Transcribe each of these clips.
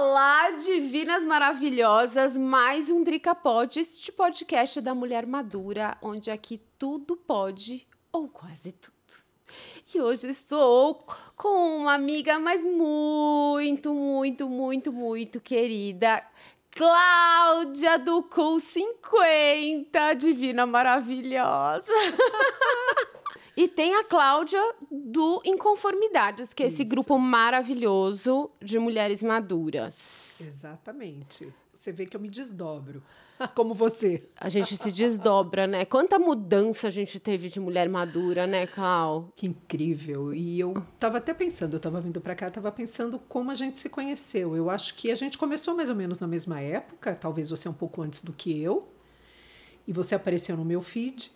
Olá, divinas maravilhosas, mais um Drica Pod, este podcast da mulher madura, onde aqui tudo pode, ou quase tudo. E hoje estou com uma amiga, mas muito, muito, muito, muito querida, Cláudia do Cool 50, divina maravilhosa. E tem a Cláudia do Inconformidades, que é esse Isso. grupo maravilhoso de mulheres maduras. Exatamente. Você vê que eu me desdobro, como você. A gente se desdobra, né? Quanta mudança a gente teve de mulher madura, né, Clau? Que incrível. E eu tava até pensando, eu tava vindo para cá, tava pensando como a gente se conheceu. Eu acho que a gente começou mais ou menos na mesma época, talvez você um pouco antes do que eu. E você apareceu no meu feed.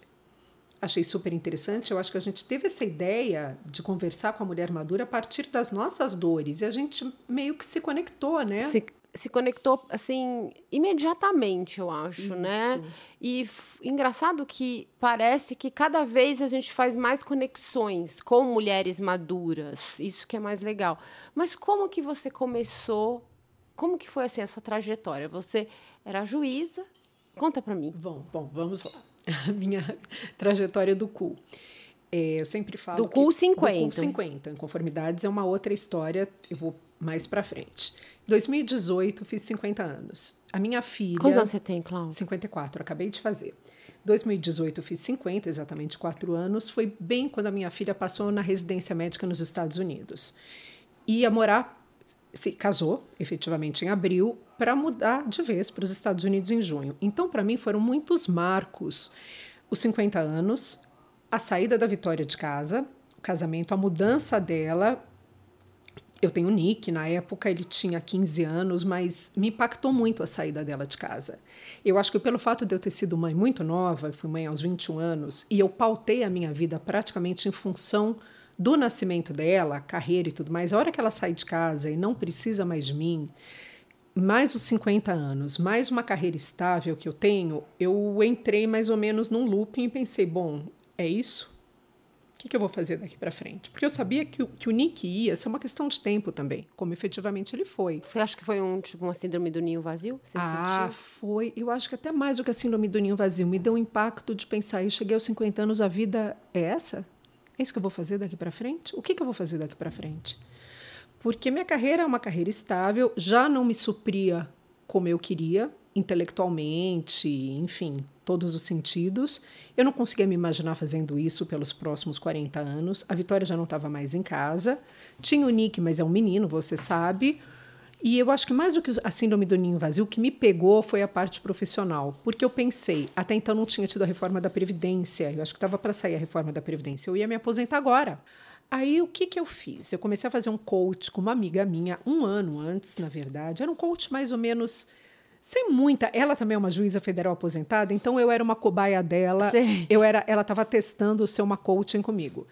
Achei super interessante. Eu acho que a gente teve essa ideia de conversar com a mulher madura a partir das nossas dores. E a gente meio que se conectou, né? Se, se conectou, assim, imediatamente, eu acho, né? Isso. E f- engraçado que parece que cada vez a gente faz mais conexões com mulheres maduras. Isso que é mais legal. Mas como que você começou? Como que foi, assim, a sua trajetória? Você era juíza? Conta pra mim. Bom, bom, vamos lá. A minha trajetória do CUL. É, eu sempre falo. Do CUL que- 50. Do CUL 50. Conformidades é uma outra história, eu vou mais pra frente. 2018, fiz 50 anos. A minha filha. Quantos anos você tem, Cláudia? 54, acabei de fazer. 2018 eu fiz 50, exatamente 4 anos. Foi bem quando a minha filha passou na residência médica nos Estados Unidos. Ia morar, se casou efetivamente em abril, para mudar de vez para os Estados Unidos em junho. Então, para mim, foram muitos marcos. Os 50 anos, a saída da Vitória de casa, o casamento, a mudança dela eu tenho o Nick, na época ele tinha 15 anos, mas me impactou muito a saída dela de casa. Eu acho que pelo fato de eu ter sido mãe muito nova, eu fui mãe aos 21 anos, e eu pautei a minha vida praticamente em função do nascimento dela, carreira e tudo mais. A hora que ela sai de casa e não precisa mais de mim, mais os 50 anos, mais uma carreira estável que eu tenho, eu entrei mais ou menos num looping e pensei, bom, é isso? O que, que eu vou fazer daqui para frente? Porque eu sabia que o, que o Nick ia ser uma questão de tempo também, como efetivamente ele foi. Foi, acho que foi um, tipo, uma síndrome do ninho vazio? Você ah, sentiu? foi. Eu acho que até mais do que a síndrome do ninho vazio. Me deu um impacto de pensar, eu cheguei aos 50 anos, a vida é essa? É isso que eu vou fazer daqui para frente? O que, que eu vou fazer daqui para frente? Porque minha carreira é uma carreira estável, já não me supria como eu queria, intelectualmente, enfim, todos os sentidos. Eu não conseguia me imaginar fazendo isso pelos próximos 40 anos. A Vitória já não estava mais em casa. Tinha o Nick, mas é um menino, você sabe. E eu acho que mais do que a síndrome do ninho vazio, o que me pegou foi a parte profissional. Porque eu pensei, até então não tinha tido a reforma da Previdência, eu acho que estava para sair a reforma da Previdência, eu ia me aposentar agora. Aí o que, que eu fiz? Eu comecei a fazer um coach com uma amiga minha, um ano antes, na verdade. Era um coach mais ou menos. Sem muita. Ela também é uma juíza federal aposentada, então eu era uma cobaia dela. Sei. Eu era, ela estava testando ser uma coaching comigo.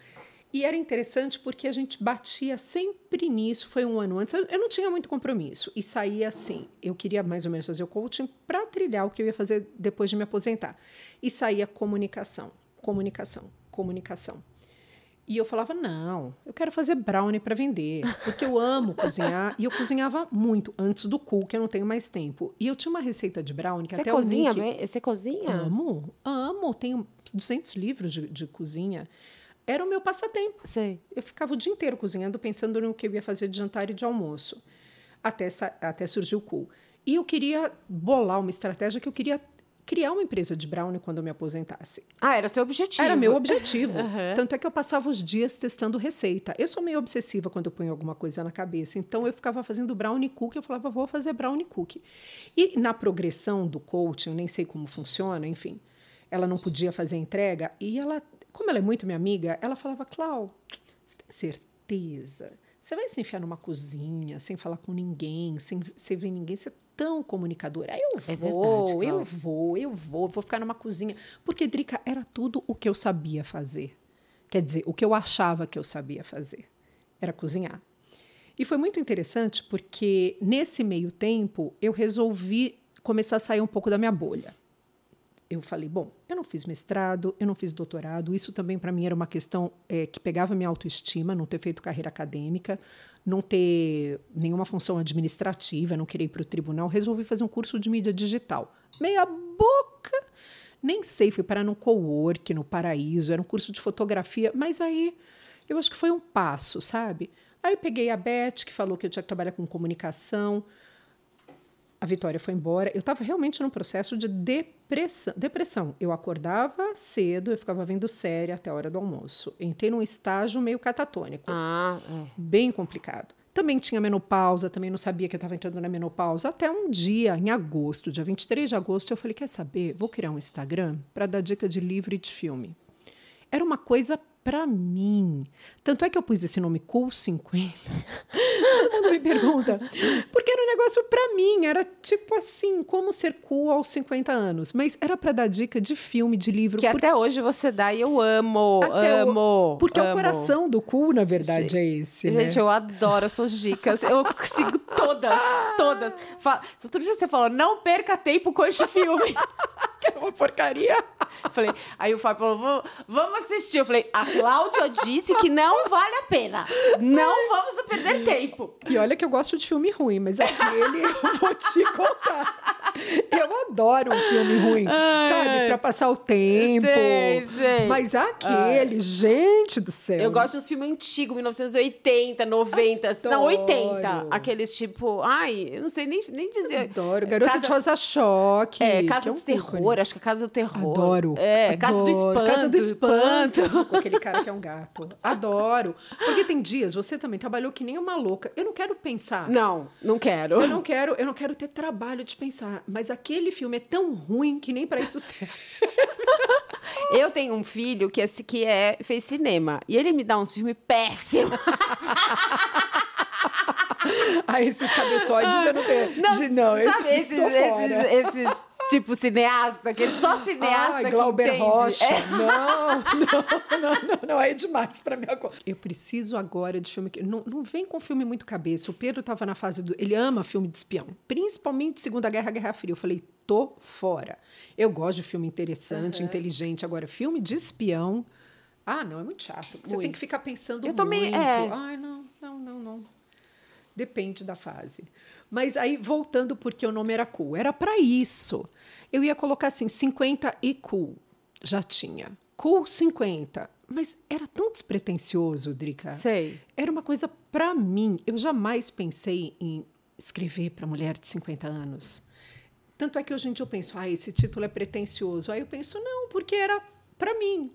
E era interessante porque a gente batia sempre nisso. Foi um ano antes. Eu, eu não tinha muito compromisso. E saía assim. Eu queria mais ou menos fazer o coaching para trilhar o que eu ia fazer depois de me aposentar. E saía comunicação, comunicação, comunicação. E eu falava: não, eu quero fazer brownie para vender, porque eu amo cozinhar. E eu cozinhava muito antes do cu, que eu não tenho mais tempo. E eu tinha uma receita de brownie que Você até cozinha o Nick? Você cozinha? Amo, amo. Tenho 200 livros de, de cozinha. Era o meu passatempo. Sei. Eu ficava o dia inteiro cozinhando, pensando no que eu ia fazer de jantar e de almoço, até, até surgir o cool. E eu queria bolar uma estratégia que eu queria criar uma empresa de brownie quando eu me aposentasse. Ah, era seu objetivo. Era meu objetivo. Aham. Tanto é que eu passava os dias testando receita. Eu sou meio obsessiva quando eu ponho alguma coisa na cabeça. Então eu ficava fazendo brownie cookie. Eu falava, vou fazer brownie cookie. E na progressão do coaching, eu nem sei como funciona, enfim. Ela não podia fazer a entrega. E ela, como ela é muito minha amiga, ela falava, Clau, você tem certeza? Você vai se enfiar numa cozinha sem falar com ninguém, sem, sem ver ninguém? Você tão comunicadora. Eu É vou, verdade, eu vou, eu vou, vou ficar numa cozinha. Porque, Drica, era tudo o que eu sabia fazer. Quer dizer, o que eu achava que eu sabia fazer era cozinhar. E foi muito interessante porque, nesse meio tempo, eu resolvi começar a sair um pouco da minha bolha. Eu falei, bom, eu não fiz mestrado, eu não fiz doutorado, isso também para mim era uma questão é, que pegava minha autoestima, não ter feito carreira acadêmica, não ter nenhuma função administrativa, não querer ir para o tribunal, resolvi fazer um curso de mídia digital. Meia boca, nem sei, fui parar no co-work, no Paraíso, era um curso de fotografia, mas aí eu acho que foi um passo, sabe? Aí peguei a Beth, que falou que eu tinha que trabalhar com comunicação. A Vitória foi embora. Eu estava realmente num processo de depressão. depressão. Eu acordava cedo, eu ficava vendo série até a hora do almoço. Entrei num estágio meio catatônico. Ah, é. Bem complicado. Também tinha menopausa, também não sabia que eu estava entrando na menopausa. Até um dia, em agosto, dia 23 de agosto, eu falei: quer saber? Vou criar um Instagram para dar dica de livro e de filme. Era uma coisa para mim. Tanto é que eu pus esse nome Cool 50. Todo mundo me pergunta, porque era um negócio para mim, era tipo assim, como ser cool aos 50 anos, mas era para dar dica de filme, de livro. Que até hoje você dá e eu amo, até amo. O... Porque amo. o coração do cool, na verdade, gente, é esse. Gente, né? eu adoro as suas dicas. Eu sigo todas, todas. Outro dia você falou, não perca tempo com este filme. que é uma porcaria. Falei, aí o Fábio falou, vamos assistir. Eu falei, a Cláudia disse que não vale a pena. Não vamos perder tempo. E olha que eu gosto de filme ruim, mas aquele eu vou te contar. Eu adoro um filme ruim, Ai, sabe? Pra passar o tempo. Sei, sei. Mas aquele, Ai. gente do céu. Eu gosto dos filmes antigos, 1980, 90, adoro. não, 80. Aqueles tipo, ai, eu não sei nem, nem dizer. Adoro. Garota Casa... de Rosa Choque. É, Casa é um do Terror, acho que é Casa do Terror. Adoro. É, adoro. Casa do Espanto. Casa do Espanto. Com aquele cara que é um gato. Adoro. Porque tem dias, você também trabalhou que nem uma louca. Eu não quero pensar. Não, não quero. Eu não quero, eu não quero ter trabalho de pensar. Mas aquele filme é tão ruim que nem para isso serve. eu tenho um filho que, é, que é, fez cinema. E ele me dá uns filmes péssimos. ah, esses cabeçoides eu não tenho. Não, não sabe esses, esses, esses tipo cineasta, aquele só cineasta Ai, Glauber que Rocha. É. Não, não, não, não, não, é demais para mim agora. Eu preciso agora de filme que não, não vem com filme muito cabeça. O Pedro estava na fase do, ele ama filme de espião, principalmente Segunda Guerra, Guerra Fria. Eu falei, tô fora. Eu gosto de filme interessante, uhum. inteligente. Agora, filme de espião, ah, não, é muito chato. Você muito. tem que ficar pensando eu muito. Também, é. Ai, não, não, não, não. Depende da fase. Mas aí, voltando porque o nome era cool, era para isso. Eu ia colocar assim, 50 e cool. Já tinha. Cool 50. Mas era tão despretensioso, Drica. Sei. Era uma coisa para mim. Eu jamais pensei em escrever para mulher de 50 anos. Tanto é que hoje em dia eu penso, ah, esse título é pretensioso. Aí eu penso, não, porque era para mim.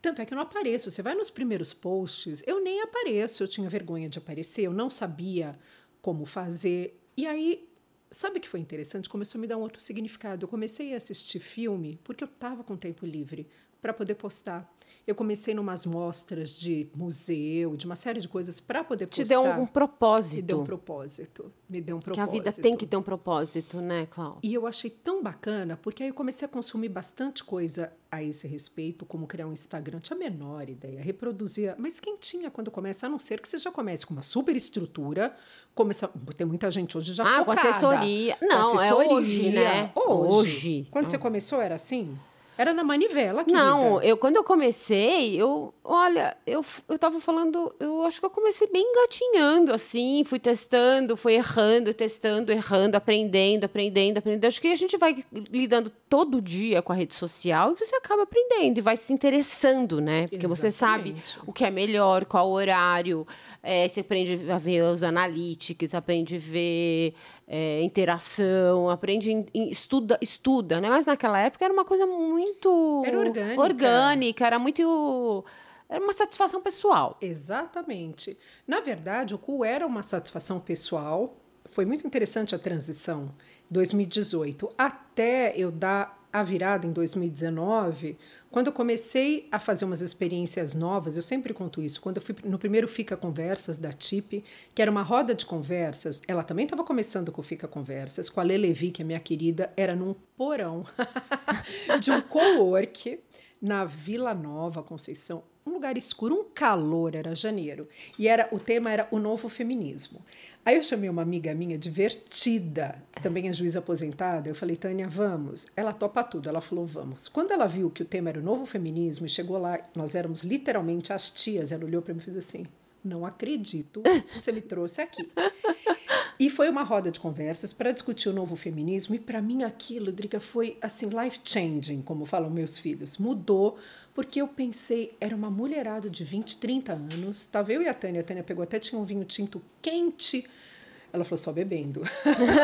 Tanto é que eu não apareço. Você vai nos primeiros posts, eu nem apareço. Eu tinha vergonha de aparecer, eu não sabia como fazer. E aí, sabe o que foi interessante? Começou a me dar um outro significado. Eu comecei a assistir filme porque eu estava com tempo livre para poder postar. Eu comecei numas mostras de museu, de uma série de coisas para poder postar. Te deu um, propósito. Me deu um propósito. Me deu um propósito. Que a vida tem que ter um propósito, né, Cláudia? E eu achei tão bacana, porque aí eu comecei a consumir bastante coisa a esse respeito, como criar um Instagram. Tinha a menor ideia, reproduzia. Mas quem tinha quando começa, a não ser que você já comece com uma super estrutura, começa, tem muita gente hoje já ah, focada. com assessoria. Não, com assessoria. é hoje, né? Hoje. hoje. Quando você começou, era assim? Era na manivela, querida. Não, eu quando eu comecei, eu, olha, eu, eu tava falando, eu acho que eu comecei bem engatinhando, assim, fui testando, fui errando, testando, errando, aprendendo, aprendendo, aprendendo. Acho que a gente vai lidando todo dia com a rede social e você acaba aprendendo e vai se interessando, né? Porque Exatamente. você sabe o que é melhor, qual horário, é, você aprende a ver os analytics, aprende a ver é, interação, aprende, estuda, estuda, né? Mas naquela época era uma coisa muito era orgânica, orgânica era muito era uma satisfação pessoal. Exatamente. Na verdade, o cu era uma satisfação pessoal. Foi muito interessante a transição 2018 até eu dar a virada em 2019, quando eu comecei a fazer umas experiências novas, eu sempre conto isso. Quando eu fui no primeiro Fica Conversas da TIP, que era uma roda de conversas, ela também estava começando com o Fica Conversas, com a Lelevi, que é minha querida, era num porão de um co-work na Vila Nova, Conceição, um lugar escuro, um calor, era janeiro. E era o tema era o novo feminismo. Aí eu chamei uma amiga minha divertida, que também é juíza aposentada. Eu falei, Tânia, vamos. Ela topa tudo. Ela falou, vamos. Quando ela viu que o tema era o novo feminismo e chegou lá, nós éramos literalmente as tias. Ela olhou para mim e fez assim: não acredito, você me trouxe aqui. E foi uma roda de conversas para discutir o novo feminismo, e para mim aquilo, Drica, foi assim, life changing, como falam meus filhos. Mudou, porque eu pensei, era uma mulherada de 20, 30 anos, estava eu e a Tânia, a Tânia pegou até tinha um vinho tinto quente. Ela falou, só bebendo.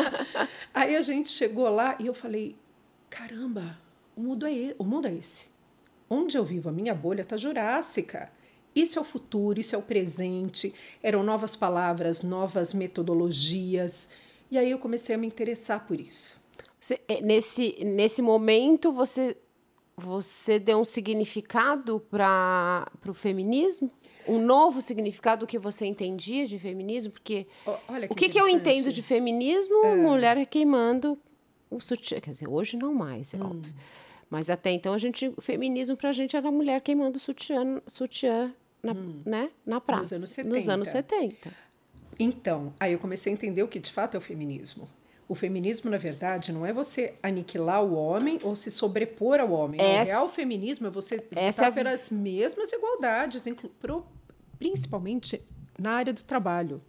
Aí a gente chegou lá e eu falei, caramba, o mundo é, o mundo é esse. Onde eu vivo, a minha bolha está jurássica. Isso é o futuro, isso é o presente. Eram novas palavras, novas metodologias. E aí eu comecei a me interessar por isso. Você, é, nesse, nesse momento, você, você deu um significado para o feminismo? Um novo significado que você entendia de feminismo? Porque Olha que o que, que eu entendo de feminismo? É. Mulher queimando o sutiã. Quer dizer, hoje não mais, é hum. óbvio. Mas até então a gente, o feminismo para a gente era mulher queimando sutiã, sutiã na, hum. né, na praça. Nos anos 70. Nos anos 70. Então, aí eu comecei a entender o que de fato é o feminismo. O feminismo, na verdade, não é você aniquilar o homem ou se sobrepor ao homem. Essa, o real feminismo é você lutar é pelas mesmas igualdades, pro, principalmente na área do trabalho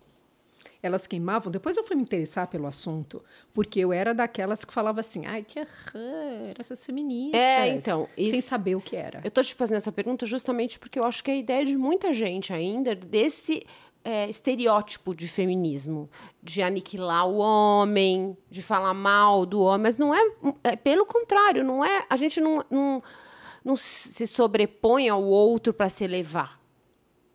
elas queimavam. Depois eu fui me interessar pelo assunto, porque eu era daquelas que falava assim, ai, que horror, essas feministas. É, então. Isso, sem saber o que era. Eu tô te fazendo essa pergunta justamente porque eu acho que é a ideia de muita gente ainda desse é, estereótipo de feminismo, de aniquilar o homem, de falar mal do homem, mas não é, é pelo contrário, não é, a gente não, não, não se sobrepõe ao outro para se elevar.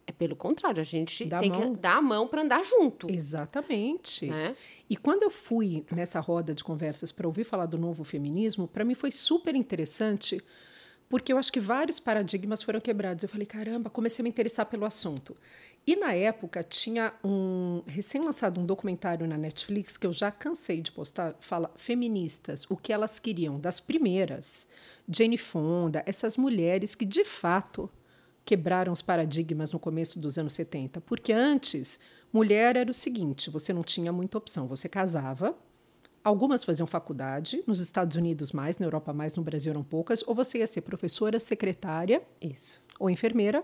É pelo contrário, a gente Dá tem mão. que dar a mão para andar junto. Exatamente. Né? E quando eu fui nessa roda de conversas para ouvir falar do novo feminismo, para mim foi super interessante, porque eu acho que vários paradigmas foram quebrados. Eu falei, caramba, comecei a me interessar pelo assunto. E na época tinha um recém-lançado um documentário na Netflix que eu já cansei de postar, fala feministas, o que elas queriam das primeiras, Jane Fonda, essas mulheres que de fato quebraram os paradigmas no começo dos anos 70. Porque antes, mulher era o seguinte: você não tinha muita opção. Você casava, algumas faziam faculdade, nos Estados Unidos mais, na Europa mais, no Brasil eram poucas, ou você ia ser professora, secretária Isso. ou enfermeira.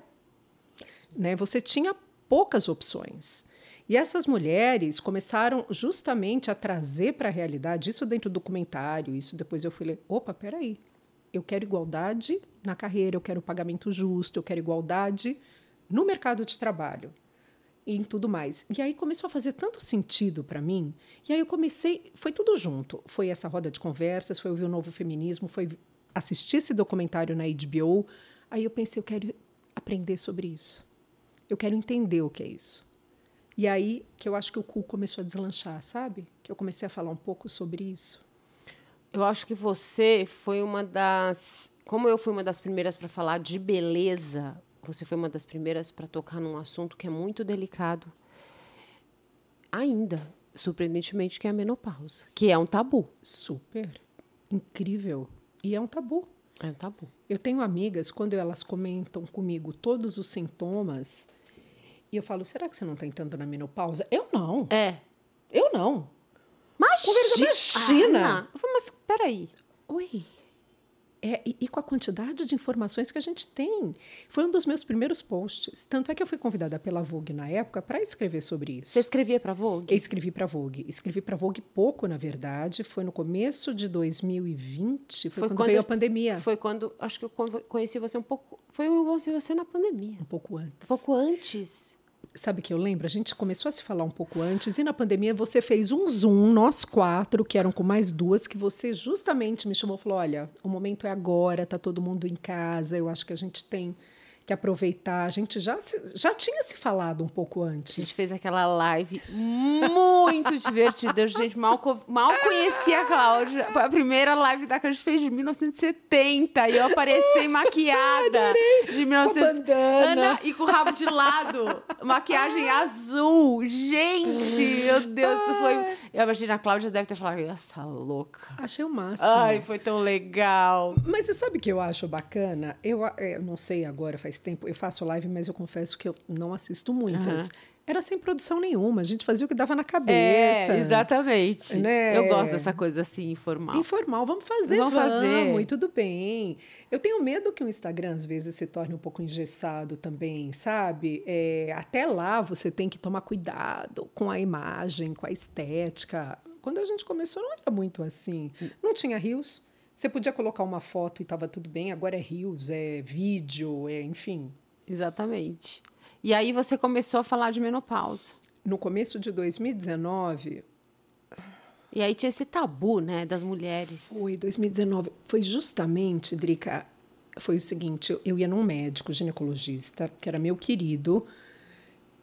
Isso. Né? Você tinha poucas opções. E essas mulheres começaram justamente a trazer para a realidade isso dentro do documentário, isso depois eu fui opa, peraí, eu quero igualdade na carreira, eu quero pagamento justo, eu quero igualdade no mercado de trabalho e em tudo mais. E aí começou a fazer tanto sentido para mim. E aí eu comecei, foi tudo junto. Foi essa roda de conversas, foi ouvir o novo feminismo, foi assistir esse documentário na HBO. Aí eu pensei, eu quero aprender sobre isso. Eu quero entender o que é isso. E aí que eu acho que o cu começou a deslanchar, sabe? Que eu comecei a falar um pouco sobre isso. Eu acho que você foi uma das. Como eu fui uma das primeiras para falar de beleza, você foi uma das primeiras para tocar num assunto que é muito delicado. Ainda, surpreendentemente, que é a menopausa, que é um tabu. Super. Incrível. E é um tabu. É um tabu. Eu tenho amigas, quando elas comentam comigo todos os sintomas, e eu falo, será que você não está entrando na menopausa? Eu não. É. Eu não. Imagina! Imagina. Ah, mas peraí. Oi. É, e, e, com a quantidade de informações que a gente tem. Foi um dos meus primeiros posts. Tanto é que eu fui convidada pela Vogue na época para escrever sobre isso. Você escrevia para Vogue? Eu escrevi para Vogue. Escrevi para Vogue pouco, na verdade. Foi no começo de 2020. Foi, foi quando, quando, veio a pandemia. Foi quando. Acho que eu conheci você um pouco. Foi você na pandemia. Um pouco antes. Um pouco antes sabe que eu lembro? A gente começou a se falar um pouco antes e na pandemia você fez um Zoom, nós quatro, que eram com mais duas, que você justamente me chamou e falou: olha, o momento é agora, tá todo mundo em casa, eu acho que a gente tem que aproveitar. A gente já, se, já tinha se falado um pouco antes. A gente fez aquela live muito divertida. A gente mal, mal conhecia a Cláudia. Foi a primeira live da que a gente fez de 1970. E eu apareci maquiada. De 1970. Ana, e com o rabo de lado. Maquiagem azul. Gente, meu Deus, isso foi. Eu imagino a Cláudia deve ter falado, essa louca. Achei o máximo. Ai, foi tão legal. Mas você sabe o que eu acho bacana? Eu, eu não sei agora, faz faz tempo. Eu faço live, mas eu confesso que eu não assisto muitas. Uhum. era sem produção nenhuma, a gente fazia o que dava na cabeça. É, exatamente. Né? Eu gosto dessa coisa assim, informal. Informal, vamos fazer, Vamos vamos, fazer. e tudo bem. Eu tenho medo que o Instagram às vezes se torne um pouco engessado também, sabe? É, até lá você tem que tomar cuidado com a imagem, com a estética. Quando a gente começou não era muito assim. Não tinha rios. Você podia colocar uma foto e estava tudo bem. Agora é rios, é vídeo, é enfim. Exatamente. E aí você começou a falar de menopausa. No começo de 2019, E aí tinha esse tabu, né, das mulheres. Foi 2019. Foi justamente, Drica, foi o seguinte, eu- ia num médico ginecologista, que era meu querido,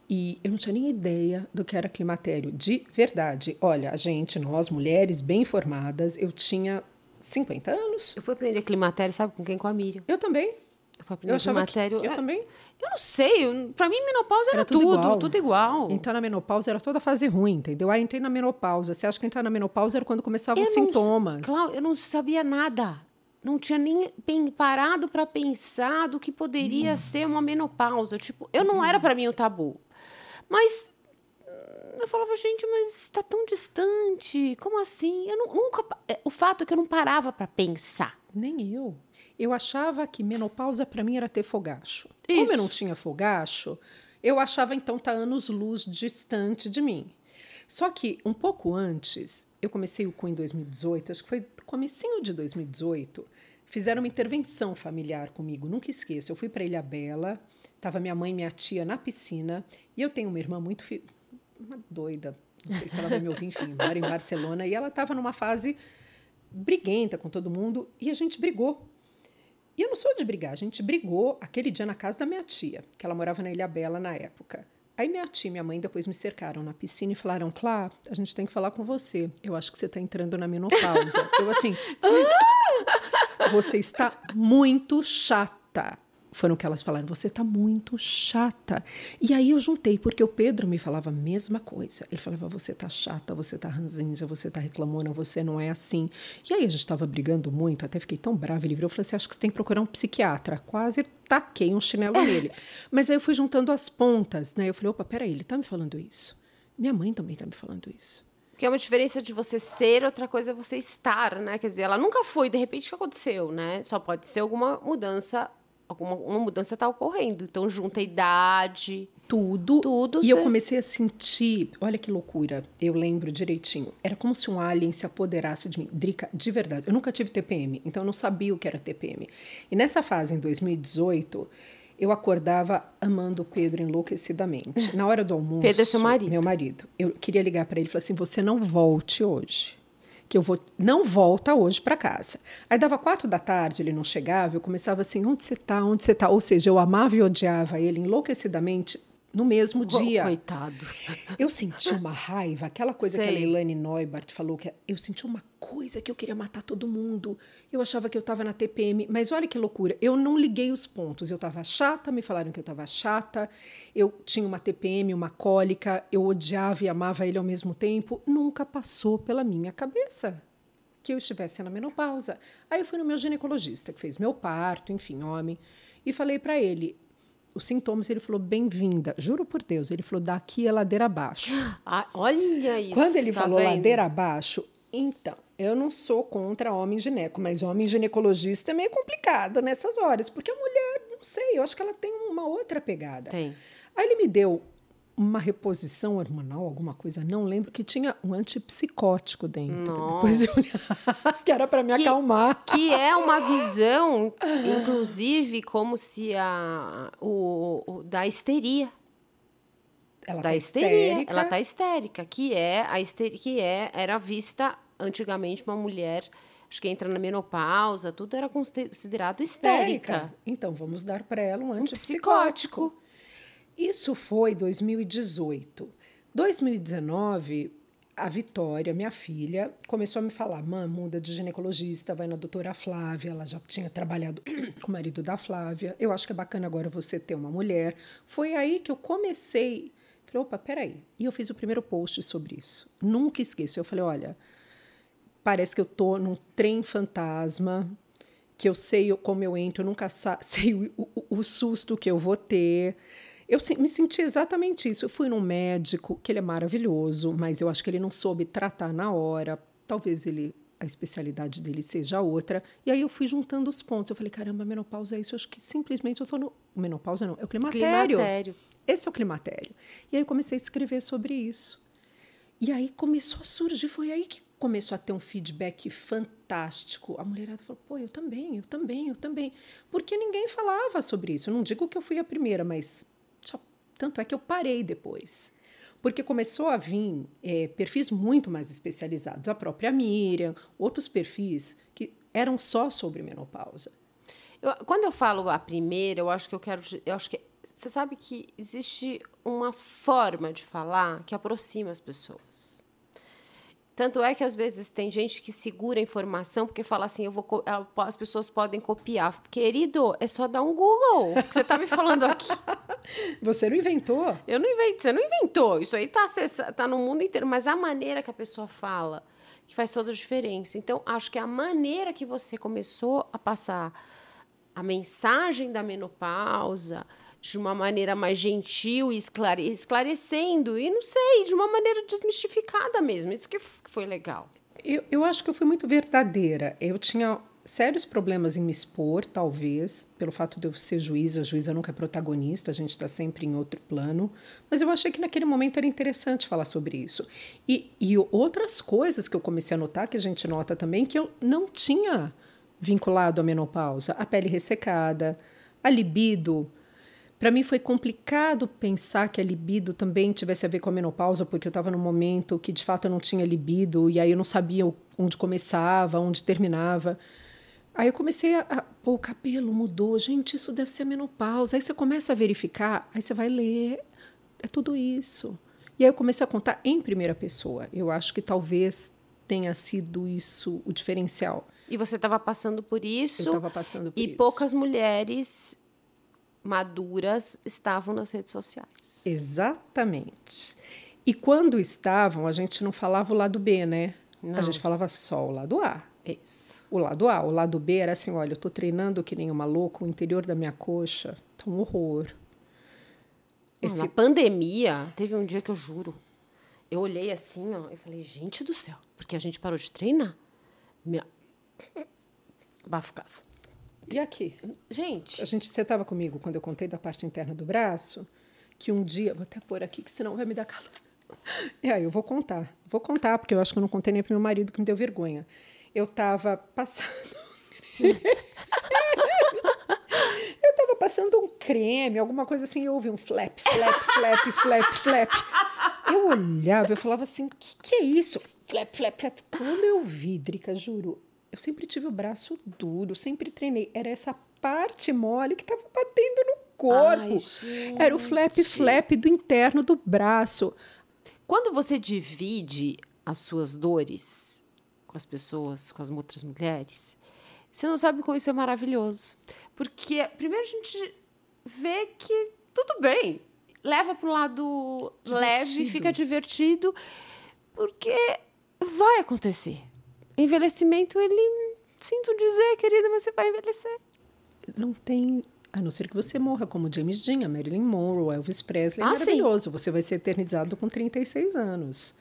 e eu não tinha nem ideia do que era climatério. De verdade. Olha, a gente, nós, mulheres bem informadas, eu tinha 50 anos. Eu fui aprender climatério, sabe com quem? Com a Miriam. Eu também. Eu fui aprender Eu achava que, climatério. eu também. eu não sei, eu- pra mim menopausa era, Era tudo tudo, igual. tudo igual. Entrar na menopausa era toda fase ruim, entendeu? Aí entrei na menopausa. Você acha que entrar na menopausa era quando começavam os Eu sintomas? Clau, eu não sabia nada. Não tinha nem parado para pensar do que poderia ser uma menopausa. Tipo, eu não era para mim o tabu. Mas hum, eu falava, gente, mas está tão distante. Como assim? Eu nu- nunca. é, O fato é que eu não parava para pensar. Nem eu. Eu achava que menopausa para mim era ter fogacho. Isso. Como eu não tinha fogacho, eu achava então tá anos luz distante de mim. Só que um pouco antes, eu comecei o cu em 2018, acho que foi comecinho de 2018, fizeram uma intervenção familiar comigo, nunca esqueço. Eu fui para Ilha Bela, tava minha mãe e minha tia na piscina, e eu tenho uma irmã muito uma doida, não sei se ela vai me ouvir, enfim, mora em Barcelona, e ela estava numa fase briguenta com todo mundo, e a gente brigou. E eu não sou de brigar, a gente brigou aquele dia na casa da minha tia, que ela morava na Ilha Bela na época. Aí minha tia e minha mãe depois me cercaram na piscina e falaram: Clá, a gente tem que falar com você. Eu acho que você está entrando na menopausa. eu assim, você está muito chata. Foram que elas falaram, você está muito chata. E aí eu juntei, porque o Pedro me falava a mesma coisa. Ele falava, você está chata, você está ranzinza, você está reclamando, você não é assim. E aí a gente estava brigando muito, até fiquei tão brava. Ele virou e falou assim, acho que você tem que procurar um psiquiatra. Quase taquei um chinelo nele. Mas aí eu fui juntando as pontas, né? Eu falei, opa, peraí, ele está me falando isso. Minha mãe também está me falando isso. Porque é uma diferença de você ser, outra coisa é você estar, né? Quer dizer, ela nunca foi, de repente, o que aconteceu, né? Só pode ser alguma mudança, alguma uma mudança tá ocorrendo. Então, junta a idade, Tudo. tudo. E eu comecei a sentir, olha que loucura, eu lembro direitinho. Era como se um alien se apoderasse de mim. Drica, de verdade, eu nunca tive TPM, então eu não sabia o que era TPM. E nessa fase, em 2018, eu acordava amando o Pedro enlouquecidamente. Na hora do almoço. Pedro é seu marido. Meu marido. Eu queria ligar para ele e falar assim: você não volte hoje. Que eu vou. Não volta hoje para casa. Aí dava quatro da tarde, ele não chegava, eu começava assim: onde você tá? Onde você tá? Ou seja, eu amava e odiava ele enlouquecidamente no mesmo dia. Coitado. Eu senti uma raiva, aquela coisa que a Sei. Leilani Neubart falou, que eu senti uma coisa que eu queria matar todo mundo. Eu achava que eu estava na TPM, mas olha que loucura, eu não liguei os pontos. Eu estava chata, me falaram que eu estava chata, eu tinha uma TPM, uma cólica, eu odiava e amava ele ao mesmo tempo. Nunca passou pela minha cabeça que eu estivesse na menopausa. Aí eu fui no meu ginecologista, que fez meu parto, enfim, homem, e falei para ele os sintomas. Ele falou: bem-vinda, juro por Deus. Ele falou: daqui é ladeira abaixo. Ah, olha isso. Quando ele tá falou vendo? ladeira abaixo, então, eu não sou contra homem gineco, mas homem ginecologista é meio complicado nessas horas, porque a mulher, não sei, eu acho que ela tem uma outra pegada. Tem. Aí ele me deu uma reposição hormonal, alguma coisa, não lembro, que tinha um antipsicótico dentro. Nossa. Depois eu... que era para me Que- acalmar. Que é uma visão, inclusive, como se a. O, o- da histeria. Ela da tá histeria. histérica. Ela tá histérica, que é a histeria, que é, era vista antigamente uma mulher, acho que entra na menopausa, tudo era considerado histérica. Então, vamos dar para ela um Um antipsicótico. psicótico. Isso foi 2018. 2019, a Vitória, minha filha, começou a me falar: "Mãe, muda de ginecologista, vai na doutora Flávia". Ela já tinha trabalhado com o marido da Flávia. Eu acho que é bacana agora você ter uma mulher. Foi aí que eu comecei. Falei, opa, peraí. E eu fiz o primeiro post sobre isso. Nunca esqueço. Eu falei, olha, parece que eu tô num trem fantasma, que eu sei como eu entro, eu nunca sei o, o- o susto que eu vou ter. Eu me senti exatamente isso. Eu fui num médico, que ele é maravilhoso, mas eu acho que ele não soube tratar na hora. Talvez ele a especialidade dele seja outra. E aí eu fui juntando os pontos. Eu falei, caramba, menopausa é isso. Eu acho que simplesmente eu tô no. Menopausa não, é o climatério. climatério. Esse é o climatério. E aí eu comecei a escrever sobre isso. E aí começou a surgir, foi aí que começou a ter um feedback fantástico. A mulherada falou: pô, eu também, eu também, eu também. Porque ninguém falava sobre isso. Eu não digo que eu fui a primeira, mas só, tanto é que eu parei depois. Porque começou a vir é, perfis muito mais especializados. A própria Miriam, outros perfis que eram só sobre menopausa. Eu, quando eu falo a primeira, eu acho que eu quero. Eu acho que você sabe que existe uma forma de falar que aproxima as pessoas. Tanto é que às vezes tem gente que segura a informação porque fala assim, eu vou as pessoas podem copiar. Querido, é só dar um Google. O que você está me falando aqui? Você não inventou? Eu não inventei, você não inventou. Isso aí está tá no mundo inteiro, mas a maneira que a pessoa fala que faz toda a diferença. Então, acho que a maneira que você começou a passar a mensagem da menopausa, de uma maneira mais gentil e esclare esclarecendo, e não sei, de uma maneira desmistificada mesmo. Isso que foi legal. Eu, eu acho que eu fui muito verdadeira. Eu tinha sérios problemas em me expor, talvez, pelo fato de eu ser juíza. A juíza nunca é protagonista, a gente está sempre em outro plano. Mas eu achei que naquele momento era interessante falar sobre isso. E, e outras coisas que eu comecei a notar, que a gente nota também, que eu não tinha vinculado à menopausa: a pele ressecada, a libido para mim foi complicado pensar que a libido também tivesse a ver com a menopausa, porque eu estava num momento que de fato eu não tinha libido e aí eu não sabia onde começava, onde terminava. Aí eu comecei a, a pô, o cabelo mudou, gente, isso deve ser menopausa. Aí você começa a verificar, aí você vai ler, é tudo isso. E aí eu comecei a contar em primeira pessoa. Eu acho que talvez tenha sido isso o diferencial. E você estava passando por isso. Eu estava passando por e isso. E poucas mulheres maduras estavam nas redes sociais. Exatamente. E quando estavam, a gente não falava o lado B, né? Não. A gente falava só o lado A. Isso. O lado A. O lado B era assim: olha, eu tô treinando que nem uma louca, o interior da minha coxa tá um horror. Esse... Na pandemia, teve um dia que eu juro. Eu olhei assim, ó, e falei, gente do céu, porque a gente parou de treinar. Minha... Caso. E aqui? Gente. A gente, você estava comigo quando eu contei da parte interna do braço, que um dia, vou até pôr aqui, que senão vai me dar calor. E aí eu vou contar. Vou contar, porque eu acho que eu não contei nem para meu marido, que me deu vergonha. Eu estava passando. eu estava passando um creme, alguma coisa assim, eu ouvi um flap, flap, flap, flap, flap. Eu olhava, eu falava assim: o que, que é isso? Flap, flap, flap. Quando eu vi, Drica, juro, eu sempre tive o braço duro, sempre treinei. Era essa parte mole que estava batendo no corpo. Ai, Era o flap flap do interno do braço. Quando você divide as suas dores com as pessoas, com as outras mulheres, você não sabe como isso é maravilhoso. Porque primeiro a gente vê que tudo bem, leva para o lado divertido. leve, fica divertido, porque vai acontecer envelhecimento, ele. Sinto dizer, querida, mas você vai envelhecer. Não tem. A não ser que você morra como James Dean, a Marilyn Monroe, Elvis Presley. Ah, maravilhoso. Sim. Você vai ser eternizado com 36 anos.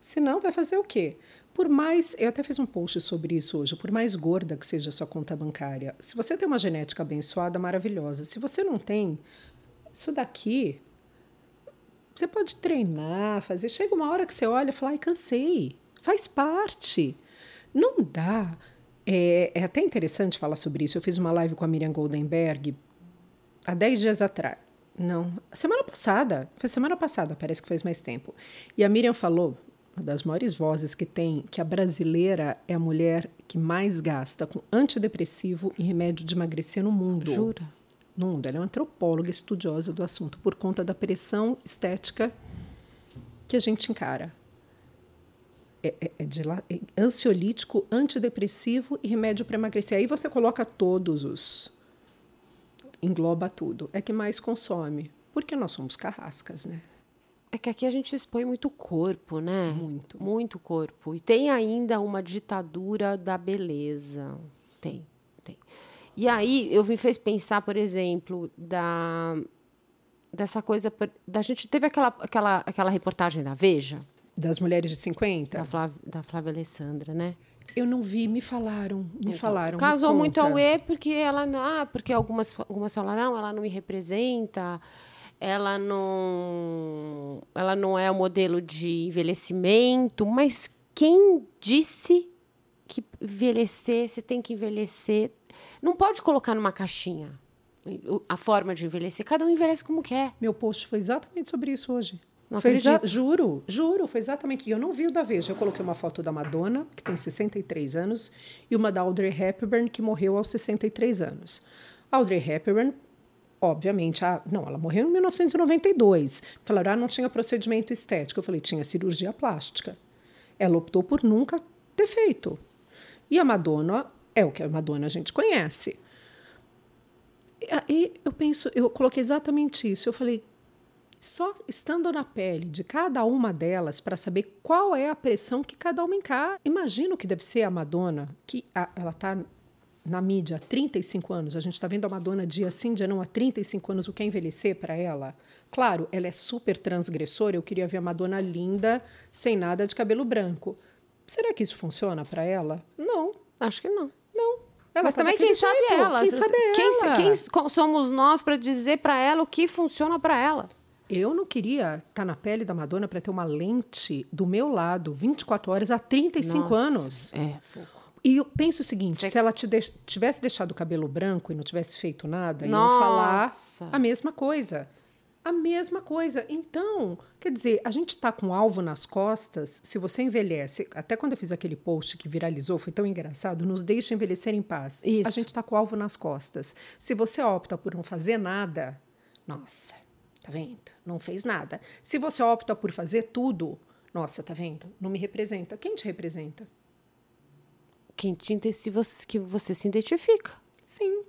Senão, vai fazer o quê? Por mais. Eu até fiz um post sobre isso hoje. Por mais gorda que seja a sua conta bancária, se você tem uma genética abençoada, maravilhosa. Se você não tem, isso daqui. Você pode treinar, fazer. Chega uma hora que você olha e fala, ai, cansei. Faz parte. Não dá. É, é, até interessante falar sobre isso. Eu fiz uma live com a Miriam Goldenberg há 10 dias atrás. Não, semana passada. Foi semana passada, parece que faz mais tempo. E a Miriam falou, uma das maiores vozes que tem, que a brasileira é a mulher que mais gasta com antidepressivo e remédio de emagrecer no mundo. Jura? No mundo. Ela é uma antropóloga estudiosa do assunto, por conta da pressão estética que a gente encara é, é, é de é ansiolítico, antidepressivo e remédio para emagrecer. Aí você coloca todos os. engloba tudo. É que mais consome. Porque nós somos carrascas, né? É que aqui a gente expõe muito corpo, né? Muito. Muito corpo. E tem ainda uma ditadura da beleza. Tem, tem. E aí eu me fez pensar, por exemplo, da dessa coisa da gente teve aquela aquela aquela reportagem da Veja das mulheres de 50 da Flávia, da Flávia Alessandra, né? Eu não vi, me falaram, me então, falaram. Casou me muito ao E porque ela não, ah, porque algumas algumas falaram, ela não me representa, ela não ela não é o modelo de envelhecimento, mas quem disse que envelhecer, você tem que envelhecer, não pode colocar numa caixinha a forma de envelhecer. Cada um envelhece como quer. Meu post foi exatamente sobre isso hoje. Não foi juro, juro, foi exatamente. E eu não vi o da Veja. Eu coloquei uma foto da Madonna, que tem 63 anos, e uma da Audrey Hepburn, que morreu aos 63 anos. Audrey Hepburn, obviamente, ah, não, ela morreu em 1992. Falaram, ah, não tinha procedimento estético. Eu falei, tinha cirurgia plástica. Ela optou por nunca ter feito. E a Madonna é o que a Madonna a gente conhece. E eu penso, eu coloquei exatamente isso. Eu falei, só estando na pele de cada uma delas para saber qual é a pressão que cada uma encara. Imagino que deve ser a Madonna, que a, ela está na mídia há 35 anos. A gente está vendo a Madonna dia sim, dia não, há 35 anos. O que é envelhecer para ela? Claro, ela é super transgressora. Eu queria ver a Madonna linda, sem nada de cabelo branco. Será que isso funciona para ela? Não. Acho que não. Não. Ela Mas também quem sabe. Quem sabe quem, ela. Quem somos nós para dizer para ela o que funciona para ela? Eu não queria estar tá na pele da Madonna para ter uma lente do meu lado 24 horas há 35 Nossa, anos. É, E eu penso o seguinte: Você... se ela de tivesse deixado o cabelo branco e não tivesse feito nada, Nossa. iam falar a mesma coisa. A mesma coisa. Então, quer dizer, a gente está com um alvo nas costas. Se você envelhece, até quando eu fiz aquele post que viralizou, foi tão engraçado, nos deixa envelhecer em paz. Isso. A gente está com o alvo nas costas. Se você opta por não fazer nada, nossa, Tá vendo? Não fez nada. Se você opta por fazer tudo, nossa, tá vendo? Não me representa. Quem te representa? Quem te se você, que você se identifica. Sim.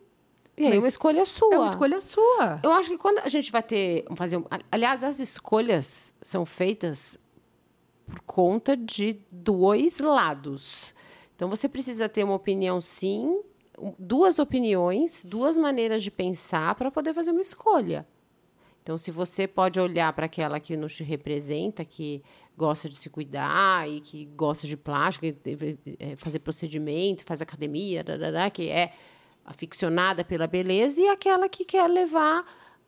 E aí é uma escolha sua. É uma escolha sua. Eu acho que quando a gente vai ter. Fazer aliás, as escolhas são feitas por conta de dois lados. Então você precisa ter uma opinião, sim, duas opiniões, duas maneiras de pensar para poder fazer uma escolha. Então, se você pode olhar para aquela que nos representa, que gosta de se cuidar e que gosta de plástico, é, fazer procedimento, faz academia, que é aficionada pela beleza, e aquela que quer levar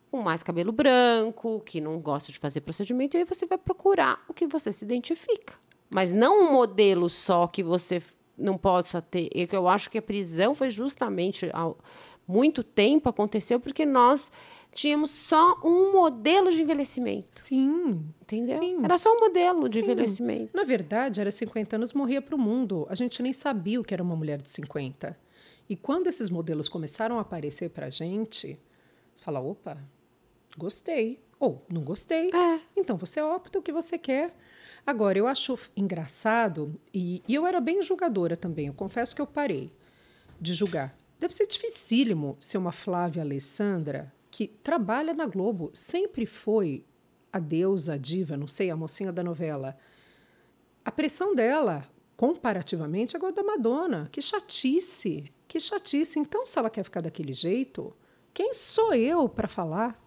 com mais cabelo branco, que não gosta de fazer procedimento, e aí você vai procurar o que você se identifica. Mas não um modelo só que você não possa ter. Eu acho que a prisão foi justamente há muito tempo aconteceu porque nós tínhamos só um modelo de envelhecimento. Sim. Entendeu? Sim. Era só um modelo de Sim. envelhecimento. Na verdade, era 50 anos, morria para o mundo. A gente nem sabia o que era uma mulher de 50. E quando esses modelos começaram a aparecer para a gente, você fala: opa, gostei. Ou não gostei. É. Então você opta o que você quer. Agora, eu acho engraçado, e, e eu era bem julgadora também, eu confesso que eu parei de julgar. Deve ser dificílimo ser uma Flávia Alessandra que trabalha na Globo, sempre foi a deusa, a diva, não sei, a mocinha da novela. A pressão dela, comparativamente, é igual a da Madonna. Que chatice, que chatice. Então, se ela quer ficar daquele jeito, quem sou eu para falar?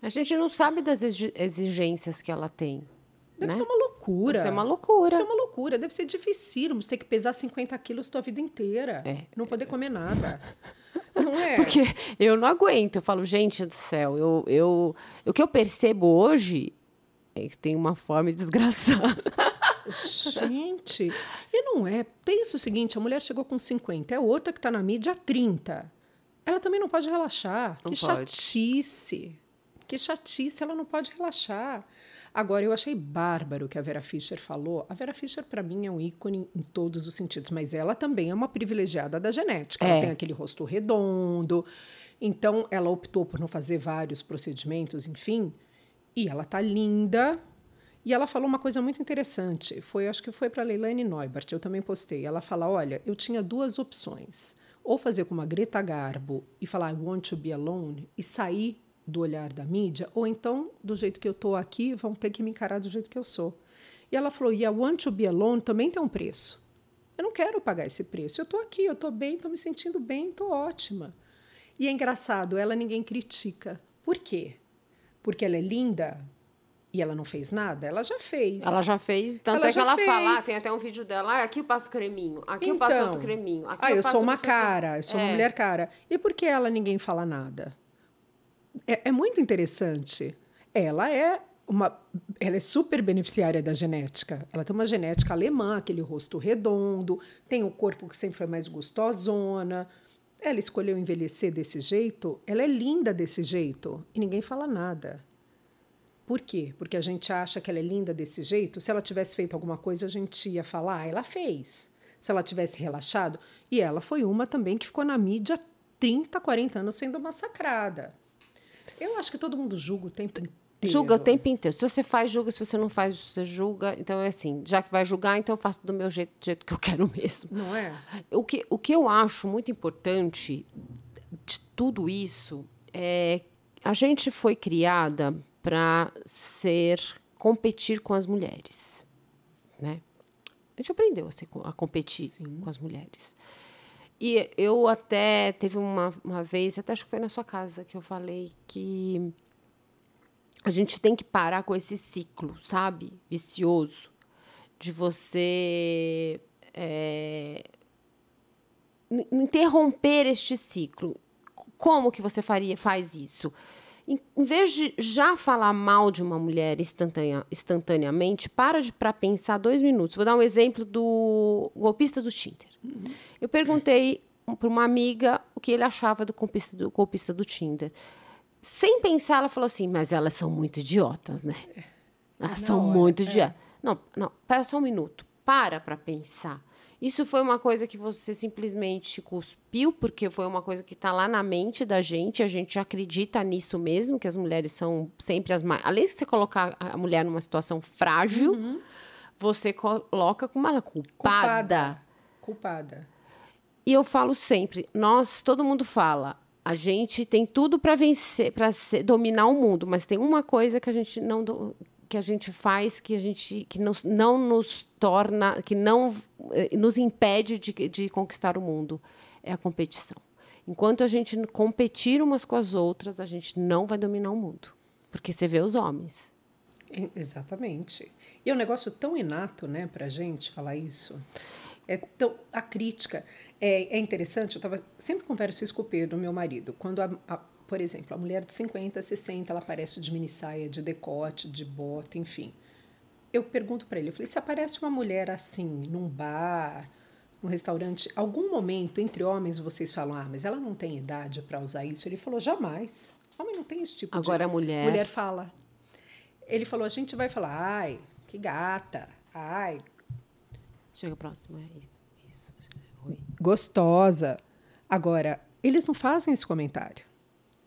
A gente não sabe das exigências que ela tem. Deve né? ser uma loucura. Deve ser uma loucura. Deve ser uma loucura. Deve ser difícil você ter que pesar 50 quilos tua vida inteira. É. Não poder comer nada. Não é? Porque eu não aguento. Eu falo, gente do céu, eu, eu, o que eu percebo hoje é que tem uma fome desgraçada. Gente, e não é. Pensa o seguinte: a mulher chegou com 50, é outra que está na mídia há 30. Ela também não pode relaxar. Não que pode. chatice. Que chatice, ela não pode relaxar. Agora, eu achei bárbaro o que a Vera Fischer falou. A Vera Fischer, para mim, é um ícone em todos os sentidos, mas ela também é uma privilegiada da genética. É. Ela tem aquele rosto redondo, então ela optou por não fazer vários procedimentos, enfim. E ela tá linda. E ela falou uma coisa muito interessante. Foi, acho que foi para Leilani Neubert, eu também postei. Ela fala: olha, eu tinha duas opções. Ou fazer como a Greta Garbo e falar I want to be alone e sair do olhar da mídia, ou então, do jeito que eu estou aqui, vão ter que me encarar do jeito que eu sou. E ela falou: e a Want to Be Alone também tem um preço. Eu não quero pagar esse preço. Eu estou aqui, eu estou bem, estou me sentindo bem, estou ótima. E é engraçado, ela ninguém critica. Por quê? porque ela é linda e ela não fez nada, ela já fez. Ela já fez, tanto Ela é que ela fez. fala, ah, tem até um vídeo dela, ah, aqui eu passo creminho, aqui eu passo Então, outro creminho, aqui ah, eu, eu passo sou uma cara, eu sou uma É. mulher cara. E por que ela ninguém fala nada? É, é muito interessante. Ela é uma, ela é super beneficiária da genética. Ela tem uma genética alemã, aquele rosto redondo, tem o corpo que sempre foi mais gostosona. Ela escolheu envelhecer desse jeito, ela é linda desse jeito e ninguém fala nada. Por quê? Porque a gente acha que ela é linda desse jeito. Se ela tivesse feito alguma coisa, a gente ia falar, ah, ela fez. Se ela tivesse relaxado. E ela foi uma também que ficou na mídia 30, 40 anos sendo massacrada. Eu acho que todo mundo julga o tempo inteiro. Julga o tempo inteiro. Se você faz, julga. Se você não faz, você julga. Então, é assim, já que vai julgar, então eu faço do meu jeito, do jeito que eu quero mesmo. Não é? O que, o que eu acho muito importante de tudo isso é a gente foi criada para ser competir com as mulheres, né? A gente aprendeu a, ser a competir Sim. com as mulheres. E eu até teve uma, uma vez, até acho que foi na sua casa que eu falei que a gente tem que parar com esse ciclo, sabe? Vicioso de você é, in- interromper este ciclo. Como que você faria, faz isso? Em, em vez de já falar mal de uma mulher instantânea, instantaneamente, para para pensar dois minutos. Vou dar um exemplo do golpista do Tinder. Eu perguntei para uma amiga o que ele achava do golpista do, golpista do Tinder. Sem pensar, ela falou assim: mas elas são muito idiotas, né? Elas Na são hora, muito é. idiotas. Não, não, pera só um minuto. Para para pensar. Isso foi uma coisa que você simplesmente cuspiu, porque foi uma coisa que está lá na mente da gente, a gente acredita nisso mesmo, que as mulheres são sempre as mais. Além de você colocar a mulher numa situação frágil, Uhum. você coloca como ela culpada. Culpada. Culpada. E eu falo sempre, nós, todo mundo fala, a gente tem tudo para vencer, para dominar o mundo, mas tem uma coisa que a gente não do- que a gente faz que a gente que nos, não nos torna, que não eh, nos impede de, de conquistar o mundo, é a competição. Enquanto a gente competir umas com as outras, a gente não vai dominar o mundo, porque você vê os homens. Exatamente. E é um negócio tão inato, né, pra gente falar isso. É tão, a crítica. É, é interessante, eu tava, sempre converso isso com o Pedro, meu marido. Quando, a, a- por exemplo, a mulher de 50, 60, ela aparece de mini saia, de decote, de bota, enfim. Eu pergunto pra ele, eu falei, se aparece uma mulher assim, num bar, num restaurante, algum momento entre homens vocês falam, ah, mas ela não tem idade pra usar isso? Ele falou, jamais. Homem não tem esse tipo de... Agora a mulher, Mulher fala. Ele falou: a gente vai falar, ai, que gata, ai, chega próximo, é isso, isso. Oi. gostosa. Agora, eles não fazem esse comentário.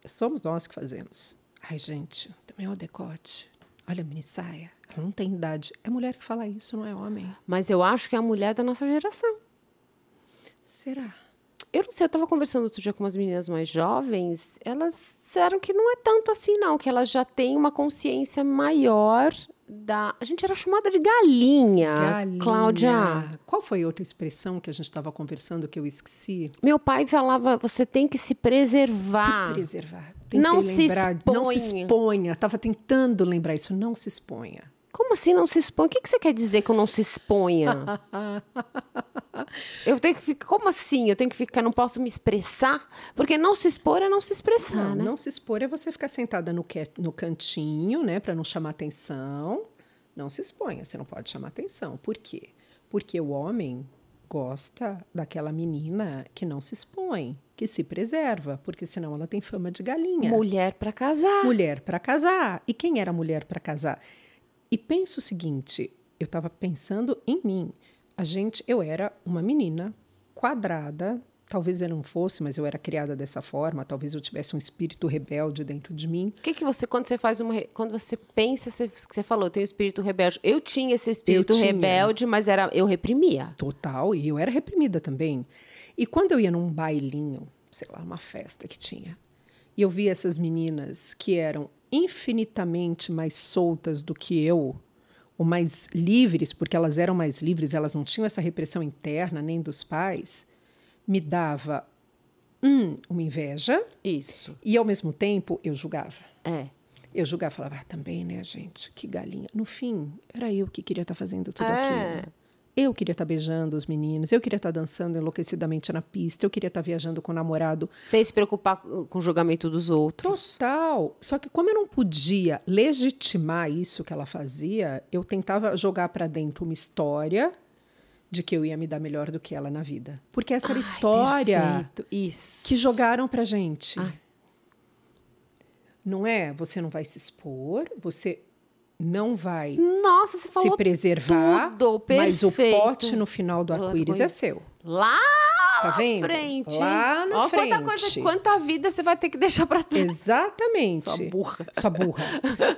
Somos nós que fazemos. Ai, gente, também é o decote. Olha a mini saia. Ela não tem idade. É mulher que fala isso, não é homem. Mas eu acho que é a mulher da nossa geração. Será? Eu não sei, eu estava conversando outro dia com umas meninas mais jovens, elas disseram que não é tanto assim, não, que elas já têm uma consciência maior da. A gente era chamada de galinha, Galinha. Cláudia. Qual foi outra expressão que a gente estava conversando que eu esqueci? Meu pai falava: você tem que se preservar. Se preservar. Tentei Não se lembrar, Não se exponha. exponha. Estava tentando lembrar isso. Não se exponha. Como assim não se expõe? O que, que você quer dizer que eu não se exponha? eu tenho que ficar. Como assim? Eu tenho que ficar, não posso me expressar? Porque não se expor é não se expressar, Não, né? não se expor é você ficar sentada no, que- no cantinho, né, para não chamar atenção. Não se exponha, você não pode chamar atenção. Por quê? Porque o homem gosta daquela menina que não se expõe, que se preserva, porque senão ela tem fama de galinha. Mulher para casar. Mulher para casar. E quem era mulher para casar? E pensa o seguinte, eu estava pensando em mim. A gente, eu era uma menina quadrada, talvez eu não fosse, mas eu era criada dessa forma, talvez eu tivesse um espírito rebelde dentro de mim. O que, que você, quando você faz uma. Quando você pensa, você, você falou, eu tenho espírito rebelde. Eu tinha esse espírito tinha. rebelde, mas era, eu reprimia. Total, e eu era reprimida também. E quando eu ia num bailinho, sei lá, uma festa que tinha, e eu via essas meninas que eram infinitamente mais soltas do que eu, ou mais livres, porque elas eram mais livres, elas não tinham essa repressão interna nem dos pais, me dava hum, uma inveja Isso. e ao mesmo tempo eu julgava. É. Eu julgava, falava, ah, também, né, gente? Que galinha. No fim, era eu que queria estar fazendo tudo É. aquilo. Eu queria estar beijando os meninos, eu queria estar dançando enlouquecidamente na pista, eu queria estar viajando com o namorado. Sem se preocupar com o julgamento dos outros. Total. Só que como eu não podia legitimar isso que ela fazia, eu tentava jogar para dentro uma história de que eu ia me dar melhor do que ela na vida. Porque essa era a história que jogaram pra gente. Ai. Não é? Você não vai se expor, você não vai Nossa, se preservar, tudo, mas o pote no final do arco-íris é seu. lá Tá na vendo? frente. Lá na Ó, frente. Quanta, coisa, quanta vida você vai ter que deixar pra trás. Exatamente. Sua burra. Sua burra.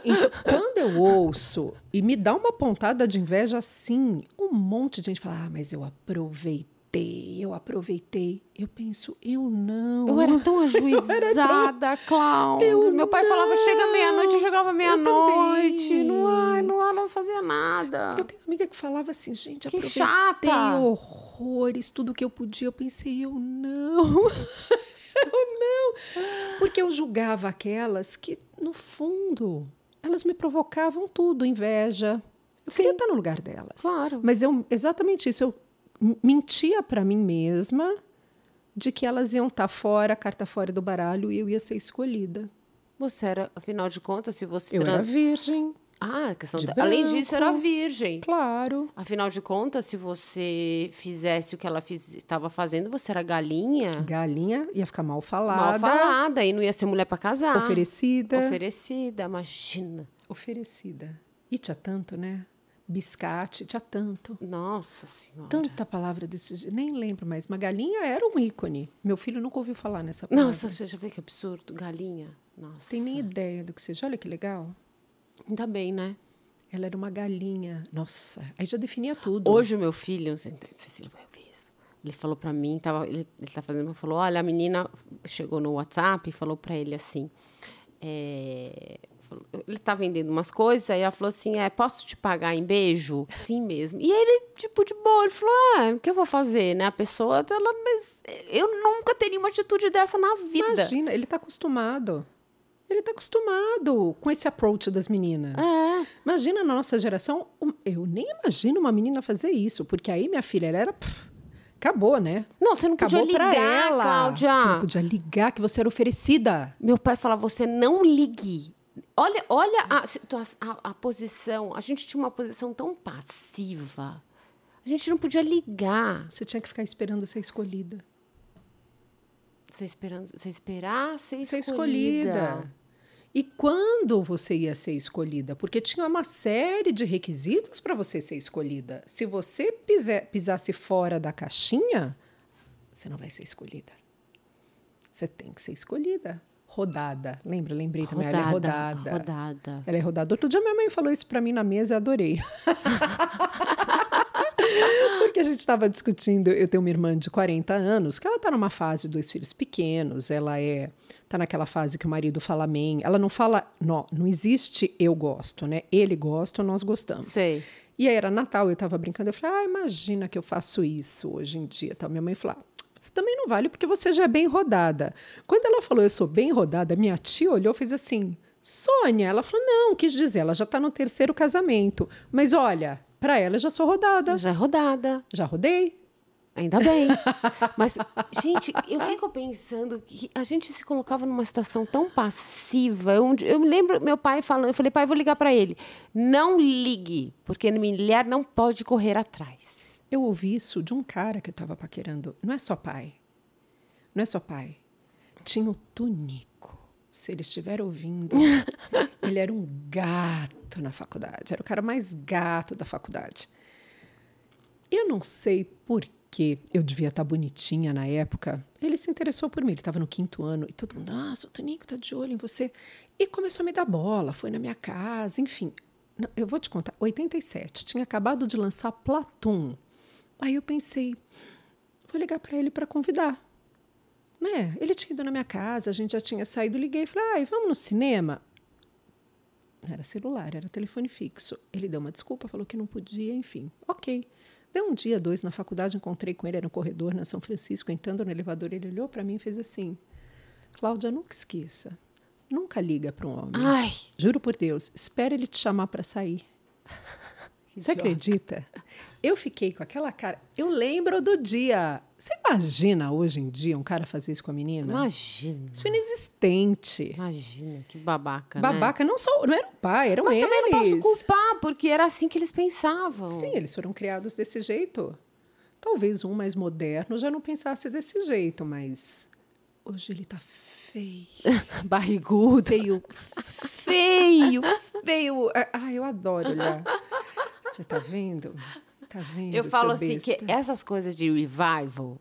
Então, quando eu ouço e me dá uma pontada de inveja assim, um monte de gente fala: Ah, mas eu aproveitei, eu aproveitei. Eu penso, eu não. Eu era tão ajuizada, Cláudia. Eu Meu pai falava, chega meia-noite, eu chegava meia-noite. Não, ai, não, eu não fazia nada. Eu tenho uma amiga que falava assim, gente, Que aproveitei chata. horrores, tudo que eu podia. Eu pensei, eu não. eu não. Porque eu julgava aquelas que, no fundo, elas me provocavam tudo, inveja. Eu queria estar no lugar delas. Claro. Mas eu, exatamente isso, eu mentia para mim mesma de que elas iam estar fora, carta fora do baralho, e eu ia ser escolhida. Você era, afinal de contas, se você... Eu era trans- virgem, Ah, questão de da- Além disso, era virgem. claro. Afinal de contas, se você fizesse o que ela estava fazendo, você era galinha, Galinha ia ficar mal falada. mal falada, e não ia ser mulher para casar. Oferecida. Oferecida, imagina. Oferecida. E tinha tanto, né? Biscate, tinha tanto. Nossa senhora. Tanta palavra desse jeito. Nem lembro mais. Mas galinha era um ícone. Meu filho nunca ouviu falar nessa palavra. Nossa, você já vê que absurdo. Galinha. Nossa. Tem nem ideia do que seja. Olha que legal. Ainda bem, né? Ela era uma galinha. Nossa, aí já definia tudo. Hoje o meu filho, não sei se ele vai ouvir isso. Ele falou pra mim, tava, ele, ele tá fazendo, falou, olha, a menina chegou no WhatsApp e falou pra ele assim, é, falou- ele tá vendendo umas coisas, aí ela falou assim, é, posso te pagar em beijo? Sim mesmo. E ele, tipo, de boa, ele falou, é, o que eu vou fazer, né? A pessoa, ela, mas eu nunca teria uma atitude dessa na vida. Imagina, ele tá acostumado. Ele tá acostumado com esse approach das meninas. É. Imagina na nossa geração, eu nem imagino uma menina fazer isso, porque aí minha filha ela era. pff, acabou, né? Não, você não podia Acabou pra ligar, ela. Cláudia. Você não podia ligar que você era oferecida. Meu pai falava, você não ligue. Olha, olha a, a, a posição. A gente tinha uma posição tão passiva. A gente não podia ligar. Você tinha que ficar esperando ser escolhida. Você, esperando, você esperar ser Ser escolhida. escolhida. E quando você ia ser escolhida? Porque tinha uma série de requisitos para você ser escolhida. Se você pise- pisasse fora da caixinha, você não vai ser escolhida. Você tem que ser escolhida. Rodada. Lembra? Lembrei também. Ela é rodada. Rodada. Ela é rodada. Outro dia minha mãe falou isso para mim na mesa e adorei. Porque a gente estava discutindo, eu tenho uma irmã de 40 anos, que ela está numa fase dois filhos pequenos, ela é tá naquela fase que o marido fala amém. Ela não fala, não, não existe eu gosto, né? Ele gosta, nós gostamos. Sei. E aí era Natal, eu estava brincando, eu falei: "Ah, imagina que eu faço isso hoje em dia". Tal. Minha mãe falou: você também não vale porque você já é bem rodada. Quando ela falou eu sou bem rodada, minha tia olhou e fez assim: Sônia, ela falou: não, quis dizer, ela já está no terceiro casamento. Mas olha, para ela eu já sou rodada. Já é rodada. Já rodei. Ainda bem. Mas, gente, eu fico pensando que a gente se colocava numa situação tão passiva. Eu, eu me lembro meu pai falando, eu falei, pai, vou ligar para ele. Não ligue, porque mulher não pode correr atrás. Eu ouvi isso de um cara que eu estava paquerando. Não é só pai. Não é só pai. Tinha o Tunico. Se ele estiver ouvindo, ele era um gato na faculdade. Era o cara mais gato da faculdade. Eu não sei por que eu devia estar bonitinha na época. Ele se interessou por mim. Ele estava no quinto ano e todo mundo, nossa, o Tonico tá de olho em você. E começou a me dar bola, foi na minha casa, enfim. Eu vou te contar, 87, tinha acabado de lançar Platum. Aí eu pensei, vou ligar para ele para convidar. Né? Ele tinha ido na minha casa, a gente já tinha saído, liguei e falei, ai, vamos no cinema? Não era celular, era telefone fixo. Ele deu uma desculpa, falou que não podia, enfim. Ok. Deu um dia, dois na faculdade, encontrei com ele, era no corredor, na São Francisco, entrando no elevador, ele olhou para mim e fez assim, Cláudia, nunca esqueça, nunca liga para um homem. Ai, Juro por Deus, espera ele te chamar para sair. Você acredita? Eu fiquei com aquela cara. Eu lembro do dia. Você imagina hoje em dia um cara fazer isso com a menina? imagina. Isso é inexistente. Imagina, que babaca, né? Babaca não só, não era o pai, eram Mas eles. também não posso culpar, porque era assim que eles pensavam. Sim, eles foram criados desse jeito. Talvez um mais moderno já não pensasse desse jeito, mas hoje ele tá feio. Barrigudo. Feio, feio, feio. Ah, eu adoro olhar. Você tá vendo? Tá vendo? Eu falo assim, que besta? essas coisas de revival,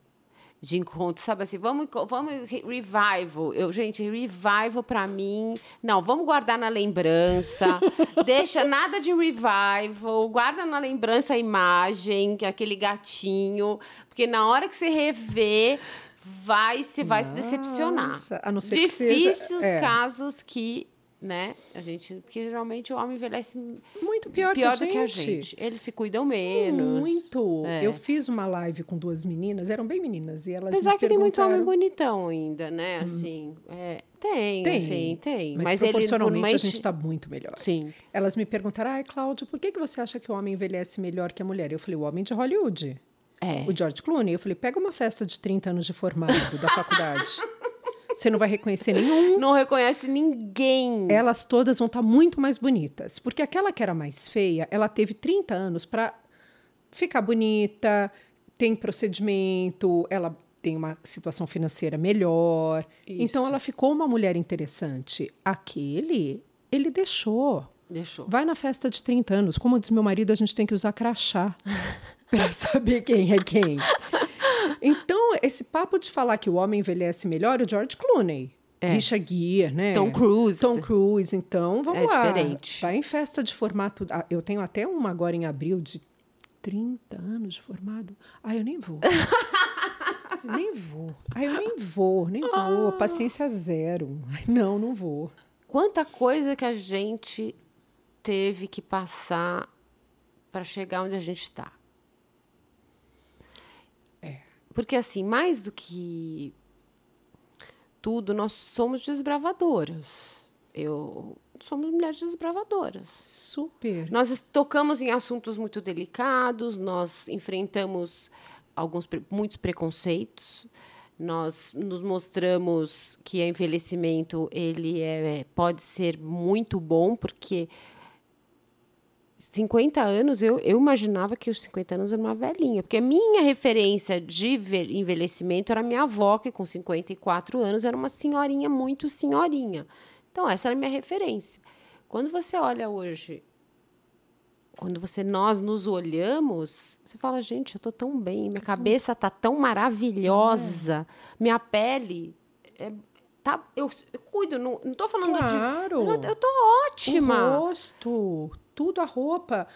de encontro, sabe assim, vamos, vamos re- revival. Eu, gente, revival pra mim, não, vamos guardar na lembrança. deixa nada de revival, guarda na lembrança a imagem, que é aquele gatinho, porque na hora que você rever, vai, você vai se decepcionar. Nossa, a não ser que seja- Difíceis é. casos que, né, a gente, porque geralmente o homem envelhece Muito pior, pior que a do que a gente. Eles se cuidam menos. Muito. É. Eu fiz uma live com duas meninas, eram bem meninas, e elas Apesar que tem muito homem perguntaram- bonitão ainda, né? Assim, é, tem, Tem, assim, tem. Mas, Mas, ele proporcionalmente a normalmente- gente está muito melhor. Sim. Elas me perguntaram, ai, Cláudia, por que, que você acha que o homem envelhece melhor que a mulher? Eu falei, o homem de Hollywood. É. O George Clooney. Eu falei, pega uma festa de 30 anos de formado da faculdade. Você não vai reconhecer nenhum. Não reconhece ninguém. Elas todas vão estar muito mais bonitas. Porque aquela que era mais feia, ela teve 30 anos para ficar bonita, tem procedimento, ela tem uma situação financeira melhor. Isso. Então ela ficou uma mulher interessante. Aquele, ele deixou. Deixou. Vai na festa de 30 anos. Como diz meu marido, a gente tem que usar crachá para saber quem é quem. Então, esse papo de falar que o homem envelhece melhor, o George Clooney. Richard Gere, né? É. Tom Cruise. Tom Cruise, então, vamos É lá. diferente. Vai em festa de formato. ah, Eu tenho até uma agora em abril de 30 anos de formado. Ah, eu nem vou. Nem vou. Ah, eu nem vou, nem Ah. vou. Paciência zero. Não, não vou. Quanta coisa que a gente teve que passar para chegar onde a gente está. É. Porque, assim, mais do que tudo, nós somos desbravadoras. Eu somos mulheres desbravadoras. Super. Nós tocamos em assuntos muito delicados, nós enfrentamos alguns muitos preconceitos. Nós nos mostramos que o envelhecimento ele é, pode ser muito bom, porque 50 anos, eu, eu imaginava que os 50 anos era uma velhinha, porque a minha referência de ve- envelhecimento era minha avó, que com 54 anos era uma senhorinha, muito senhorinha. Então, essa era a minha referência. Quando você olha hoje, quando você nós nos olhamos, você fala, gente, eu tô tão bem, minha cabeça tá tão maravilhosa, minha pele é, tá, eu, eu cuido, não, não tô falando Claro. de, eu tô O ótima. rosto, tudo a roupa.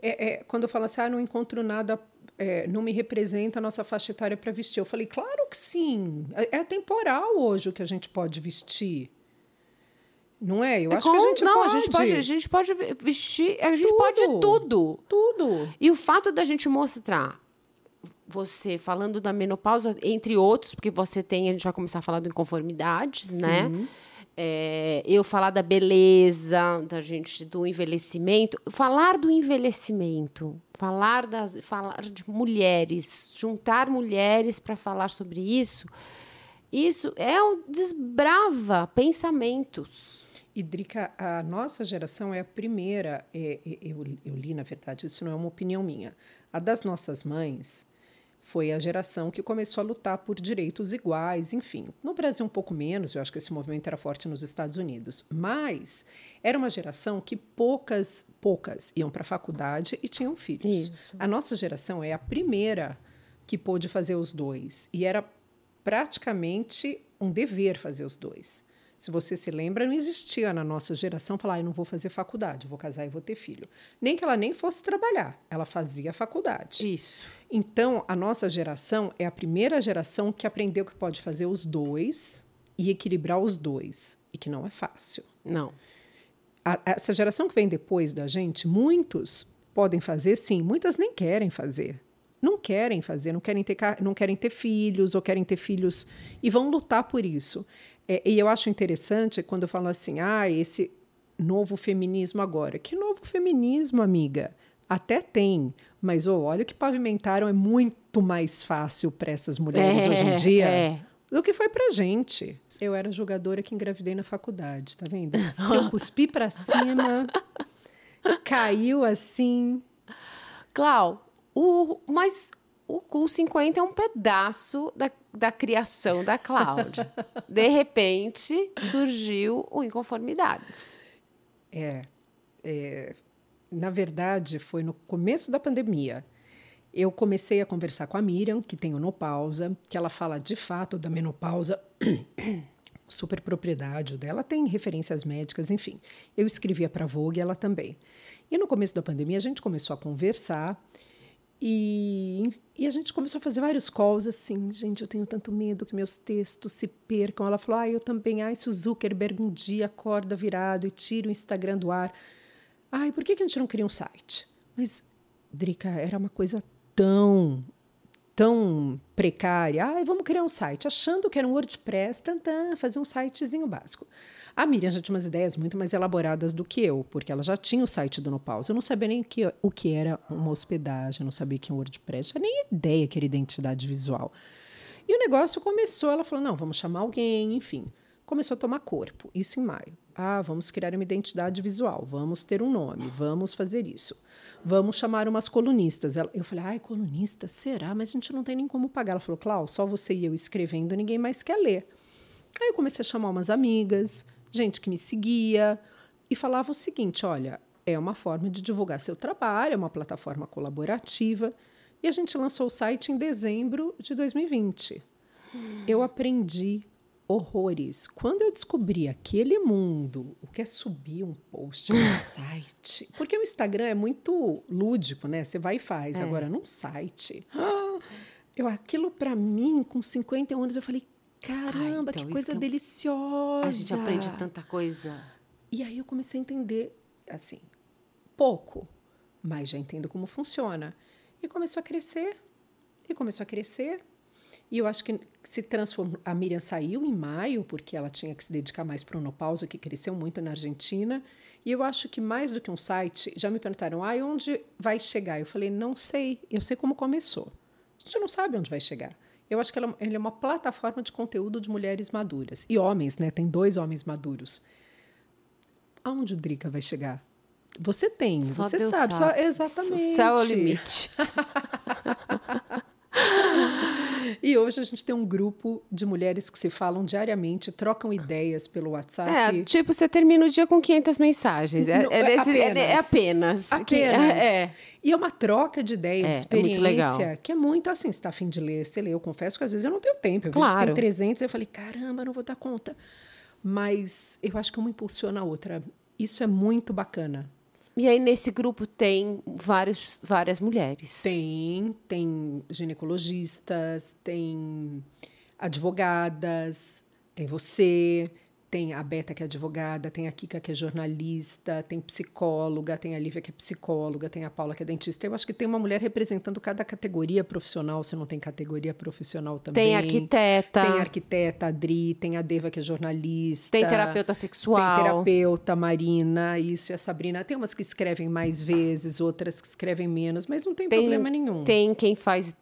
É, é, quando eu falo assim, ah, não encontro nada, é, não me representa a nossa faixa etária para vestir. Eu falei, claro que sim. É, é temporal hoje o que a gente pode vestir. Não é? Eu É acho que a com- gente não, pode. a gente pode, a gente pode vestir, a gente Tudo. pode tudo. Tudo. E o fato da gente mostrar você falando da menopausa, entre outros, porque você tem, a gente vai começar a falar de inconformidades, né? É, eu falar da beleza, da gente, do envelhecimento, falar do envelhecimento, falar das, falar de mulheres, juntar mulheres para falar sobre isso, isso é um desbrava pensamentos. E, Drica, a nossa geração é a primeira, é, é, eu, eu li, na verdade, isso não é uma opinião minha. A das nossas mães foi a geração que começou a lutar por direitos iguais, enfim. No Brasil, um pouco menos, eu acho que esse movimento era forte nos Estados Unidos. Mas era uma geração que poucas, poucas iam para a faculdade e tinham filhos. Isso. A nossa geração é a primeira que pôde fazer os dois. E era praticamente um dever fazer os dois. Se você se lembra, não existia na nossa geração falar, ah, eu não vou fazer faculdade, vou casar e vou ter filho. Nem que ela nem fosse trabalhar, ela fazia faculdade. Isso. Então, a nossa geração é a primeira geração que aprendeu que pode fazer os dois e equilibrar os dois, e que não é fácil. Não. A- essa geração que vem depois da gente, muitos podem fazer, sim, muitas nem querem fazer. Não querem fazer, não querem ter, não querem ter filhos ou querem ter filhos e vão lutar por isso. É, e eu acho interessante quando eu falo assim, ah, esse novo feminismo agora. Que novo feminismo, amiga? Até tem, mas oh, olha o que pavimentaram é muito mais fácil para essas mulheres É, hoje em dia é. do que foi pra gente. Eu era jogadora que engravidei na faculdade, tá vendo? Se eu cuspi pra cima, caiu assim. Clau, o, mas o, o 50 é um pedaço da, da criação da Cláudia. De repente, surgiu o Inconformidades. É, é, na verdade, foi no começo da pandemia. Eu comecei a conversar com a Miriam, que tem menopausa, que ela fala de fato da menopausa, super propriedade dela, tem referências médicas, enfim. Eu escrevia para a Vogue, ela também. E no começo da pandemia, a gente começou a conversar e, e a gente começou a fazer vários calls assim, gente, eu tenho tanto medo que meus textos se percam. Ela falou, ah, eu também, ai, se o Zuckerberg um dia acorda virado e tira o Instagram do ar, ai, por que, que a gente não cria um site? Mas, Drica, era uma coisa tão, tão precária. Ai, vamos criar um site, achando que era um WordPress, tantã, fazer um sitezinho básico. A Miriam já tinha umas ideias muito mais elaboradas do que eu, porque ela já tinha o site do No Pause. Eu não sabia nem o que, o que era uma hospedagem, eu não sabia que era um WordPress, tinha nem ideia que era identidade visual. E o negócio começou, ela falou, não, vamos chamar alguém, enfim. Começou a tomar corpo, isso em maio. Ah, vamos criar uma identidade visual, vamos ter um nome, vamos fazer isso. Vamos chamar umas colunistas. Eu falei, ai, colunista, será? Mas a gente não tem nem como pagar. Ela falou, Clau, só você e eu escrevendo, ninguém mais quer ler. Aí eu comecei a chamar umas amigas, gente que me seguia, e falava o seguinte: olha, é uma forma de divulgar seu trabalho, é uma plataforma colaborativa. E a gente lançou o site em dezembro de 2020. Eu aprendi horrores. Quando eu descobri aquele mundo, o que é subir um post no site. Porque o Instagram é muito lúdico, né? Você vai e faz. Agora, num site. Eu, aquilo para mim, com 51 anos, eu falei: caramba, então, que coisa que eu- deliciosa. A gente aprende tanta coisa. E aí eu comecei a entender, assim, pouco, mas já entendo como funciona. E começou a crescer, e começou a crescer. E eu acho que se transformou. A Miriam saiu em maio, porque ela tinha que se dedicar mais para o Nopausa, que cresceu muito na Argentina. E eu acho que mais do que um site, já me perguntaram, ah, onde vai chegar? Eu falei, não sei, eu sei como começou. A gente não sabe onde vai chegar. Eu acho que ela, ele é uma plataforma de conteúdo de mulheres maduras. E homens, né? Tem dois homens maduros. Aonde o Drica vai chegar? Você tem, Só você Deus sabe, só- exatamente. O céu é o limite. E hoje a gente tem um grupo de mulheres que se falam diariamente, trocam ideias pelo WhatsApp. É, tipo, você termina o dia com 500 mensagens. É, Não, é, é desse- é- apenas. é apenas. Que- Apenas. é. E é uma troca de ideia, É, de é experiência, muito legal. que é muito assim, você está afim de ler, você lê. Eu confesso que às vezes eu não tenho tempo. Eu vejo Claro. que tem 300, eu falei, caramba, não vou dar conta. Mas eu acho que uma impulsiona a outra. Isso é muito bacana. E aí, nesse grupo, tem vários, várias mulheres. Tem, tem ginecologistas, tem advogadas, tem você, tem a Beta que é advogada, tem a Kika que é jornalista, tem psicóloga, tem a Lívia que é psicóloga, tem a Paula que é dentista. Eu acho que tem uma mulher representando cada categoria profissional, se não tem categoria profissional também. Tem arquiteta, Tem arquiteta, Adri, tem a Deva que é jornalista. tem terapeuta sexual. Tem terapeuta, Marina, isso e a Sabrina. Tem umas que escrevem mais vezes, outras que escrevem menos, mas não tem, Tem- problema nenhum. Tem quem faz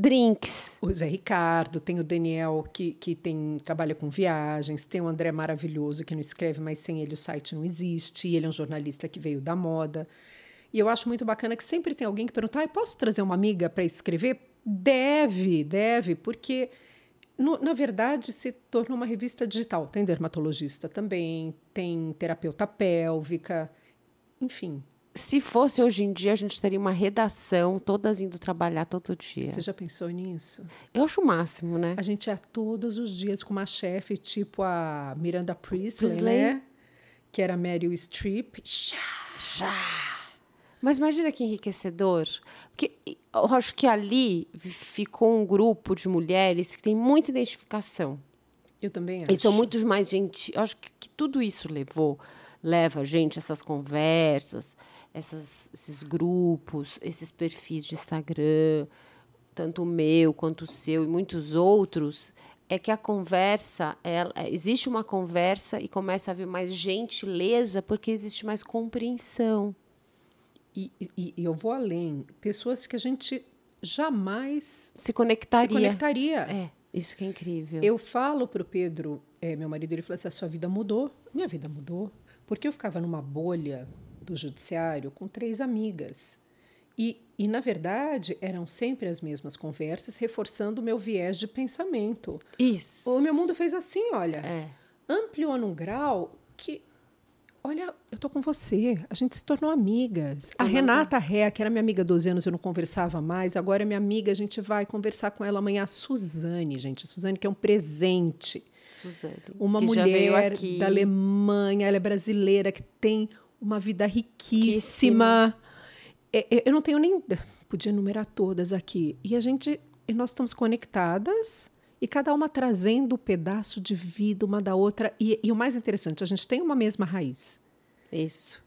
drinks. O Zé Ricardo, tem o Daniel que, que tem, trabalha com viagens, tem o André maravilhoso que não escreve, mas sem ele o site não existe, e ele é um jornalista que veio da moda. E eu acho muito bacana que sempre tem alguém que pergunta: ah, posso trazer uma amiga para escrever? Deve, deve, porque no- na verdade se tornou uma revista digital. Tem dermatologista também, tem terapeuta pélvica, enfim. Se fosse hoje em dia, a gente teria uma redação, todas indo trabalhar todo dia. Você já pensou nisso? Eu acho o máximo, né? A gente é todos os dias com uma chefe tipo a Miranda Priestley, Priestley. né? Que era Meryl Streep. Mas imagina que enriquecedor. Porque eu acho que ali ficou um grupo de mulheres que tem muita identificação. Eu também acho. E são muitos mais gente. Eu acho que, que tudo isso levou, leva a gente, essas conversas, essas- esses grupos, esses perfis de Instagram, tanto o meu quanto o seu e muitos outros, é que a conversa, ela, existe uma conversa e começa a haver mais gentileza porque existe mais compreensão. E, e, e eu vou além. Pessoas que a gente jamais Se conectaria. se conectaria. É, isso que é incrível. Eu falo pro Pedro, é, meu marido, ele falou assim: a sua vida mudou. Minha vida mudou. Porque eu ficava numa bolha do judiciário com três amigas. E, e, na verdade, eram sempre as mesmas conversas, reforçando o meu viés de pensamento. Isso. O meu mundo fez assim, olha. É. Ampliou num grau que. Olha, eu tô com você. A gente se tornou amigas. A Tornamos Renata Ré, que era minha amiga há 12 anos, eu não conversava mais. Agora é minha amiga, a gente vai conversar com ela amanhã. A Suzane, gente. A Suzane, que é um presente. Suzane. Uma mulher da Alemanha, ela é brasileira, que tem uma vida riquíssima. É, é, eu não tenho nem. Podia enumerar todas aqui. E a gente. E nós estamos conectadas e cada uma trazendo um pedaço de vida uma da outra. E, e o mais interessante, a gente tem uma mesma raiz. Isso.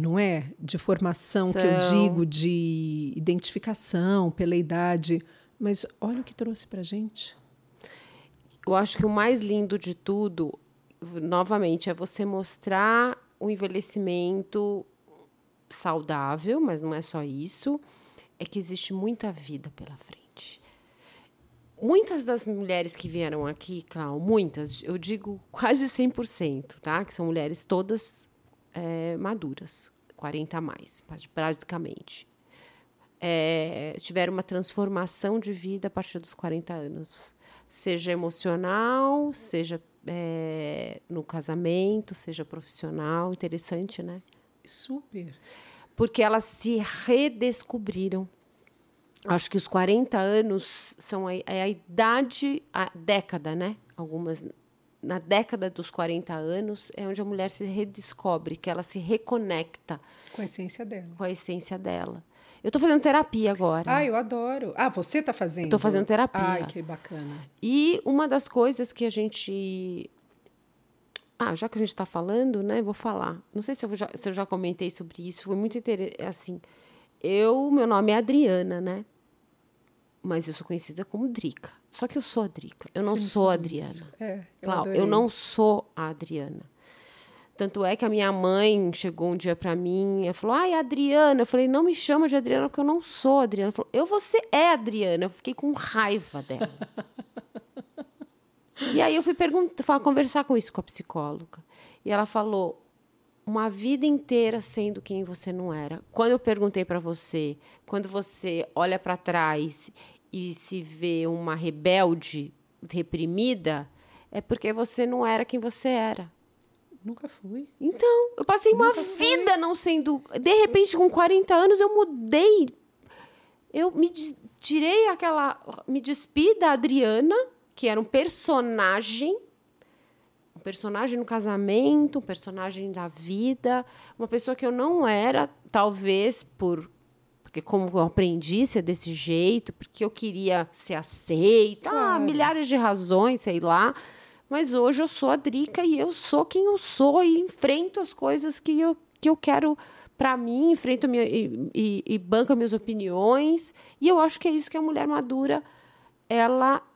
Não é? De formação, que eu São. digo, de identificação pela idade. Mas olha o que trouxe pra gente. Eu acho que o mais lindo de tudo, novamente, é você mostrar o envelhecimento saudável, mas não é só isso. É que existe muita vida pela frente. Muitas das mulheres que vieram aqui, Clau, muitas, eu digo quase 100%, tá? Que são mulheres todas eh, maduras, 40 a mais, pra- basicamente. É, tiveram uma transformação de vida a partir dos 40 anos. Seja emocional, seja é, no casamento, seja profissional. Interessante, né? Super. Porque elas se redescobriram. Acho que os 40 anos são a, é a idade, a década, né? Algumas. Na década dos 40 anos é onde a mulher se redescobre, que ela se reconecta Com a essência dela. com a essência dela. Eu tô fazendo terapia agora. Ah, eu adoro. Ah, você tá fazendo? Tô fazendo terapia. Ai, que bacana. E uma das coisas que a gente. Ah, já que a gente está falando, né? Vou falar. Não sei se eu já, se eu já comentei sobre isso. Foi muito interessante. Assim, eu, meu nome é Adriana, né? Mas eu sou conhecida como Drica. Só que eu sou a Drica. Eu não me sou a Adriana. É, eu, eu não sou a Adriana. Tanto é que a minha mãe chegou um dia pra mim e falou: Ai, Adriana. Eu falei: Não me chama de Adriana porque eu não sou Adriana. Ela falou: Eu, você é Adriana. Eu fiquei com raiva dela. e aí eu fui perguntar, conversar com isso com a psicóloga. E ela falou: Uma vida inteira sendo quem você não era. Quando eu perguntei pra você, quando você olha pra trás e se vê uma rebelde reprimida, é porque você não era quem você era. Nunca fui. Então, eu passei uma vida não sendo. De repente, com 40 anos, eu mudei. Eu me tirei aquela. Me despi da Adriana, que era um personagem. Um personagem no casamento, um personagem da vida. Uma pessoa que eu não era, talvez por. Porque, como eu aprendi a ser desse jeito, porque eu queria ser aceita, ah, Claro. milhares de razões, sei lá. Mas hoje eu sou a Drica e eu sou quem eu sou e enfrento as coisas que eu, que eu quero para mim, enfrento minha, e, e, e banco as minhas opiniões. E eu acho que é isso que a mulher madura, ela.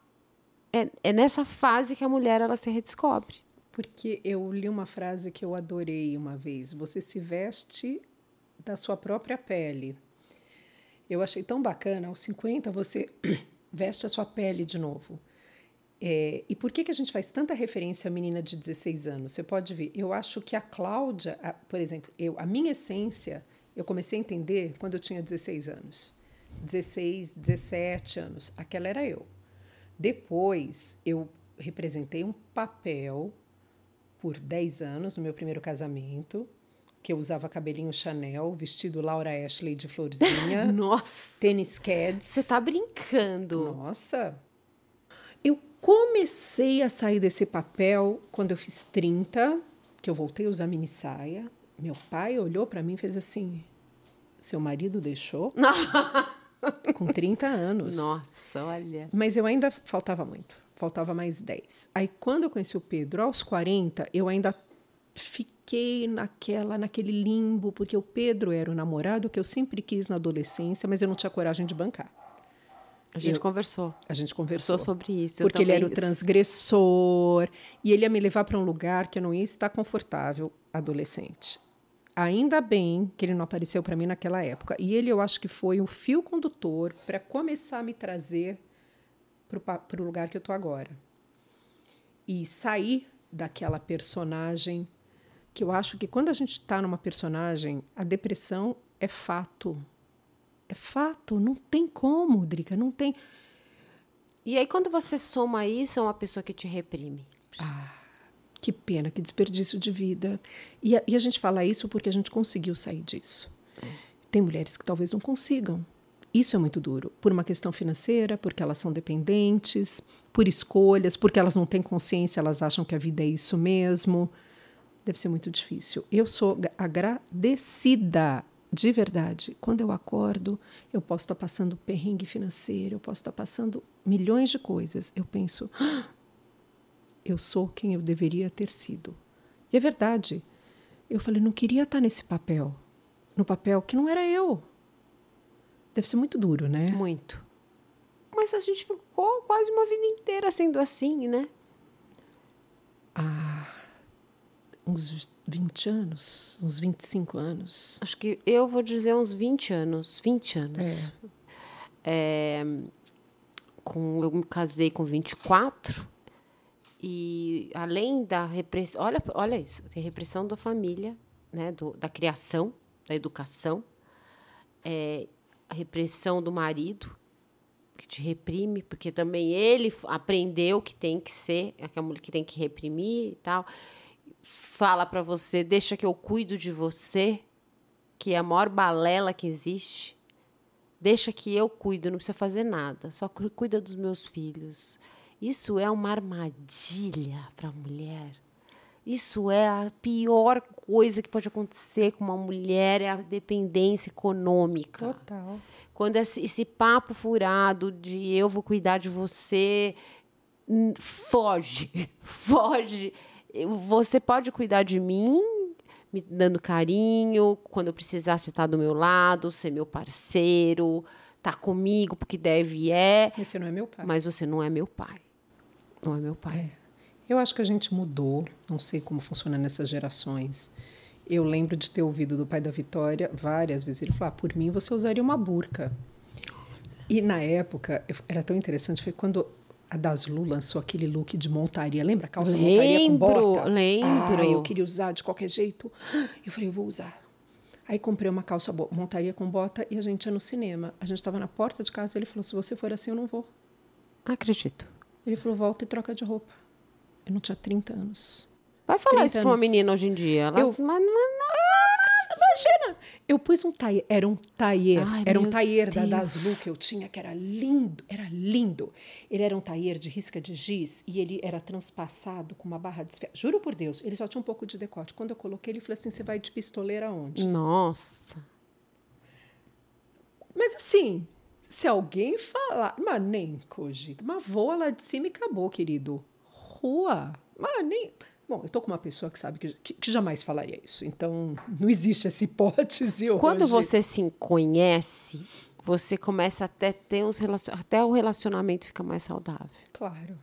É, é nessa fase que a mulher ela se redescobre. Porque eu li uma frase que eu adorei uma vez. Você se veste da sua própria pele. Eu achei tão bacana. Aos 50, você veste a sua pele de novo. É, e por que, que a gente faz tanta referência à menina de 16 anos? Você pode ver. Eu acho que a Cláudia, a- por exemplo, eu, a minha essência, eu comecei a entender quando eu tinha 16 anos. 16, 17 anos. Aquela era eu. Depois, eu representei um papel por 10 anos no meu primeiro casamento, que eu usava cabelinho Chanel, vestido Laura Ashley de florzinha, Nossa! tênis Keds. Você tá brincando. Nossa! Eu comecei a sair desse papel quando eu fiz 30, que eu voltei a usar mini saia. Meu pai olhou para mim e fez assim: Seu marido deixou? Com 30 anos. Nossa, olha. Mas eu ainda faltava muito. Faltava mais 10. Aí quando eu conheci o Pedro aos 40, eu ainda fiquei naquela naquele limbo, porque o Pedro era o namorado que eu sempre quis na adolescência, mas eu não tinha coragem de bancar. A gente Eu- conversou. A gente conversou. Sobre isso. Porque ele era o transgressor e ele ia me levar para um lugar que eu não ia estar confortável, adolescente. Ainda bem que ele não apareceu para mim naquela época. E ele, eu acho que foi o fio condutor para começar a me trazer para o lugar que eu tô agora. E sair daquela personagem que eu acho que quando a gente está numa personagem, a depressão é fato. É fato, não tem como, Drica, não tem. E aí, quando você soma isso a uma pessoa que te reprime? Que pena, que desperdício de vida. E a, e a gente fala isso porque a gente conseguiu sair disso. Tem mulheres que talvez não consigam. Isso é muito duro. Por uma questão financeira, porque elas são dependentes, por escolhas, porque elas não têm consciência, elas acham que a vida é isso mesmo. Deve ser muito difícil. Eu sou gra- agradecida, de verdade. Quando eu acordo, eu posso estar passando perrengue financeiro, eu posso estar passando milhões de coisas. Eu penso, eu sou quem eu deveria ter sido. E é verdade. Eu falei, não queria estar nesse papel. No papel que não era eu. Deve ser muito duro, né? Muito. Mas a gente ficou quase uma vida inteira sendo assim, né? Uns 20 anos, uns 25 anos. Acho que eu vou dizer uns 20 anos. 20 anos. É, com, eu me casei com 24. E além da repressão. Olha, olha isso. Tem repressão da família, né? Do, da criação, da educação. É, a repressão do marido, que te reprime, porque também ele aprendeu que tem que ser, é que a mulher que tem que reprimir e tal. Fala pra você, deixa que eu cuido de você, que é a maior balela que existe. Deixa que eu cuido, não precisa fazer nada, só cu- cuida dos meus filhos. Isso é uma armadilha para a mulher. Isso é a pior coisa que pode acontecer com uma mulher, é a dependência econômica. Total. Quando esse, esse papo furado de eu vou cuidar de você, hum, foge, foge. Você pode cuidar de mim, me dando carinho, quando eu precisar você tá do meu lado, ser meu parceiro, tá comigo porque deve e é, Esse não é meu pai. mas você não é meu pai. Não é meu pai. É. Eu acho que a gente mudou, não sei como funciona nessas gerações. Eu lembro de ter ouvido do pai da Vitória várias vezes. Ele falou: ah, por mim você usaria uma burca. E na época, eu- era tão interessante, foi quando a Daslu lançou aquele look de montaria. Lembra a calça montaria com Lembro, bota? lembro. Ah, eu queria usar de qualquer jeito. Eu falei, eu vou usar. Aí comprei uma calça montaria com bota e a gente ia no cinema. A gente estava na porta de casa e ele falou: se você for assim, eu não vou. Acredito. Ele falou: volta e troca de roupa. Eu não tinha 30 anos. Vai falar 30 isso pra uma anos. menina hoje em dia. Ela, Eu- mas não é Imagina! Eu pus um taier, era um taier, Ai, era um taier da. Daslu que eu tinha, que era lindo, era lindo. Ele era um taier de risca de giz e ele era transpassado com uma barra de ferro. Juro por Deus, ele só tinha um pouco de decote. Quando eu coloquei, ele falou assim: você vai de pistoleira aonde? Nossa. Mas assim, se alguém falar, mas nem cogito, mas voa lá de cima e acabou, querido. Rua, mas nem. Bom, eu tô com uma pessoa que sabe que, que, que jamais falaria isso, então não existe essa hipótese hoje. Quando você se conhece, você começa até ter uns relacion... até o relacionamento fica mais saudável. Claro,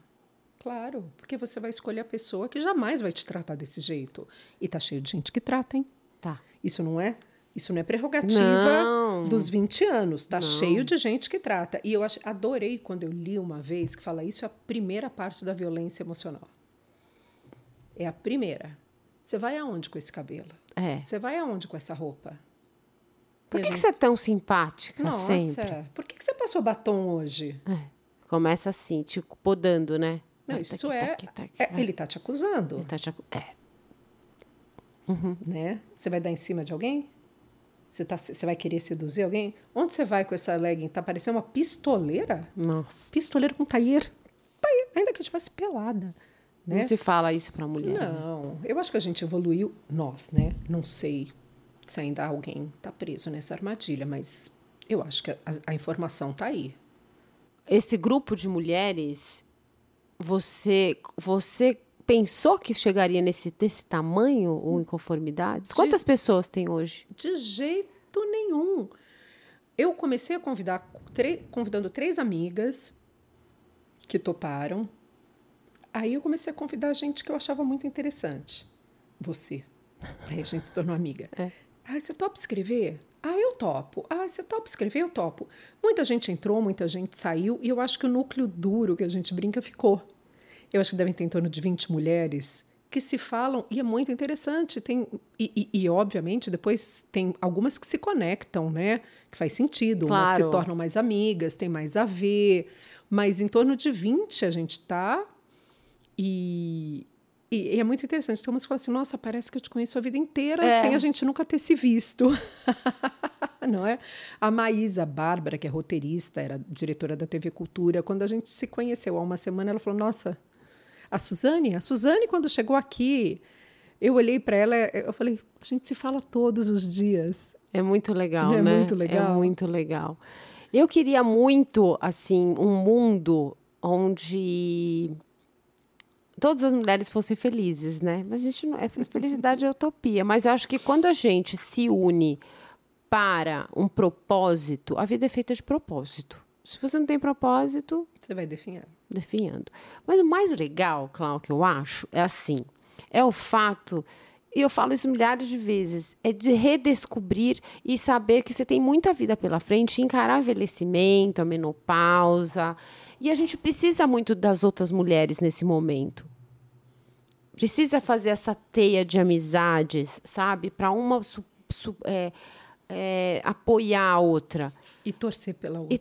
claro, porque você vai escolher a pessoa que jamais vai te tratar desse jeito. E tá cheio de gente que trata, hein? Tá. Isso não é, isso não é prerrogativa Não. dos 20 anos. Tá Não. cheio de gente que trata. E eu adorei quando eu li uma vez que fala isso é a primeira parte da violência emocional. É a primeira. Você vai aonde com esse cabelo? É. Você vai aonde com essa roupa? Por que, a que gente- você é tão simpática Nossa, sempre? por que, que você passou batom hoje? É. Começa assim, tipo, podando, né? Não, Tá isso aqui, é, tá aqui, tá aqui, é- vai. Ele tá te acusando. Ele tá te acu- É. né? Você vai dar em cima de alguém? Você, tá, você vai querer seduzir alguém? Onde você vai com essa legging? Tá parecendo uma pistoleira? Nossa. Pistoleira com taier. Taier, ainda que eu estivesse pelada. Né? Não se fala isso pra mulher. né? Não, eu acho que a gente evoluiu, nós, né? Não sei se ainda alguém tá preso nessa armadilha, mas eu acho que a, a informação tá aí. Esse grupo de mulheres, você você pensou que chegaria nesse desse tamanho ou inconformidades? Quantas pessoas tem hoje? De jeito nenhum. eu comecei a convidar, convidando três amigas que toparam. Aí eu comecei a convidar gente que eu achava muito interessante. Você. Aí a gente se tornou amiga. É. Ah, você topa escrever? Ah, eu topo. Ah, você topa escrever? Eu topo. Muita gente entrou, muita gente saiu, e eu acho que o núcleo duro que a gente brinca ficou. Eu acho que devem ter em torno de 20 mulheres que se falam, e é muito interessante. Tem, e, e, e, obviamente, depois tem algumas que se conectam, né? Que faz sentido, claro. umas se tornam mais amigas, tem mais a ver. Mas em torno de 20 a gente está. E, e, e, é muito interessante. Então, umas falam assim: nossa, parece que eu te conheço a vida inteira, é. sem a gente nunca ter se visto. Não é? A Maísa Bárbara, que é roteirista, era diretora da TV Cultura, quando a gente se conheceu há uma semana, ela falou: nossa a Suzane, a Suzane, quando chegou aqui, eu olhei para ela, eu falei, a gente se fala todos os dias. É muito legal, é né? É muito legal. É muito legal. Eu queria muito, assim, um mundo onde todas as mulheres fossem felizes, né? Mas a gente não, é felicidade é utopia, mas eu acho que quando a gente se une para um propósito, a vida é feita de propósito. Se você não tem propósito, você vai definhando. Definhando. Mas o mais legal, Cláudio, que eu acho, é assim: é o fato, e eu falo isso milhares de vezes, é de redescobrir e saber que você tem muita vida pela frente, encarar o envelhecimento, a menopausa. E a gente precisa muito das outras mulheres nesse momento. Precisa fazer essa teia de amizades, sabe? Para uma é, é, apoiar a outra. E torcer pela outra. E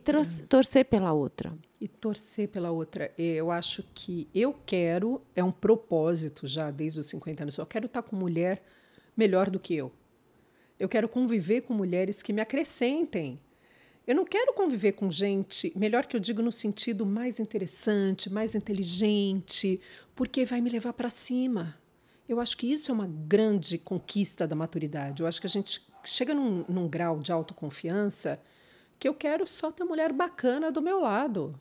torcer pela outra. E torcer pela outra. Eu acho que eu quero, é um propósito já desde os 50 anos, eu quero estar com mulher melhor do que eu. Eu quero conviver com mulheres que me acrescentem. Eu não quero conviver com gente, melhor que eu digo no sentido mais interessante, mais inteligente, porque vai me levar para cima. Eu acho que isso é uma grande conquista da maturidade. Eu acho que a gente chega num, num grau de autoconfiança que eu quero só ter mulher bacana do meu lado.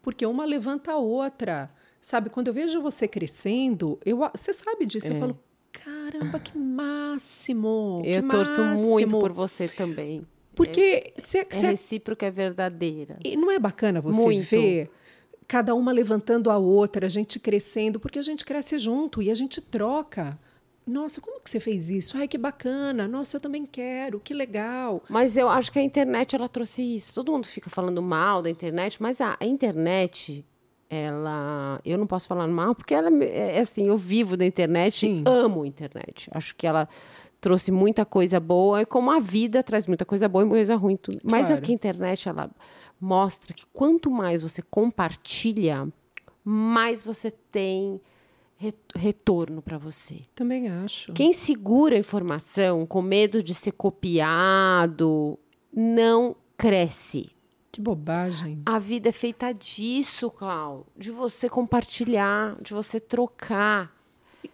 Porque uma levanta a outra. Sabe, quando eu vejo você crescendo, eu, você sabe disso, é. eu falo, caramba, que máximo! Eu que torço máximo. muito por você também. Porque é, cê, é recíproca, é verdadeira. E não é bacana você muito. ver cada uma levantando a outra, a gente crescendo, porque a gente cresce junto e a gente troca. Nossa, como que você fez isso? Ai, que bacana. Nossa, eu também quero. Que legal. Mas eu acho que a internet ela trouxe isso. Todo mundo fica falando mal da internet, mas a, a internet ela, eu não posso falar mal porque ela é, é assim, eu vivo da internet, Sim. amo a internet. Acho que ela trouxe muita coisa boa e como a vida traz muita coisa boa e coisa ruim, tudo. Mas claro. é que a internet ela mostra que quanto mais você compartilha, mais você tem retorno para você. Também acho. Quem segura a informação com medo de ser copiado não cresce. Que bobagem. A vida é feita disso, Clau, de você compartilhar, de você trocar.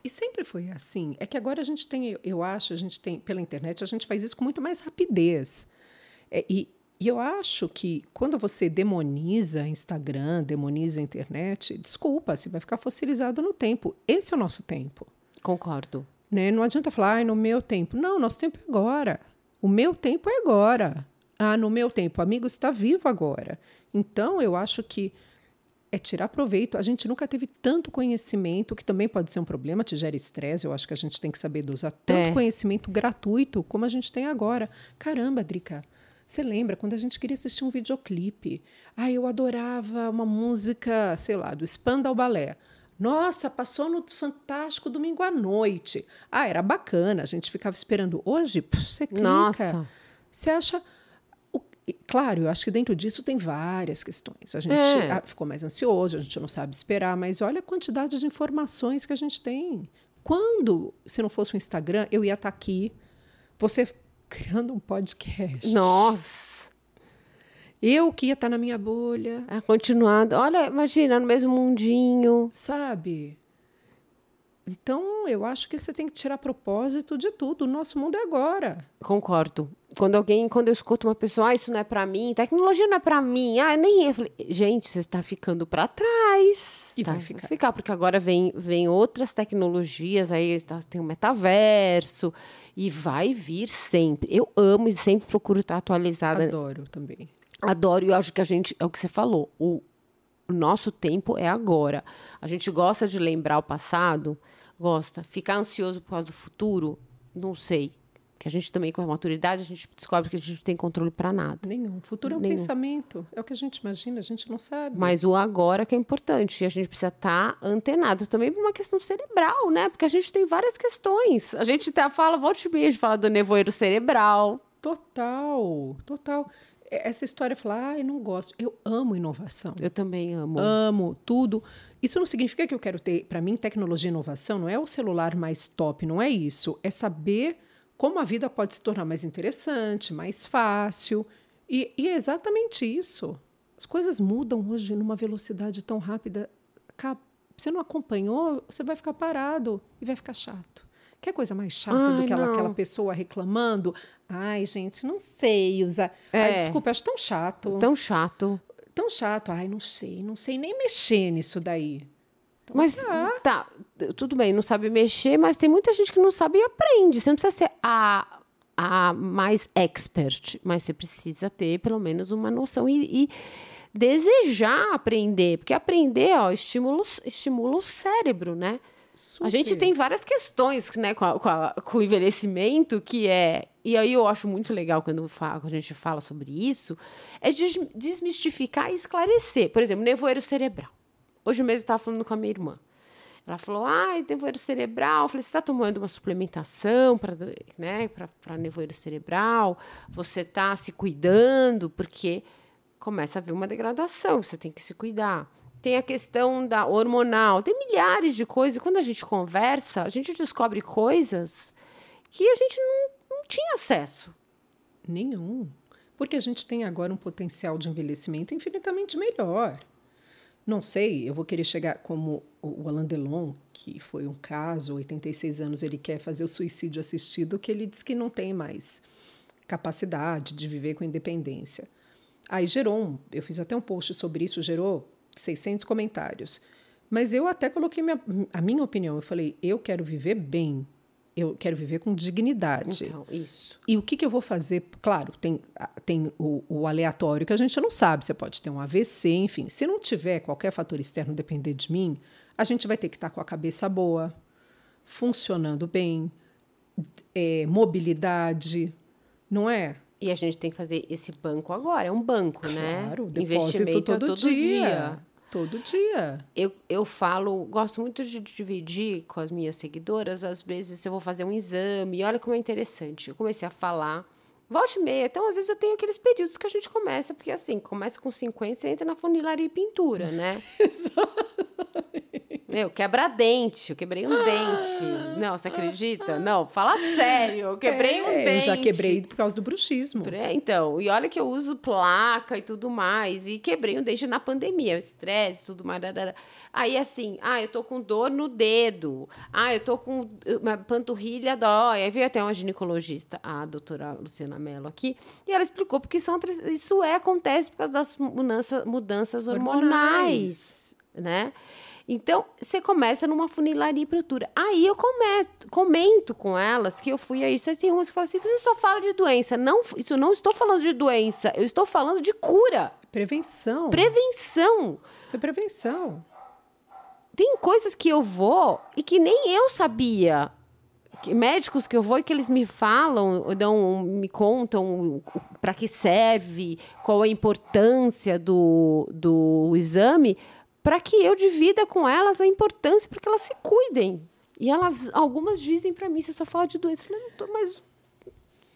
E, e sempre foi assim. É que agora a gente tem, eu acho, a gente tem pela internet, a gente faz isso com muito mais rapidez. É, e, e eu acho que quando você demoniza Instagram, demoniza a internet, desculpa, você vai ficar fossilizado no tempo. Esse é o nosso tempo. Concordo. Né? Não adianta falar, ah, no meu tempo. Não, nosso tempo é agora. O meu tempo é agora. Ah, no meu tempo, amigo está vivo agora. Então, eu acho que é tirar proveito. A gente nunca teve tanto conhecimento, que também pode ser um problema, te gera estresse. Eu acho que a gente tem que saber usar tanto é. conhecimento gratuito como a gente tem agora. Caramba, Drica, você lembra quando a gente queria assistir um videoclipe? Ah, eu adorava uma música, sei lá, do Spandau Ballet. Nossa, passou no Fantástico domingo à noite. Ah, era bacana, a gente ficava esperando. Hoje, pff, você clica. Nossa. Você acha. O... Claro, eu acho que dentro disso tem várias questões. A gente é. Ficou mais ansioso, a gente não sabe esperar, mas olha a quantidade de informações que a gente tem. Quando, se não fosse o Instagram, eu ia estar aqui. Você criando um podcast. Nossa! Eu que ia estar na minha bolha. É, continuando. Olha, imagina, no mesmo mundinho. Sabe? Então, eu acho que você tem que tirar propósito de tudo. O nosso mundo é agora. Concordo. Quando alguém, quando eu escuto uma pessoa, ah, isso não é para mim, tecnologia não é para mim, ah, nem eu falei, gente, você está ficando para trás. E tá, vai ficar. ficar, porque agora vem, vem outras tecnologias, aí tá- tem o metaverso, e vai vir sempre. Eu amo e sempre procuro estar atualizada. Adoro também. Adoro, e eu acho que a gente, é o que você falou, o, o nosso tempo é agora. A gente gosta de lembrar o passado, gosta. Ficar ansioso por causa do futuro, não sei. Que a gente também, com a maturidade, a gente descobre que a gente não tem controle para nada. Nenhum. O futuro é um Nenhum. pensamento. É o que a gente imagina, a gente não sabe. Mas o agora que é importante. E a gente precisa estar antenado também por uma questão cerebral, né? Porque a gente tem várias questões. A gente até fala, volte meia, de falar do nevoeiro cerebral. Total, total. Essa história, falar, ah, eu não gosto. Eu amo inovação. Eu também amo. amo tudo. Isso não significa que eu quero ter, para mim, tecnologia e inovação não é o celular mais top, não é isso. É saber como a vida pode se tornar mais interessante, mais fácil. E, e é exatamente isso. As coisas mudam hoje numa velocidade tão rápida. Você não acompanhou, você vai ficar parado e vai ficar chato. Quer coisa mais chata do Ai, que ela- aquela pessoa reclamando? Ai, gente, não sei usar. Ai, É. desculpa, eu acho tão chato Tão chato. tão chato. Ai, não sei, não sei nem mexer nisso daí. Então, Mas tá. tá, tudo bem, não sabe mexer, mas tem muita gente que não sabe e aprende. Você não precisa ser a, a mais expert, mas você precisa ter pelo menos uma noção e, e desejar aprender, porque aprender, ó, estimula, o- estimula o cérebro, né? A gente Super. tem várias questões né, com, a- com a- com o envelhecimento, que é. E aí eu acho muito legal quando, a gente fala sobre isso, é des- desmistificar e esclarecer. Por exemplo, nevoeiro cerebral. Hoje mesmo eu estava falando com a minha irmã. Ela falou: ai, nevoeiro cerebral. Eu falei: você está tomando uma suplementação para né, nevoeiro cerebral? Você está se cuidando? Porque começa a haver uma degradação, você tem que se cuidar. Tem a questão da hormonal, tem milhares de coisas. E quando a gente conversa, a gente descobre coisas que a gente não, não tinha acesso. Nenhum. Porque a gente tem agora um potencial de envelhecimento infinitamente melhor. Não sei, eu vou querer chegar como o Alain Delon, que foi um caso, 86 anos, ele quer fazer o suicídio assistido, que ele diz que não tem mais capacidade de viver com independência. Aí gerou, um, eu fiz até um post sobre isso, gerou 600 comentários. Mas eu até coloquei minha, a minha opinião. Eu falei, eu quero viver bem, eu quero viver com dignidade. Então, isso. E o que, que eu vou fazer? Claro, tem, a- tem o, o aleatório que a gente não sabe. Você pode ter um AVC, enfim. Se não tiver qualquer fator externo depender de mim, a gente vai ter que estar com a cabeça boa, funcionando bem, é, mobilidade, não é? E a gente tem que fazer esse banco agora. É um banco, né? Claro, depósito todo, dia. Todo dia. Eu, eu falo, gosto muito de dividir com as minhas seguidoras, às vezes eu vou fazer um exame, e olha como é interessante. Eu comecei a falar, volte e meia, então às vezes eu tenho aqueles períodos que a gente começa, porque assim, começa com 50, você entra na funilaria e pintura, né? Meu, quebra dente, eu quebrei um dente. Não, você acredita? Não, fala sério, eu quebrei um É, dente. Eu já quebrei por causa do bruxismo. É, então, e olha que eu uso placa e tudo mais, e quebrei um dente na pandemia, o estresse tudo mais. Aí, assim, ah, eu tô com dor no dedo, ah, eu tô com uma panturrilha dói. Aí veio até uma ginecologista, a doutora Luciana Mello aqui, e ela explicou porque são, isso é, acontece por causa das mudança, mudanças hormonais, né? Então, você começa numa funilaria e procura. Aí eu comento, comento com elas que eu fui a isso. Aí tem umas que falam assim: você só fala de doença. Não, isso eu não estou falando de doença, eu estou falando de cura, Prevenção. prevenção. Isso é prevenção. Tem coisas que eu vou e que nem eu sabia. Que- médicos que eu vou e que eles me falam, dão, me contam para que serve, qual a importância do, do exame, para que eu divida com elas a importância para que elas se cuidem. E elas, algumas dizem para mim, você só fala de doença. Eu falei, mas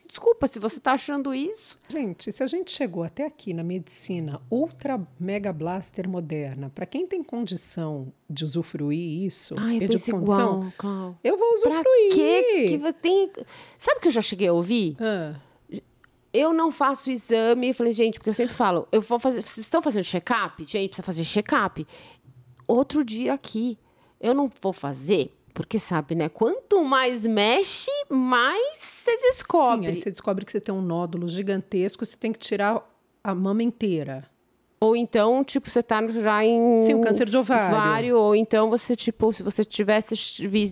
desculpa, se você está achando isso. Gente, se a gente chegou até aqui na medicina ultra mega blaster moderna, para quem tem condição de usufruir isso, Ai, eu digo condição, igual, Clau. eu vou Pra usufruir. que que você tem... Sabe o que eu já cheguei a ouvir? Ah, Eu não faço exame. Eu falei, gente, porque eu sempre falo, eu vou fazer. Vocês estão fazendo check-up? Gente, precisa fazer check-up. Outro dia aqui, eu não vou fazer, Porque sabe, né? Quanto mais mexe, mais você descobre. Sim, aí você descobre que você tem um nódulo gigantesco, você tem que tirar a mama inteira. Ou então, tipo, você tá já em. Sim, um câncer de ovário. Ou então você, tipo, se você tivesse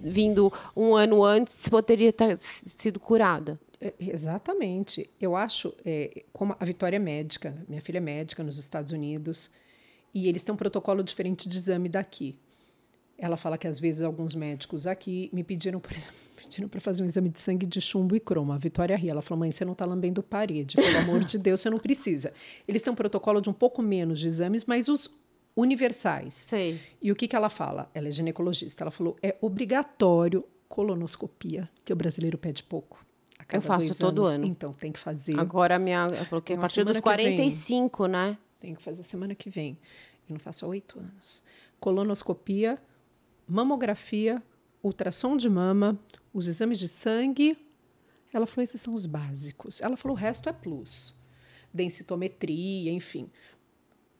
vindo um ano antes, poderia ter sido curada. É, exatamente. Eu acho, é, como a Vitória é médica, minha filha é médica nos Estados Unidos, e eles têm um protocolo diferente de exame daqui. Ela fala que às vezes alguns médicos aqui me pediram, por exemplo, pediram para fazer um exame de sangue de chumbo e cromo. A Vitória ria. Ela falou: mãe, você não está lambendo parede. Pelo amor de Deus, você não precisa. Eles têm um protocolo de um pouco menos de exames, mas os universais. Sei. E o que, que ela fala? Ela é ginecologista. Ela falou: é obrigatório colonoscopia, que o brasileiro pede pouco. Eu faço todo anos. ano. Então, tem que fazer. Agora, a minha. Ela falou que é a partir dos 45, né? Tem que fazer semana que vem. Eu não faço há oito anos. Colonoscopia mamografia, ultrassom de mama, os exames de sangue. Ela falou: esses são os básicos. Ela falou: o resto é plus. Densitometria, enfim.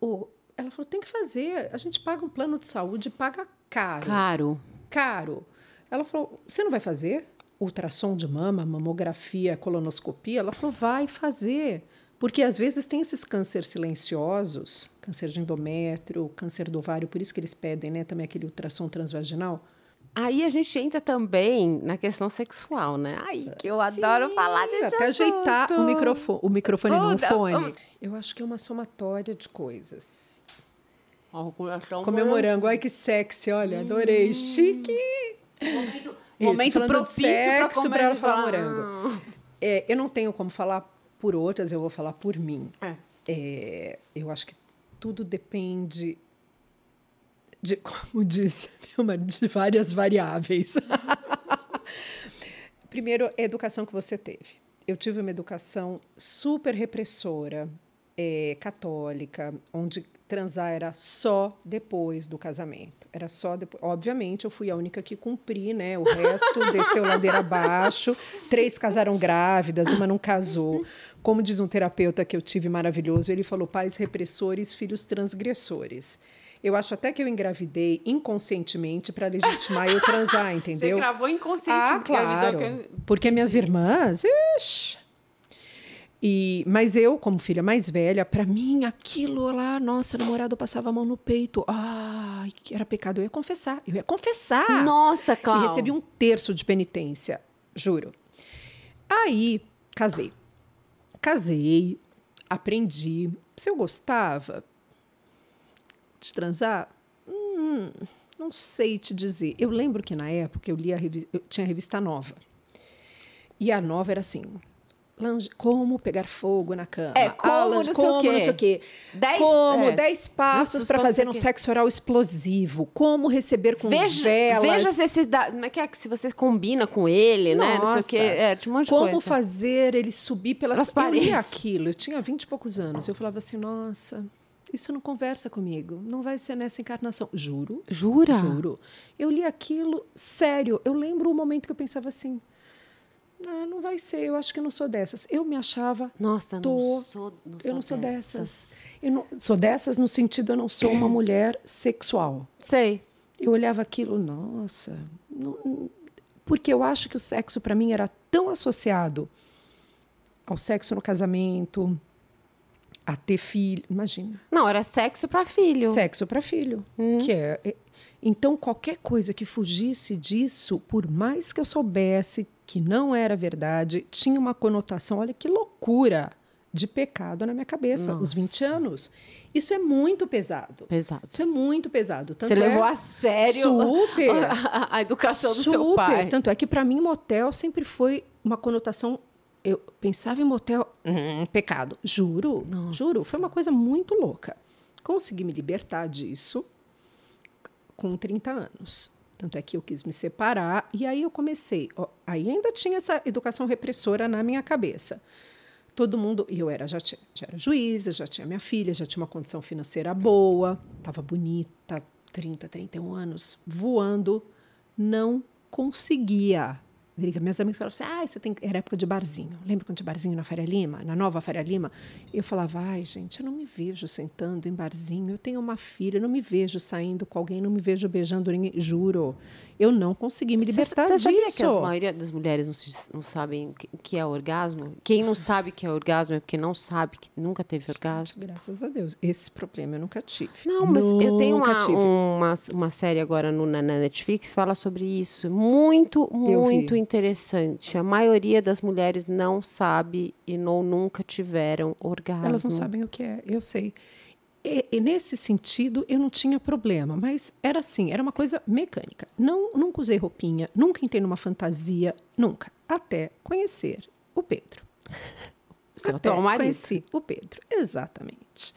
O, ela falou: tem que fazer. A gente paga um plano de saúde, paga caro. Caro. Caro. Ela falou: você não vai fazer? Ultrassom de mama, mamografia, colonoscopia? Ela falou: vai fazer. Porque às vezes tem esses cânceres silenciosos, câncer de endométrio, câncer do ovário, por isso que eles pedem, né, também aquele ultrassom transvaginal. Aí a gente entra também na questão sexual, né? Ai, que eu Sim, adoro falar desse Até assunto. ajeitar o microfone, o microfone oh, no fone. Eu acho que é uma somatória de coisas. Oh, Comer morango. Ai, que sexy, olha, adorei. Hum. Chique! Momento, momento propício para ela falar morango. É, eu não tenho como falar por outras, eu vou falar por mim. É. É, eu acho que tudo depende de, como disse uma de várias variáveis. Primeiro, a educação que você teve. Eu tive uma educação super repressora, é, católica, onde transar era só depois do casamento. Era só depois. Obviamente, eu fui a única que cumpri, né? O resto desceu ladeira abaixo. Três casaram grávidas, uma não casou. Como diz um terapeuta que eu tive maravilhoso, ele falou: pais repressores, filhos transgressores. Eu acho até que eu engravidei inconscientemente para legitimar eu transar, entendeu? Você gravou inconscientemente. Ah, claro. Porque minhas irmãs, ixi, e, mas eu, como filha mais velha, para mim aquilo lá, nossa, namorado passava a mão no peito. Ai, que era pecado. Eu ia confessar. Eu ia confessar. Nossa, claro. E recebi um terço de penitência, juro. Aí, casei. Casei, aprendi. Se eu gostava de transar, hum, não sei te dizer. Eu lembro que na época eu lia eu tinha a revista Nova. E a Nova era assim, como pegar fogo na cama. É, como, não, como sei não sei o quê. Dez, como, é. dez passos para fazer um sexo oral explosivo. Como receber com veja, velas. Veja se, se, dá, não é que, é que se você combina com ele, Nossa. né? Não sei o quê. É, tinha um monte como de coisa. fazer ele subir pelas As paredes. Eu aquilo. Eu tinha vinte e poucos anos. Eu falava assim, nossa... Isso não conversa comigo. Não vai ser nessa encarnação. Juro. Jura? Juro. Eu li aquilo, sério. Eu lembro o momento que eu pensava assim ah, não vai ser, eu acho que eu não sou dessas. Eu me achava. Nossa, tô, não sou, não eu não sou dessas. dessas. Eu não, sou dessas no sentido eu não sou uma mulher sexual. Sei. Eu olhava aquilo, nossa. Não, porque eu acho que o sexo para mim era tão associado ao sexo no casamento, a ter filho. Imagina. Não, era sexo para filho. Sexo para filho. Hum. Que é, é então, qualquer coisa que fugisse disso, por mais que eu soubesse que não era verdade, tinha uma conotação, olha que loucura, de pecado na minha cabeça, Nossa. os 20 anos. Isso é muito pesado. Pesado. Isso é muito pesado. Tanto Você é levou a sério super, a, a educação do super. seu pai. Tanto é que, para mim, motel sempre foi uma conotação. Eu pensava em motel, hum, pecado. Juro, Nossa. juro. Foi uma coisa muito louca. Consegui me libertar disso com 30 anos. Tanto é que eu quis me separar e aí eu comecei. Ó, aí ainda tinha essa educação repressora na minha cabeça. Todo mundo, e eu era já, tinha, já era juíza, já tinha minha filha, já tinha uma condição financeira boa, estava bonita, 30, 31 anos, voando, não conseguia minhas amigas falavam assim, ah, você tem... era época de barzinho. Lembra quando tinha barzinho na Faria Lima, na nova Faria Lima? Eu falava, ai, gente, eu não me vejo sentando em barzinho. Eu tenho uma filha, eu não me vejo saindo com alguém, não me vejo beijando ninguém. Juro. Eu não consegui me libertar Você disso. sabia que a maioria das mulheres não, se- não sabem o que- é orgasmo? Quem não sabe o que é orgasmo é porque não sabe, que nunca teve orgasmo. Graças a Deus. Esse problema eu nunca tive. Não, mas eu tenho Nunca uma, uma, uma série agora no, na, na Netflix que fala sobre isso. Muito, muito interessante. A maioria das mulheres não sabe e não, nunca tiveram orgasmo. Elas não sabem o que é, eu sei. E, e nesse sentido, eu não tinha problema, mas era assim, era uma coisa mecânica. Não, nunca usei roupinha, nunca entrei numa fantasia, nunca. Até conhecer o Pedro. Seu Até marido. conheci o Pedro, exatamente.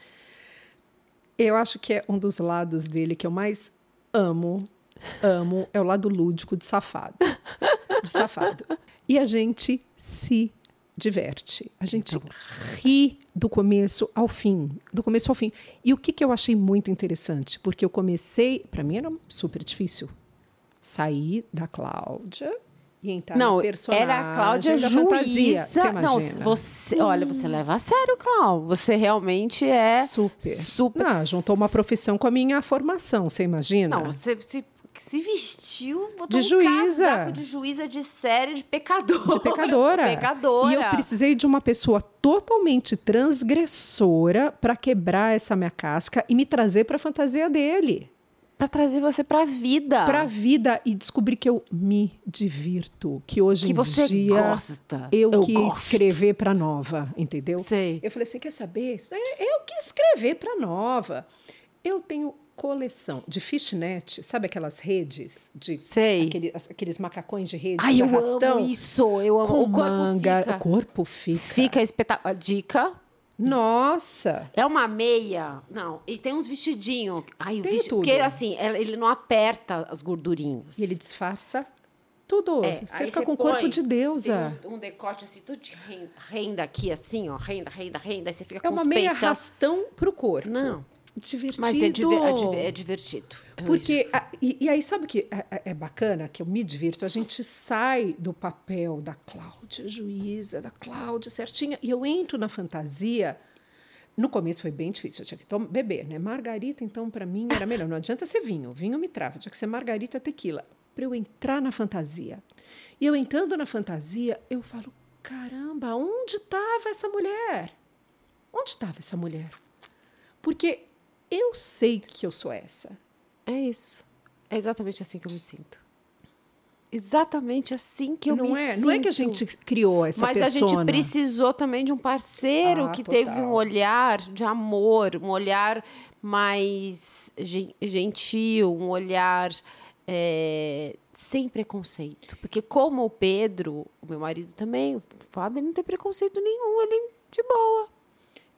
Eu acho que é um dos lados dele que eu mais amo, amo, é o lado lúdico de safado. De safado. E a gente se diverte. A gente ri do começo ao fim, do começo ao fim. E o que, que eu achei muito interessante, porque eu comecei, para mim era super difícil, sair da Cláudia e entrar Não, no personagem era a Cláudia da juíza. fantasia. Você não, você, olha, você leva a sério, Cláudia. Você realmente é super. super. Ah, juntou uma profissão com a minha formação, você imagina? Não, você se, se vestiu, botou De um juíza. casaco de juíza de série de pecadora. de pecadora. Pecadora. E eu precisei de uma pessoa totalmente transgressora para quebrar essa minha casca e me trazer para a fantasia dele, Pra trazer você pra vida. para a vida e descobrir que eu me divirto, que hoje que em você dia gosta. eu, quis gosto. escrever para nova, entendeu? Sei. Eu falei assim, quer saber? Isso é, eu quis escrever para nova. Eu tenho coleção de fishnet, sabe aquelas redes de Sei. aquele- aqueles macacões de rede Ai, de eu arrastão amo isso. Eu amo. com o corpo manga, fica, o corpo fica. fica espetacular. Dica. Nossa, É uma meia. Não, e tem uns vestidinhos. Ai, o Tem vesti- tudo. Porque assim, ele não aperta as gordurinhas. e ele disfarça tudo. É, você fica você com o corpo de Tem deusa. uns- um decote assim, tudo de renda, renda aqui, assim, ó. Renda, renda, renda. Aí você fica É com uma os meia peitão. arrastão pro corpo. Não, Divertido. mas é, diver- é diver- é divertido. É Porque, a- e, e aí, sabe o que é, é- é bacana? Que eu me divirto. A gente sai do papel da Cláudia juíza, da Cláudia certinha, e eu entro na fantasia. No começo foi bem difícil, eu tinha que tomar, beber, né? Margarita, então, para mim, era melhor. Não adianta ser vinho, vinho me trava, tinha que ser margarita tequila. Para eu entrar na fantasia. E eu entrando na fantasia, eu falo: caramba, onde estava essa mulher? Onde estava essa mulher? Porque eu sei que eu sou essa. É isso. É exatamente assim que eu me sinto. Exatamente assim que eu não me é, sinto. não é que a gente criou essa Mas persona. a gente precisou também de um parceiro Ah, que total. teve um olhar de amor, um olhar mais gen- gentil, um olhar é, sem preconceito. Porque como o Pedro, o meu marido também, o Fábio não tem preconceito nenhum, ele é de boa.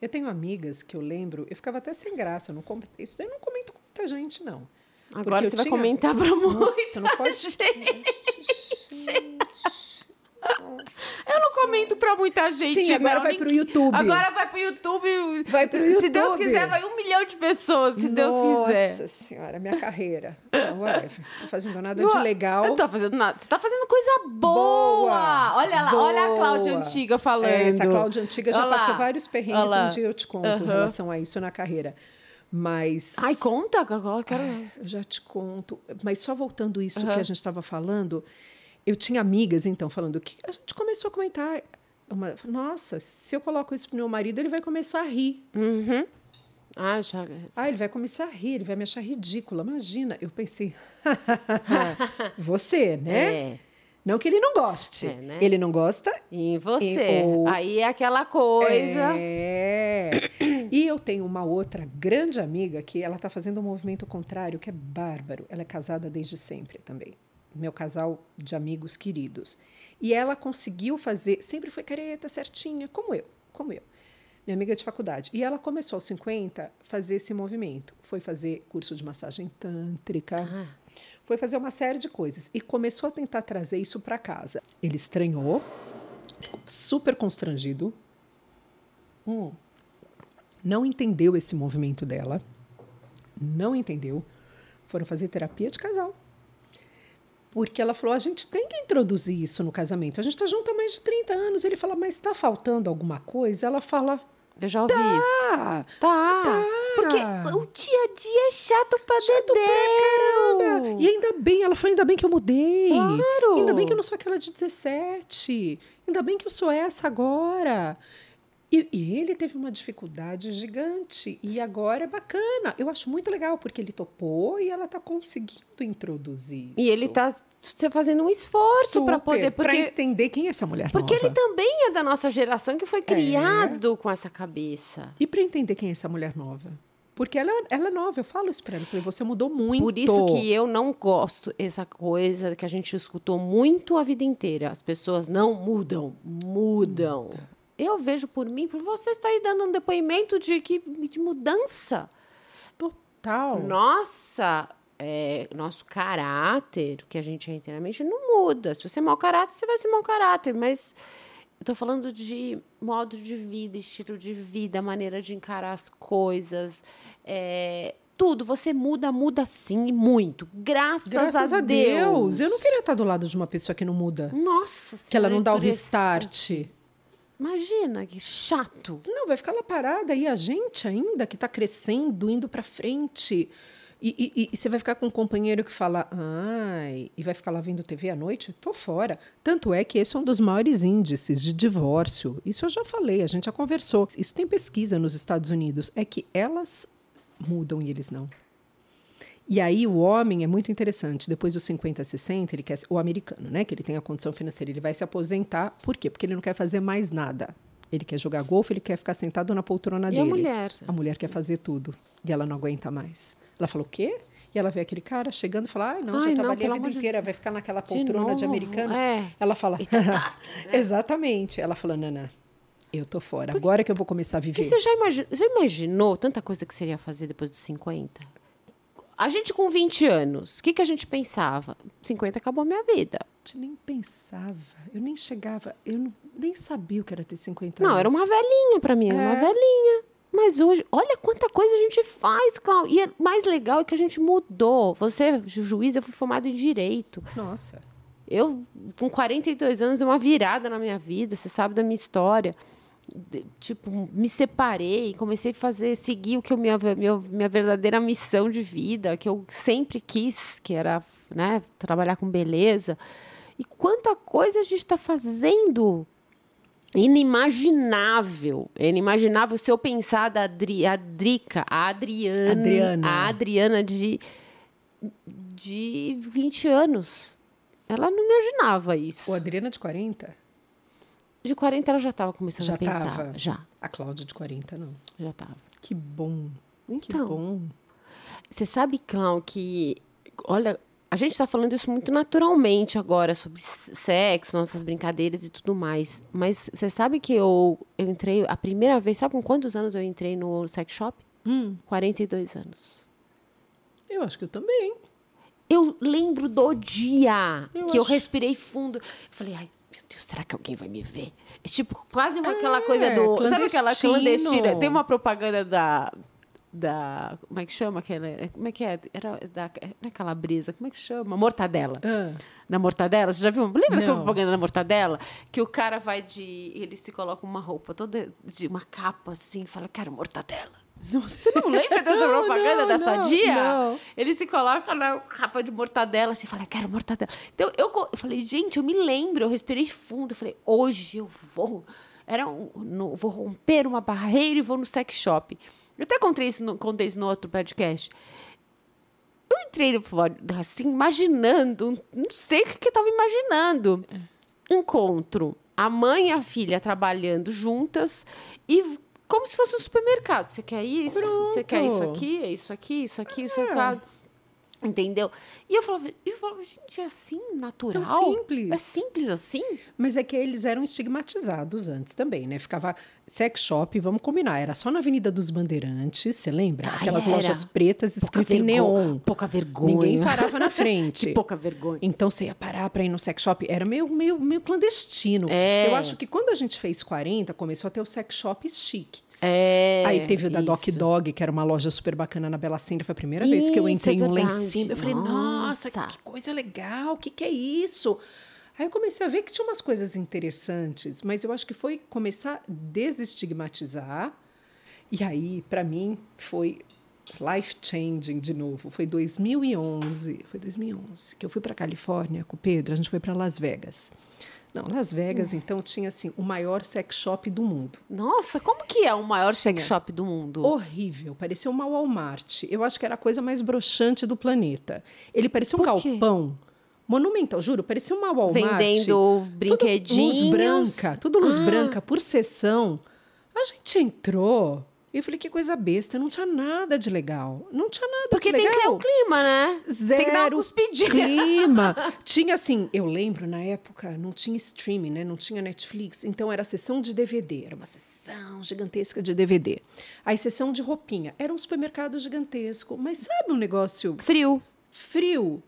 Eu tenho amigas que eu lembro, eu ficava até sem graça, não isso daí eu não comento com muita gente, não. Agora você vai tinha- comentar pra muita Nossa, não pode. gente. Não comento pra muita gente. Sim, agora não. vai pro YouTube. Agora vai pro YouTube. Vai pro Se Deus YouTube. quiser, vai um milhão de pessoas, se Deus quiser. Nossa senhora, minha carreira. Não, tô fazendo nada de legal. Não tô fazendo nada. Você tá fazendo coisa boa. Boa, Olha lá, olha a boa. Cláudia Antiga falando. É, essa Cláudia Antiga já Olha lá. passou vários perrengues, Olha lá. um dia eu te conto em relação a isso na carreira. Mas. Ai, conta, eu quero ver. Eu já te conto. Mas só voltando isso Aham. que a gente estava falando, eu tinha amigas, então, falando que a gente começou a comentar. Uma, nossa, se eu coloco isso pro meu marido, ele vai começar a rir. Uhum. Ah, já. Ah, ele vai começar a rir, ele vai me achar ridícula. Imagina. Eu pensei, você, né? É. Não que ele não goste. É, né? Ele não gosta. Em você. ou- Aí é aquela coisa. É. E eu tenho uma outra grande amiga que ela está fazendo um movimento contrário, que é bárbaro. Ela é casada desde sempre também. Meu casal de amigos queridos. E ela conseguiu fazer, sempre foi careta, certinha, como eu, como eu. Minha amiga de faculdade. E ela começou aos 50 a fazer esse movimento. Foi fazer curso de massagem tântrica, Ah. foi fazer uma série de coisas e começou a tentar trazer isso para casa. Ele estranhou, super constrangido, Hum. não entendeu esse movimento dela, não entendeu. Foram fazer terapia de casal. Porque ela falou: a gente tem que introduzir isso no casamento. A gente está junto há mais de 30 anos. Ele fala: mas está faltando alguma coisa? Ela fala: Eu já ouvi isso. ah, Tá. Tá. Porque o dia a dia é chato pra Chato dedéu. E ainda bem, ela falou, ainda bem que eu mudei. Claro. Ainda bem que eu não sou aquela de 17. Ainda bem que eu sou essa agora. E, e, ele teve uma dificuldade gigante. E agora é bacana. Eu acho muito legal, porque ele topou e ela está conseguindo introduzir. E ele está fazendo um esforço para poder. Porque... Para entender quem é essa mulher porque nova. Porque ele também é da nossa geração que foi criado é. com essa cabeça. E para entender quem é essa mulher nova. Porque ela, ela é nova, eu falo isso para ela. Eu falei, você mudou muito. Por isso que eu não gosto essa coisa que a gente escutou muito a vida inteira. As pessoas não mudam, mudam. Muda. Eu vejo por mim, por você está aí dando um depoimento de, que, de mudança. Total. Nossa, é, nosso caráter, que a gente é inteiramente, não muda. Se você é mau caráter, você vai ser mau caráter. Mas eu tô falando de modo de vida, estilo de vida, maneira de encarar as coisas. É, tudo, você muda, muda sim, muito. Graças, Graças a, a Deus. Deus. Eu não queria estar do lado de uma pessoa que não muda. Nossa Que ela não dá o restart. Imagina, que chato. Não, vai ficar lá parada e a gente ainda que está crescendo, indo para frente. E, e, e, você vai ficar com um companheiro que fala, ai, e vai ficar lá vendo TV à noite? Tô fora. Tanto é que esse é um dos maiores índices de divórcio. Isso eu já falei, a gente já conversou. Isso tem pesquisa nos Estados Unidos. É que elas mudam e eles não. E aí o homem é muito interessante. Depois dos 50, 60, ele quer o americano, né, que ele tem a condição financeira, ele vai se aposentar. Por quê? Porque ele não quer fazer mais nada. Ele quer jogar golfe, ele quer ficar sentado na poltrona e dele. E a mulher? A mulher quer fazer tudo. E ela não aguenta mais. Ela falou: "O quê?" E ela vê aquele cara chegando e fala: Ai, não, Ai, já trabalhei a vida inteira, de... vai ficar naquela poltrona de, de americano. É. Ela fala: tá, né? Exatamente. Ela falou: Nana, eu tô fora. Porque... Agora que eu vou começar a viver. E você já imaginou, imaginou tanta coisa que seria fazer depois dos 50? A gente com 20 anos, o que, que a gente pensava? 50 acabou a minha vida. A gente nem pensava, eu nem chegava, eu não, nem sabia o que era ter 50 não, anos. Não, era uma velhinha para mim, é. uma velhinha. Mas hoje, olha quanta coisa a gente faz, Cláudio. E é mais legal é que a gente mudou. Você juiz, eu fui formada em direito. Nossa. Eu, com 42 anos, é uma virada na minha vida, você sabe da minha história tipo, me separei, comecei a fazer, seguir o que eu minha, minha, minha verdadeira missão de vida, que eu sempre quis, que era, né, trabalhar com beleza. E quanta coisa a gente está fazendo inimaginável. Inimaginável se eu pensar da Adri, a Drica, a Adriana, Adriana, a Adriana de, de 20 anos. Ela não imaginava isso. O Adriana de 40? De 40 ela já estava começando já a pensar. Tava. Já. A Cláudia de 40 não. Já estava. Que bom. Então, que bom. Você sabe, Cláudio, que olha, a gente está falando isso muito naturalmente agora sobre sexo, nossas brincadeiras e tudo mais. Mas você sabe que eu, eu entrei a primeira vez, sabe com quantos anos eu entrei no sex shop? Hum. 42 anos. Eu acho que eu também. Eu lembro do dia eu que acho... eu respirei fundo. Eu falei, ai, meu Deus, será que alguém vai me ver? É tipo, quase uma, aquela coisa do. Sabe aquela clandestina? Tem uma propaganda da. Da. Como é que chama aquela. Como é que é? Era da. Não é calabresa, como é que chama? Mortadela. Ah. Da mortadela? Você já viu? Lembra daquela propaganda da mortadela? Que o cara vai de. Ele se coloca uma roupa toda. de uma capa assim, fala, quero mortadela. Você não lembra dessa não, propaganda não, da Sadia? Não. Ele se coloca na capa de mortadela assim, fala, quero mortadela. Então eu, eu falei, gente, eu me lembro, eu respirei fundo, eu falei, hoje eu vou. Era um, no, vou romper uma barreira e vou no sex shop. Eu até contei isso no, contei isso no outro podcast. Eu entrei no assim, imaginando, não sei o que, que eu estava imaginando. Encontro a mãe e a filha trabalhando juntas e como se fosse um supermercado. Você quer isso? Pronto. Você quer isso aqui? É isso aqui, isso aqui, isso aqui. Entendeu? E eu falava, eu falava, gente, é assim, natural? Tão simples. É simples assim? Mas é que eles eram estigmatizados antes também, né? Ficava sex shop, vamos combinar, era só na Avenida dos Bandeirantes, você lembra? Ai, Aquelas era. lojas pretas escritas em neon. Pouca vergonha. Ninguém parava na frente. que pouca vergonha. Então você ia parar para ir no sex shop, era meio, meio, meio clandestino. É. Eu acho que quando a gente fez 40, começou a ter os sex shops chiques. É. Aí teve o da isso. Doc Dog, que era uma loja super bacana na Bela Cinda. Foi a primeira vez que eu Isso, entrei é em um verdade. Cima. Eu falei, nossa, Nossa. que coisa legal, o que, que é isso? Aí eu comecei a ver que tinha umas coisas interessantes, mas eu acho que foi começar a desestigmatizar. E aí, para mim, foi life changing de novo. Foi 2011, foi 2011 que eu fui para Califórnia com o Pedro, a gente foi para Las Vegas. Não, Las Vegas, então, tinha assim o maior sex shop do mundo. Nossa, como que é o maior sex shop do mundo? Horrível, parecia uma Walmart. Eu acho que era a coisa mais broxante do planeta. Ele parecia um galpão monumental, juro, parecia uma Walmart. Vendendo Tudo brinquedinhos. luz branca, tudo luz Ah. branca por sessão. A gente entrou e eu falei que coisa besta, não tinha nada de legal. Não tinha nada Porque de tem legal. que ter o clima, né? Zero Tem que dar uma cuspidinha. clima. tinha assim, eu lembro na época não tinha streaming, né? Não tinha Netflix, então era sessão de DVD, era uma sessão gigantesca de DVD. Aí sessão de roupinha, era um supermercado gigantesco, mas sabe um negócio Frio. frio?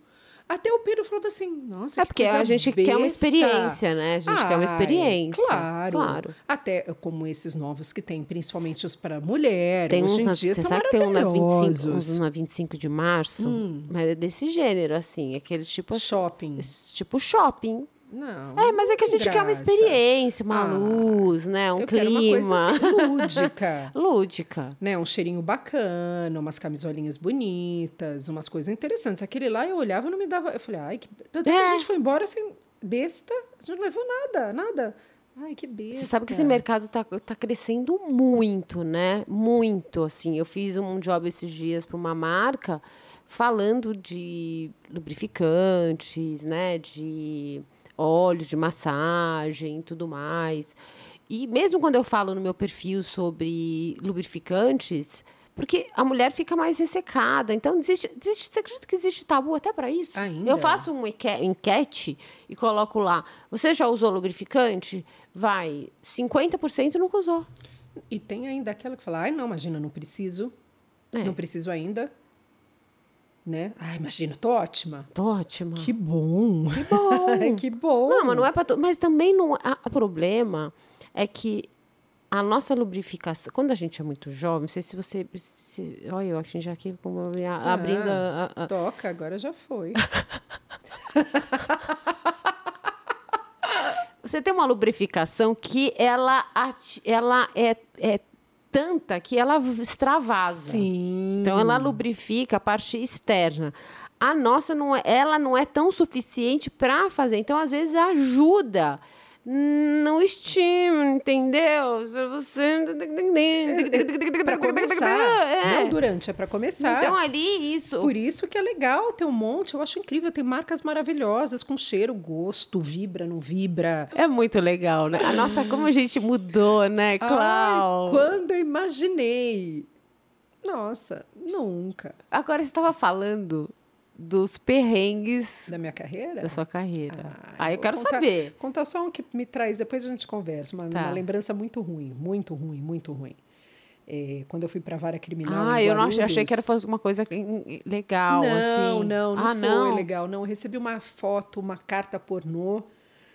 Até o Pedro falava assim, nossa, É que porque a gente quer uma besta. experiência, né? A gente quer uma Ai, experiência. Claro. Claro. Até como esses novos que tem, principalmente os para mulher. Tem hoje uns, em nas, dia você sabe que tem um nas 25, maravilhosos. uns na 25 de março, Hum. mas é desse gênero, assim, aquele tipo, Shopping. esse tipo shopping. Não. É, mas é que a gente quer uma graça. experiência, uma Ah, luz, né? Um Eu quero uma coisa clima. assim, lúdica. Lúdica. né, um cheirinho bacana, umas camisolinhas bonitas, umas coisas interessantes. Aquele lá eu olhava e não me dava. Eu falei, ai, que. Tanto que É. a gente foi embora assim, besta, a gente não levou nada, nada. Ai, que besta. Você sabe que esse mercado tá, tá crescendo muito, né? Muito, assim. Eu fiz um job esses dias para uma marca falando de lubrificantes, né? De óleos de massagem e tudo mais. E mesmo quando eu falo no meu perfil sobre lubrificantes, porque a mulher fica mais ressecada. Então, existe, existe, você acredita que existe tabu até para isso? Ainda? Eu faço uma enque- enquete e coloco lá. Você já usou lubrificante? Vai, 50% nunca usou. E tem ainda aquela que fala, ai, não, imagina, não preciso. É. Não preciso ainda. Né? Ai, imagina, tô ótima. Tô ótima. Que bom. Que bom. Que bom. Não, mas não é para to... Mas também não. O problema é que a nossa lubrificação. Quando a gente é muito jovem, não sei se você. Se, olha, eu aqui já aqui como a- abrindo a- a- a, Toca, agora já foi. Você tem uma lubrificação que ela, ela é, é tanta que ela extravasa. Sim. Então ela lubrifica a parte externa. A nossa não é, ela não é tão suficiente para fazer. Então às vezes ajuda no estímulo, entendeu? Para você Para começar. É. Não durante, é para começar. Então ali isso. Por isso que é legal ter um monte, eu acho incrível. Tem marcas maravilhosas com cheiro, gosto, vibra, não vibra. É muito legal, né? A nossa, como a gente mudou, né, Clau? Ai, quando eu imaginei. Nossa, nunca. Agora você estava falando dos perrengues Da minha carreira? da sua carreira. Ah, Aí eu vou quero contar- saber. Contar só um que me traz, depois a gente conversa. Uma, Tá. uma lembrança muito ruim, muito ruim, muito ruim. É, quando eu fui para a vara criminal. Ah, eu não achei, achei que era fosse uma coisa em- legal, Não, assim. não, não ah, foi não. legal. Não, eu recebi uma foto, uma carta pornô.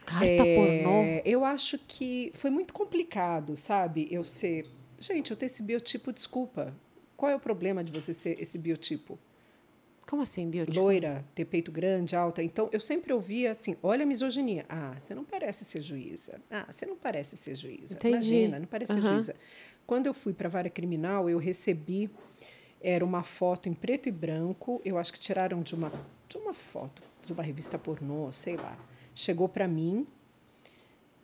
Carta É, pornô. Eu acho que foi muito complicado, sabe? Eu ser. Gente, eu ter esse biotipo, desculpa. Qual é o problema de você ser esse biotipo? Como assim, biotipo? Loira, ter peito grande, alta. Então, eu sempre ouvia assim: olha a misoginia. Ah, você não parece ser juíza. Ah, você não parece ser juíza. Entendi. Imagina, não parece ser Aham. juíza. Quando eu fui para a vara criminal, eu recebi. Era uma foto em preto e branco. Eu acho que tiraram de uma, de uma foto, de uma revista pornô, sei lá. Chegou para mim,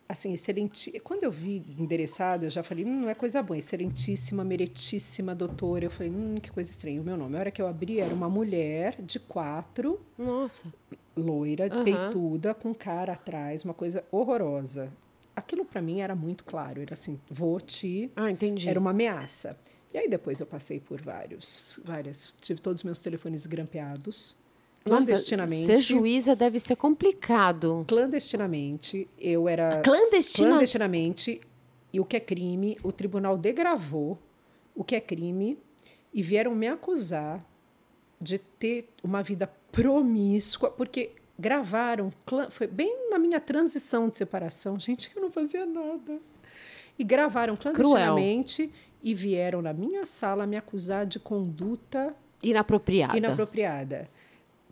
assim, excelente. Quando eu vi endereçado, eu já falei, hum, não é coisa boa, excelentíssima, meritíssima doutora. Eu falei, hum, que coisa estranha. O meu nome. A hora que eu abri, era uma mulher de quatro, Nossa. loira, Aham. peituda, com cara atrás, uma coisa horrorosa. Aquilo para mim era muito claro. Era assim, vou te. Ah, entendi. Era uma ameaça. E aí depois eu passei por vários, várias, tive todos os meus telefones grampeados, Nossa, clandestinamente. ser juíza deve ser complicado. Clandestinamente, eu era Clandestina- clandestinamente e o que é crime, o tribunal degravou o que é crime e vieram me acusar de ter uma vida promíscua, porque gravaram, foi bem na minha transição de separação, gente, que eu não fazia nada. E gravaram clandestinamente e vieram na minha sala me acusar de conduta Inapropriada. inapropriada.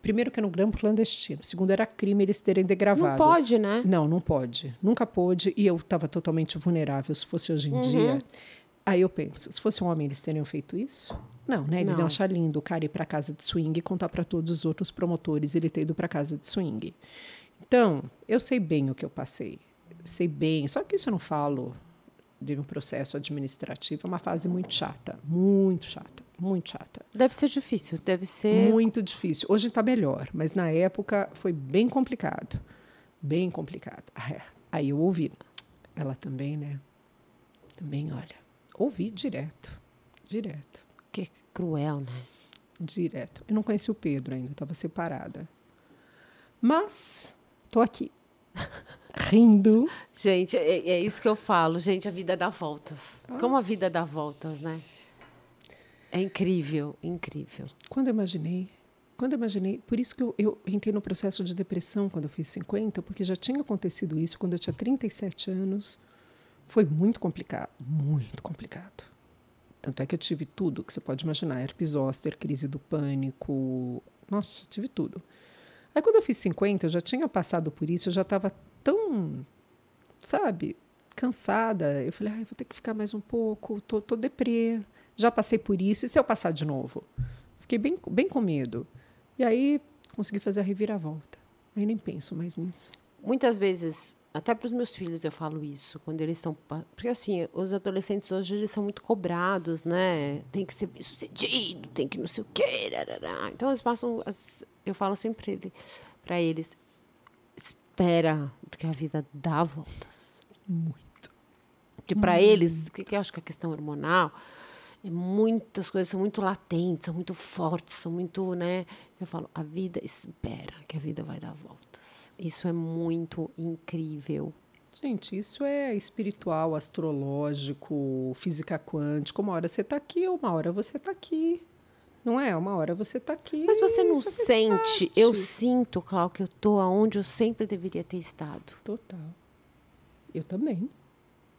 Primeiro que era um grampo clandestino, segundo era crime eles terem degravado. Não pode, né? Não, não pode. Nunca pôde. E eu estava totalmente vulnerável se fosse hoje em Uhum. dia. Aí eu penso, se fosse um homem, eles teriam feito isso? Não, né? Eles Não. iam achar lindo o cara ir para casa de swing e contar para todos os outros promotores ele ter ido para casa de swing. Então, eu sei bem o que eu passei. Sei bem. Só que isso eu não falo de um processo administrativo. É uma fase muito chata. Muito chata. Muito chata. Deve ser difícil, deve ser. Muito difícil. Hoje está melhor, mas na época foi bem complicado. Bem complicado. Ah, é. Aí eu ouvi. Ela também, né? Também, olha. Ouvi direto. Direto. Que cruel, né? Direto. Eu não conheci o Pedro ainda, estava separada. Mas tô aqui. Rindo. Gente, é, é isso que eu falo. Gente, a vida dá voltas. Ah. Como a vida dá voltas, né? É incrível, incrível. Quando eu imaginei, quando eu imaginei, por isso que eu, eu entrei no processo de depressão quando eu fiz 50, porque já tinha acontecido isso quando eu tinha 37 anos. Foi muito complicado, muito complicado. Tanto é que eu tive tudo que você pode imaginar: herpes zoster, crise do pânico. Nossa, tive tudo. Aí quando eu fiz 50, eu já tinha passado por isso, eu já estava tão, sabe, cansada. Eu falei, ai, vou ter que ficar mais um pouco, tô, tô deprê, já passei por isso, e se eu passar de novo? Fiquei bem, bem com medo. E aí consegui fazer a reviravolta. Aí nem penso mais nisso. Muitas vezes, até para os meus filhos eu falo isso, quando eles estão. Porque assim, os adolescentes hoje eles são muito cobrados, né? Tem que ser bem sucedido, tem que não sei o quê. rarará. Então eles passam. as- eu falo sempre para eles: espera, porque a vida dá voltas. Muito. Porque para eles, que, que eu acho que a questão hormonal, é muitas coisas são muito latentes, são muito fortes, são muito, né? Eu falo, a vida espera, que a vida vai dar voltas. Isso é muito incrível. Gente, isso é espiritual, astrológico, física quântica. Uma hora você está aqui, uma hora você está aqui. Não é? Uma hora você está aqui. Mas você não faz sente, parte. eu sinto, Cláudio, que eu tô aonde eu sempre deveria ter estado. Total. Eu também.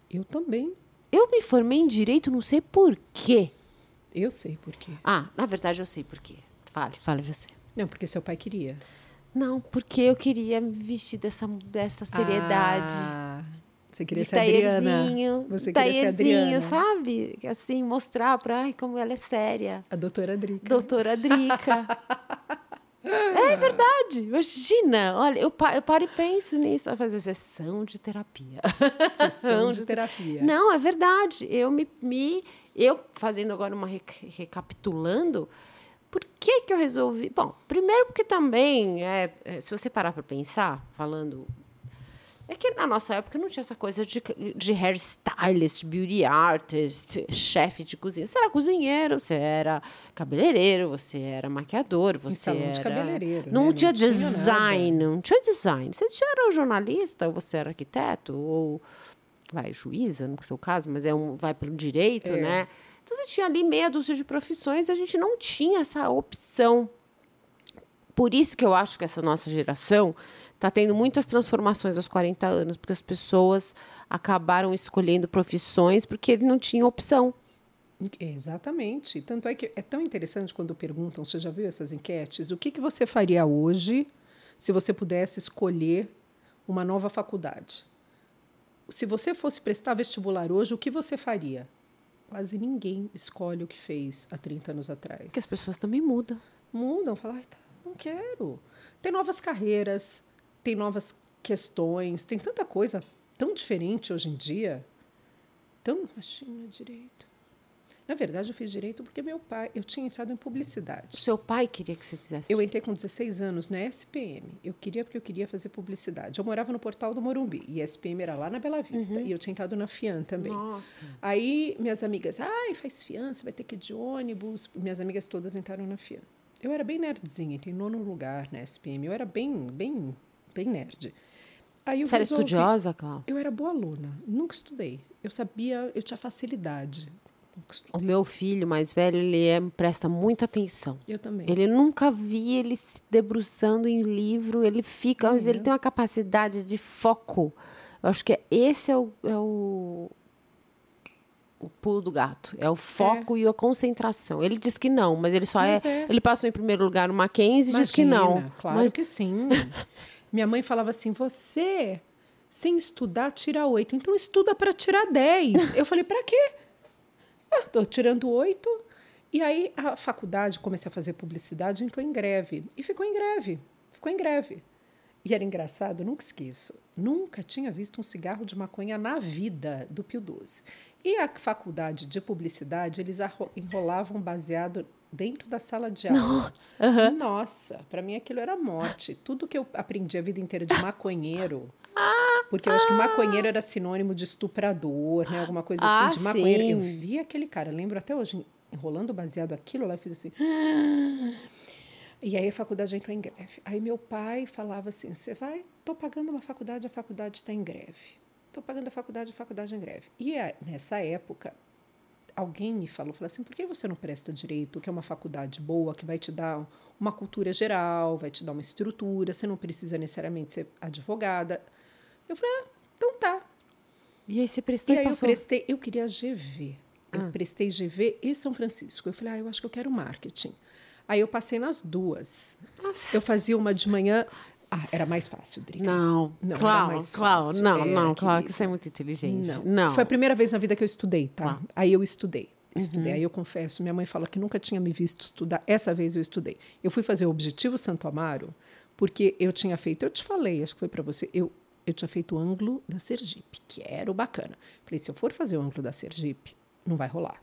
Eu também. Eu me formei em direito, não sei por quê. Eu sei por quê. Ah, na verdade eu sei por quê. Fale, fale você. Não, porque seu pai queria. Não, porque eu queria me vestir dessa, dessa seriedade. Ah, você queria ser Adriana. Você queria ser Adriana. sabe? Assim, mostrar pra ai, como ela é séria. A doutora Drica. Doutora Drica. é verdade. Imagina. Olha, eu, pa- eu paro e penso nisso. Vai fazer sessão de terapia. Sessão de terapia. Não, é verdade. Eu me, me eu fazendo agora uma rec- recapitulando, por que que eu resolvi? Bom, primeiro porque também é, é, se você parar para pensar, falando é que na nossa época não tinha essa coisa de, de hairstylist, beauty artist, chefe de cozinha. Você era cozinheiro, você era cabeleireiro, você era maquiador, você salão de era... cabeleireiro, Não né? tinha Não tinha design, nada. não tinha design. Você era jornalista, ou você era arquiteto, ou vai, juíza, no seu caso, mas é um, vai pelo direito, É. né? Então você tinha ali meia dúzia de profissões, a gente não tinha essa opção. Por isso que eu acho que essa nossa geração está tendo muitas transformações aos 40 anos, porque as pessoas acabaram escolhendo profissões porque ele não tinha opção. Exatamente. Tanto é que é tão interessante quando perguntam, você já viu essas enquetes? O que, que você faria hoje se você pudesse escolher uma nova faculdade? Se você fosse prestar vestibular hoje, o que você faria? Quase ninguém escolhe o que fez há 30 anos atrás. Porque as pessoas também mudam. mudam, falam, tá, não quero. Tem novas carreiras, tem novas questões, tem tanta coisa tão diferente hoje em dia. Tão, imagina, direito. Na verdade, eu fiz direito porque meu pai, eu tinha entrado em O publicidade. seu pai queria que você fizesse. Eu entrei com 16 anos na SPM. Eu queria porque eu queria fazer publicidade. Eu morava no Portal do Morumbi e a SPM era lá na Bela Vista. E eu tinha entrado na FIAN também. Nossa. Aí minhas amigas, ai, faz fiança, vai ter que ir de ônibus. Minhas amigas todas entraram na FIAN. Eu era bem nerdzinha, entrei em nono lugar na SPM. Eu era bem, bem, bem nerd. Aí eu Você era resolvi- estudiosa, Cláudia? Eu era boa aluna, nunca estudei. Eu sabia, eu tinha facilidade. O meu filho mais velho, ele é- presta muita atenção. Eu também. Ele nunca vi ele se debruçando em livro, ele fica, mas ele É. tem uma capacidade de foco. Eu acho que é- esse é o, é o, o pulo do gato. É o foco e a concentração. Ele diz que não, mas ele só é, Mas é. Ele passou em primeiro lugar no Mackenzie e diz que não. Claro Mas- que sim. Minha mãe falava assim: você, sem estudar, tira oito. Então estuda para tirar dez. Eu falei: para quê? Ah, tô tirando oito. E aí a faculdade, comecei a fazer publicidade, entrou em greve. E ficou em greve. Ficou em greve. E era engraçado, nunca esqueço. Nunca tinha visto um cigarro de maconha na vida do Pio 12. E a faculdade de publicidade, eles enrolavam baseado dentro da sala de aula. Nossa, uhum. Nossa para mim aquilo era morte. Tudo que eu aprendi a vida inteira de maconheiro, porque eu acho que maconheiro era sinônimo de estuprador, né? Alguma coisa assim, ah, de maconheiro. sim. Eu vi aquele cara, lembro até hoje, enrolando baseado aquilo lá, eu fiz assim. E aí a faculdade entrou em greve. Aí meu pai falava assim: você vai, estou pagando uma faculdade, a faculdade está em greve. Estou pagando a faculdade, a faculdade em greve. E é, nessa época, alguém me falou, falou assim, por que você não presta direito, que é uma faculdade boa, que vai te dar uma cultura geral, vai te dar uma estrutura, você não precisa necessariamente ser advogada. Eu falei, ah, então tá. E aí você prestou e, e, aí passou? eu prestei, eu queria GV. Eu Ah. prestei GV e São Francisco. Eu falei, ah, eu acho que eu quero marketing. Aí eu passei nas duas. Nossa. Eu fazia uma de manhã. Ah, era mais fácil, Drica. Não, Não, claro, claro, não, Era, não, claro que você é muito inteligente. Não. não. Foi a primeira vez na vida que eu estudei, tá? Aí eu estudei. Uhum. Estudei. Aí eu confesso, minha mãe fala que nunca tinha me visto estudar. Essa vez eu estudei. Eu fui fazer o Objetivo Santo Amaro, porque eu tinha feito, eu te falei, acho que foi para você, eu, eu tinha feito o ângulo da Sergipe, que era o bacana. Falei, se eu for fazer o ângulo da Sergipe, não vai rolar.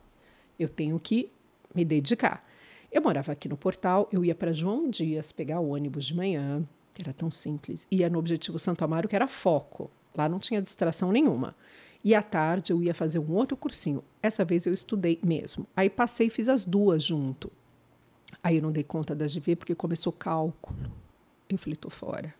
Eu tenho que me dedicar. Eu morava aqui no portal, eu ia para João Dias pegar o ônibus de manhã, que era tão simples. Ia no Objetivo Santo Amaro, que era foco. Lá não tinha distração nenhuma. E à tarde eu ia fazer um outro cursinho. Essa vez eu estudei mesmo. Aí passei e fiz as duas junto. Aí eu não dei conta da GV porque começou cálculo. Eu falei, tô fora.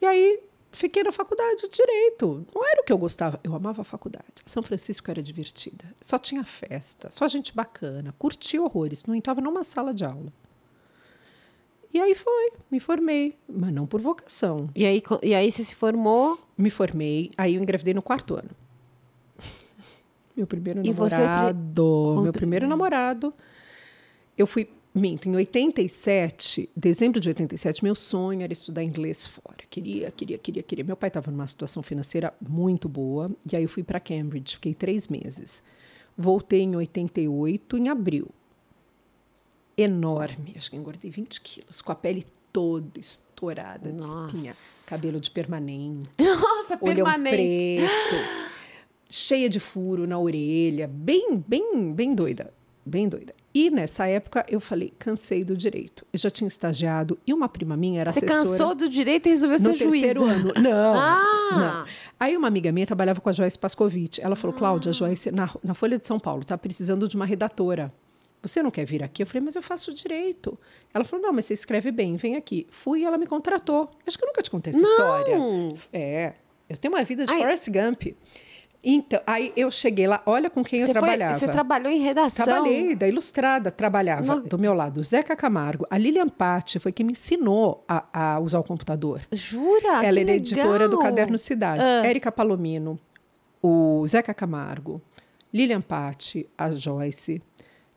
E aí fiquei na faculdade de direito. Não era o que eu gostava. Eu amava a faculdade. São Francisco era divertida. Só tinha festa, só gente bacana. Curti horrores. Não entrava numa sala de aula. E aí foi, me formei, mas não por vocação. E aí, e aí você se formou Me formei, aí eu engravidei no quarto ano. Meu primeiro E você namorado. O Meu pri- primeiro namorado. Eu fui, minto, em 87, dezembro de 87, meu sonho era estudar inglês fora. Queria, queria, queria, queria. Meu pai estava numa situação financeira muito boa, e aí eu fui para Cambridge, fiquei três meses. Voltei em 88, em abril. Enorme, acho que engordei 20 quilos, com a pele toda estourada de Nossa. espinha, cabelo de permanente Nossa, olhão permanente. preto, cheia de furo na orelha, bem, bem, bem doida, bem doida. E nessa época eu falei, cansei do direito. Eu já tinha estagiado e uma prima minha era Você assessora cansou do direito e resolveu no ser terceiro juíza. ano. Não, Ah! não. Aí uma amiga minha trabalhava com a Joyce Pascovitch. Ela falou, Cláudia, a Joyce na, na Folha de São Paulo está precisando de uma redatora. Você não quer vir aqui? Eu falei, mas eu faço direito. Ela falou, não, mas você escreve bem, vem aqui. Fui e ela me contratou. Acho que eu nunca te contei essa história. Não. É, eu tenho uma vida de Ai. Forrest Gump. Então, aí eu cheguei lá, olha com quem eu Você, foi, trabalhava. você trabalhou em redação. Trabalhei, da Ilustrada, trabalhava No- do meu lado o Zeca Camargo. A Lilian Patti foi quem me ensinou a, a usar o computador. Jura? Ela era legal. editora do Caderno Cidades. Ah. Érica Palomino, o Zeca Camargo, Lilian Patti, a Joyce.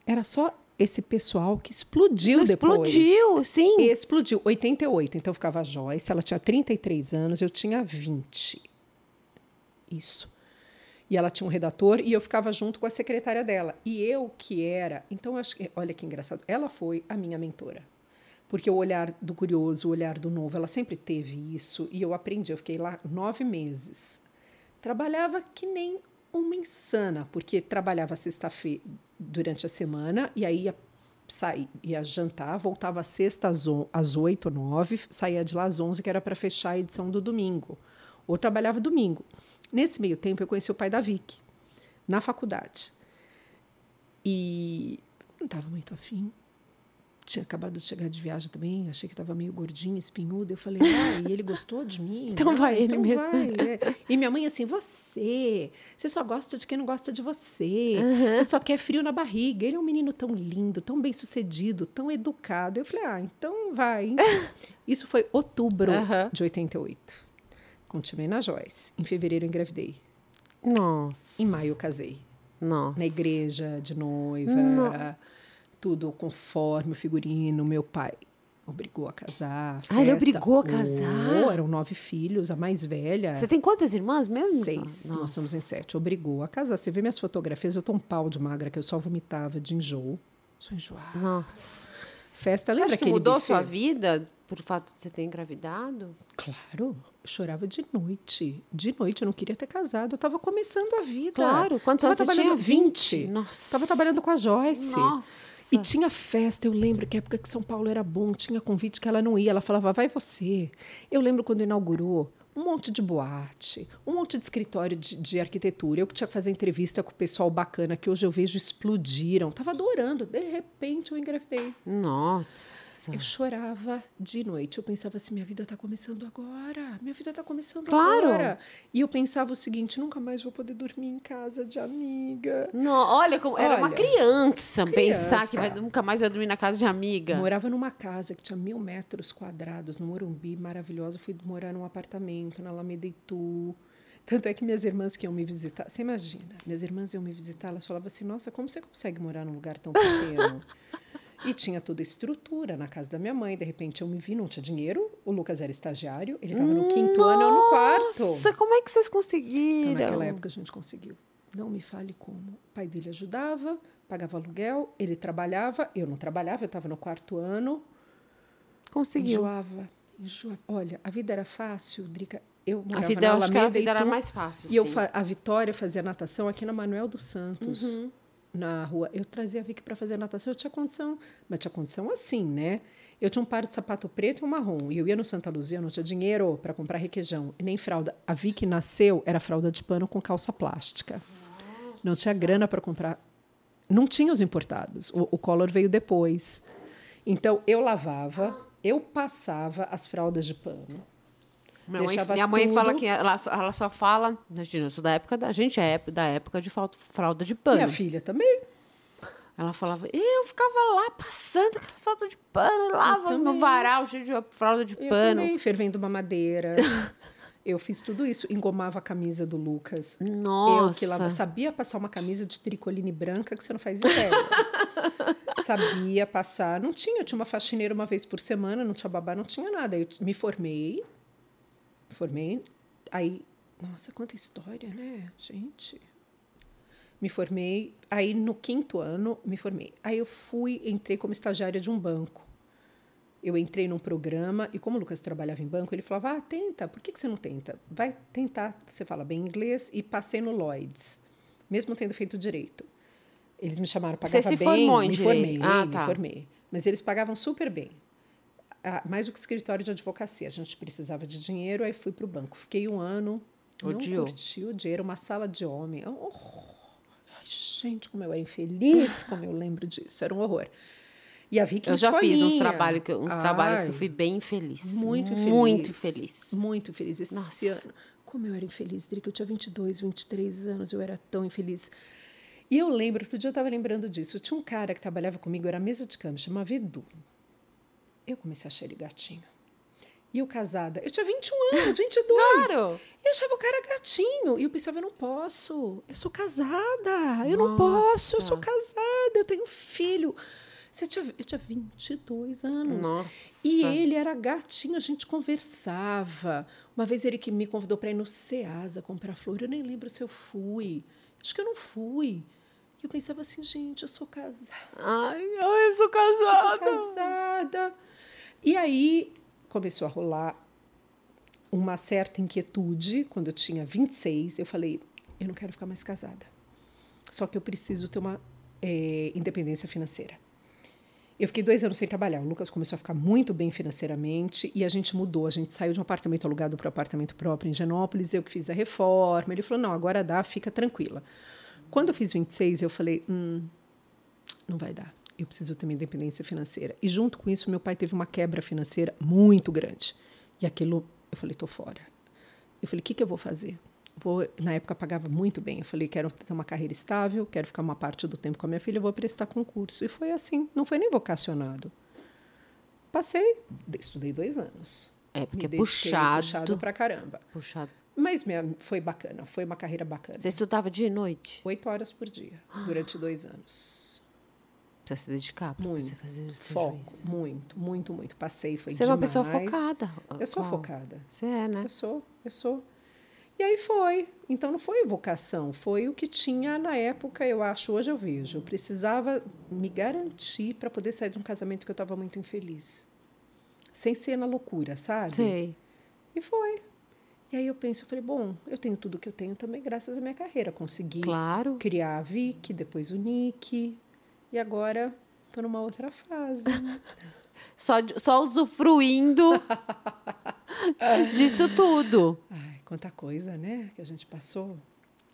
Era só esse pessoal que explodiu depois. Explodiu, sim. Explodiu. 88. Então ficava a Joyce, ela tinha 33 anos, eu tinha 20. Isso. E ela tinha um redator e eu ficava junto com a secretária dela. E eu que era. Então, acho que. Olha que engraçado. Ela foi a minha mentora. Porque o olhar do curioso, o olhar do novo, ela sempre teve isso. E eu aprendi. Eu fiquei lá nove meses. Trabalhava que nem uma insana, porque trabalhava sexta-feira durante a semana e aí ia sair, ia jantar, voltava sexta às, on- às 8, 9, saía de lá às 11, que era para fechar a edição do domingo. Ou trabalhava domingo. Nesse meio tempo, eu conheci o pai da Vicky, na faculdade. E não estava muito afim. Tinha acabado de chegar de viagem também, achei que estava meio gordinho, espinhudo. Eu falei, ah, e ele gostou de mim? Então Ah, vai ele então mesmo. vai, é. E minha mãe assim, você, você só gosta de quem não gosta de você. Uhum. Você só quer frio na barriga. Ele é um menino tão lindo, tão bem sucedido, tão educado. Eu falei, ah, então vai. Isso foi outubro Aham. de 88. Continuei na Joyce. Em fevereiro eu engravidei. Nossa. Em maio eu casei. Nossa. Na igreja, de noiva, No- tudo conforme o figurino, meu pai. Obrigou a casar. Ah, ele festa. obrigou a casar? Oh, eram nove filhos, a mais velha. Você tem quantas irmãs mesmo? Seis. Nós somos em sete. Obrigou a casar. Você vê minhas fotografias, eu tô um pau de magra, que eu só vomitava de enjoo. Só enjoava. Nossa. Festa, Você lembra acha que mudou buffet? sua vida por fato de você ter engravidado? Claro. Chorava de noite. De noite, eu não queria ter casado. Eu tava começando a vida. Claro. Quantos anos você tinha? trabalhando 20. Nossa. Tava trabalhando com a Joyce. Nossa. E tinha festa, eu lembro que a época que São Paulo era bom, tinha convite que ela não ia, ela falava, vai você. Eu lembro quando inaugurou um monte de boate, um monte de escritório de, de arquitetura, eu que tinha que fazer entrevista com o pessoal bacana, que hoje eu vejo explodiram. Tava adorando, de repente eu engravidei. Nossa. Eu chorava de noite. Eu pensava assim: minha vida está começando agora. Minha vida está começando Claro. agora. E eu pensava o seguinte: nunca mais vou poder dormir em casa de amiga. Não, olha, como, era uma Olha, criança, pensar que criança. vai- nunca mais vai dormir na casa de amiga. Morava numa casa que tinha mil metros quadrados, no Morumbi, maravilhosa. Fui morar num apartamento na Alameda Itu. Tanto é que minhas irmãs que iam me visitar, você imagina, minhas irmãs iam me visitar, elas falavam assim: nossa, como você consegue morar num lugar tão pequeno? E tinha toda a estrutura na casa da minha mãe. De repente eu me vi, não tinha dinheiro. O Lucas era estagiário, ele estava no quinto ano, eu no quarto. Nossa, como é que vocês Então, conseguiram? naquela época a gente conseguiu. Não me fale como. O pai dele ajudava, pagava aluguel, ele trabalhava, eu não trabalhava, eu estava no quarto ano. Conseguiu. Enjoava, enjoava. Olha, a vida era fácil, Drica. Eu A vida, na eu acho que a Alameda vida era mais fácil. E eu sim. fa- a Vitória fazia natação aqui na Manuel dos Santos, Uhum. Na rua. Eu trazia a Vicky para fazer natação, eu tinha condição, mas tinha condição assim, né? Eu tinha um par de sapato preto e um marrom. E eu ia no Santa Luzia, eu não tinha dinheiro para comprar requeijão, e nem fralda. A Vicky nasceu, era fralda de pano com calça plástica. Não tinha grana para comprar. Não tinha os importados. O, o Collor veio depois. Então, eu lavava, eu passava as fraldas de pano. Minha mãe, minha mãe tudo. fala que ela, só- ela só fala. Imagina, sou da época da. Gente é da época de fralda de pano. Minha filha também. Ela falava, eu ficava lá passando aquelas fraldas de pano, lava no varal cheio de fralda de Eu pano. também, fervendo uma madeira. eu fiz tudo isso. Engomava a camisa do Lucas. Nossa. Eu que lava, sabia passar uma camisa de tricoline branca que você não faz ideia. sabia passar. Não tinha, eu tinha uma faxineira uma vez por semana, não tinha babá, não tinha nada. Eu me formei. Formei. Aí, nossa, quanta história, né, gente? Me formei. Aí, no quinto ano, me formei. Aí, eu fui, entrei como estagiária de um banco. Eu entrei num programa e como o Lucas trabalhava em banco, ele falava: "Ah, tenta. Por que que você não tenta? Vai tentar. Você fala bem inglês e passei no Lloyd's, mesmo tendo feito direito. Eles me chamaram, se bem, formou em me direito? formei, Ah, me tá. formei. Mas eles pagavam super bem. Ah, mais do que escritório de advocacia. A gente precisava de dinheiro, aí fui para o banco. Fiquei um ano. Odiou. Não curti o dinheiro, uma sala de homem. Ai, gente, como eu era infeliz, como eu lembro disso. Era um horror. E a Vicky Eu já fiz uns, escolinha. trabalho que, uns trabalhos que eu Ai, fui bem feliz. muito feliz. Muito feliz. Muito feliz esse Nossa. ano. Como eu era infeliz, Drica. Eu tinha 22, 23 anos, eu era tão infeliz. E eu lembro, outro dia eu estava lembrando disso. Tinha um cara que trabalhava comigo, era mesa de câmbio, chamava Edu. Eu comecei a achar ele gatinho. E eu casada, eu tinha 21 anos, 22. Claro. Eu achava o cara gatinho. E eu pensava, eu não posso. Eu sou casada. Eu não Nossa. posso. Eu sou casada. Eu tenho filho. Você tinha, eu tinha 22 anos. Nossa. E ele era gatinho, a gente conversava. Uma vez ele que me convidou para ir no Ceasa comprar flor, eu nem lembro se eu fui. Acho que eu não fui. E eu pensava assim, gente, eu sou casada. Ai, eu sou Eu casada. sou casada. E aí começou a rolar uma certa inquietude. Quando eu tinha 26, eu falei: eu não quero ficar mais casada. Só que eu preciso ter uma eh, independência financeira. Eu fiquei dois anos sem trabalhar. O Lucas começou a ficar muito bem financeiramente e a gente mudou. A gente saiu de um apartamento alugado para um apartamento próprio em Genópolis. Eu que fiz a reforma. Ele falou: não, agora dá, fica tranquila. Quando eu fiz 26, eu falei: hum, não vai dar. Eu preciso ter uma independência financeira. E junto com isso, meu pai teve uma quebra financeira muito grande. E aquilo, eu falei, tô fora. Eu falei, o que, que eu vou fazer? Vou, na época pagava muito bem. Eu falei, quero ter uma carreira estável, quero ficar uma parte do tempo com a minha filha, vou prestar concurso. E foi assim, não foi nem vocacionado. Passei, estudei dois anos. É, porque Me puxado. Puxado pra caramba. Puxado. Mas minha, foi bacana, foi uma carreira bacana. Você estudava dia e noite? Oito horas por dia, durante dois anos. Precisa se dedicar para Muito. você fazer o seu Foco, juiz. muito, muito, muito. Passei, foi Você é uma demais. pessoa focada. Eu sou Clau. focada. Você é, né? Eu sou, eu sou. E aí foi. Então não foi vocação, foi o que tinha na época, eu acho, hoje eu vejo. Eu precisava me garantir para poder sair de um casamento que eu estava muito infeliz. Sem ser na loucura, sabe? Sei. E foi. E aí eu penso, eu falei, bom, eu tenho tudo que eu tenho também graças à minha carreira. Consegui Claro. criar a Vicky, depois o Nick. E agora tô numa outra fase. Só, só usufruindo disso tudo. Ai, quanta coisa, né? Que a gente passou.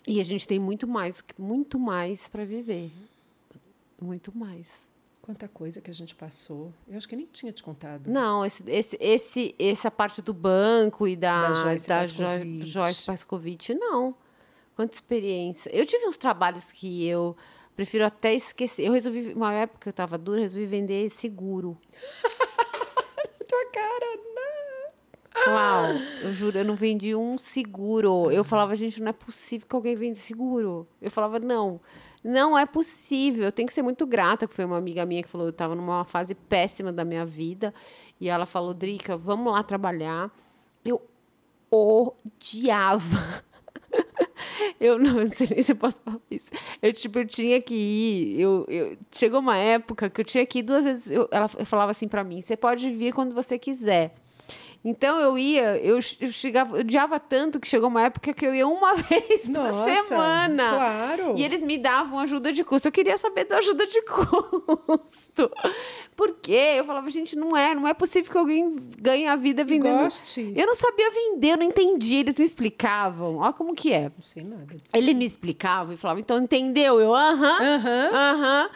E a gente tem muito mais, muito mais para viver. Muito mais. Quanta coisa que a gente passou. Eu acho que nem tinha te contado. Não, esse, esse, esse, essa parte do banco e da, Da Joyce da Pascovitch. Joyce Pascovitch, não. Quanta experiência. Eu tive uns trabalhos que eu prefiro até esquecer. Eu resolvi, uma época que eu estava dura, resolvi vender seguro. Tua cara, Clau, eu juro, eu não vendi um seguro. Eu falava, gente, não é possível que alguém venda seguro. Eu falava, não, não é possível. Eu tenho que ser muito grata, que foi uma amiga minha que falou, eu estava numa fase péssima da minha vida. E ela falou, Drica, vamos lá trabalhar. Eu odiava. Eu não, sei nem se eu posso falar isso. Eu, tipo, eu tinha que ir. Eu, eu, chegou uma época que eu tinha que ir duas vezes. Eu, ela falava assim pra mim: você pode vir quando você quiser. Então eu ia, eu, eu chegava, eu odiava tanto que chegou uma época que eu ia uma vez por semana. claro. E eles me davam ajuda de custo. Eu queria saber da ajuda de custo. Por quê? Eu falava, gente, não é, não é possível que alguém ganhe a vida vendendo. goste. Eu não sabia vender, eu não entendi. Eles me explicavam. Olha como que é. Não sei nada disso. Ele me explicava e falava, então entendeu? Eu, aham, Aham. aham.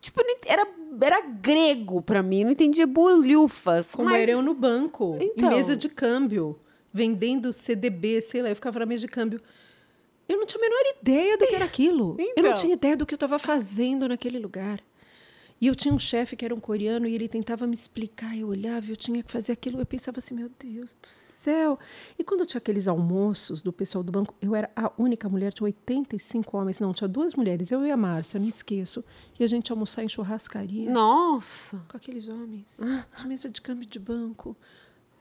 Tipo, era, era grego pra mim, não entendia bolhufas. Como mas era eu no banco, Então. em mesa de câmbio, vendendo CDB, sei lá, eu ficava na mesa de câmbio. Eu não tinha a menor ideia do que era aquilo. Eu não Então. tinha ideia do que eu estava fazendo naquele lugar. E eu tinha um chefe que era um coreano e ele tentava me explicar. Eu olhava e eu tinha que fazer aquilo. Eu pensava assim, meu Deus do céu. E quando eu tinha aqueles almoços do pessoal do banco, eu era a única mulher, tinha 85 homens. Não, tinha duas mulheres, eu e a Márcia, não esqueço. E a gente ia almoçar em churrascaria Nossa. com aqueles homens, de mesa de câmbio de banco.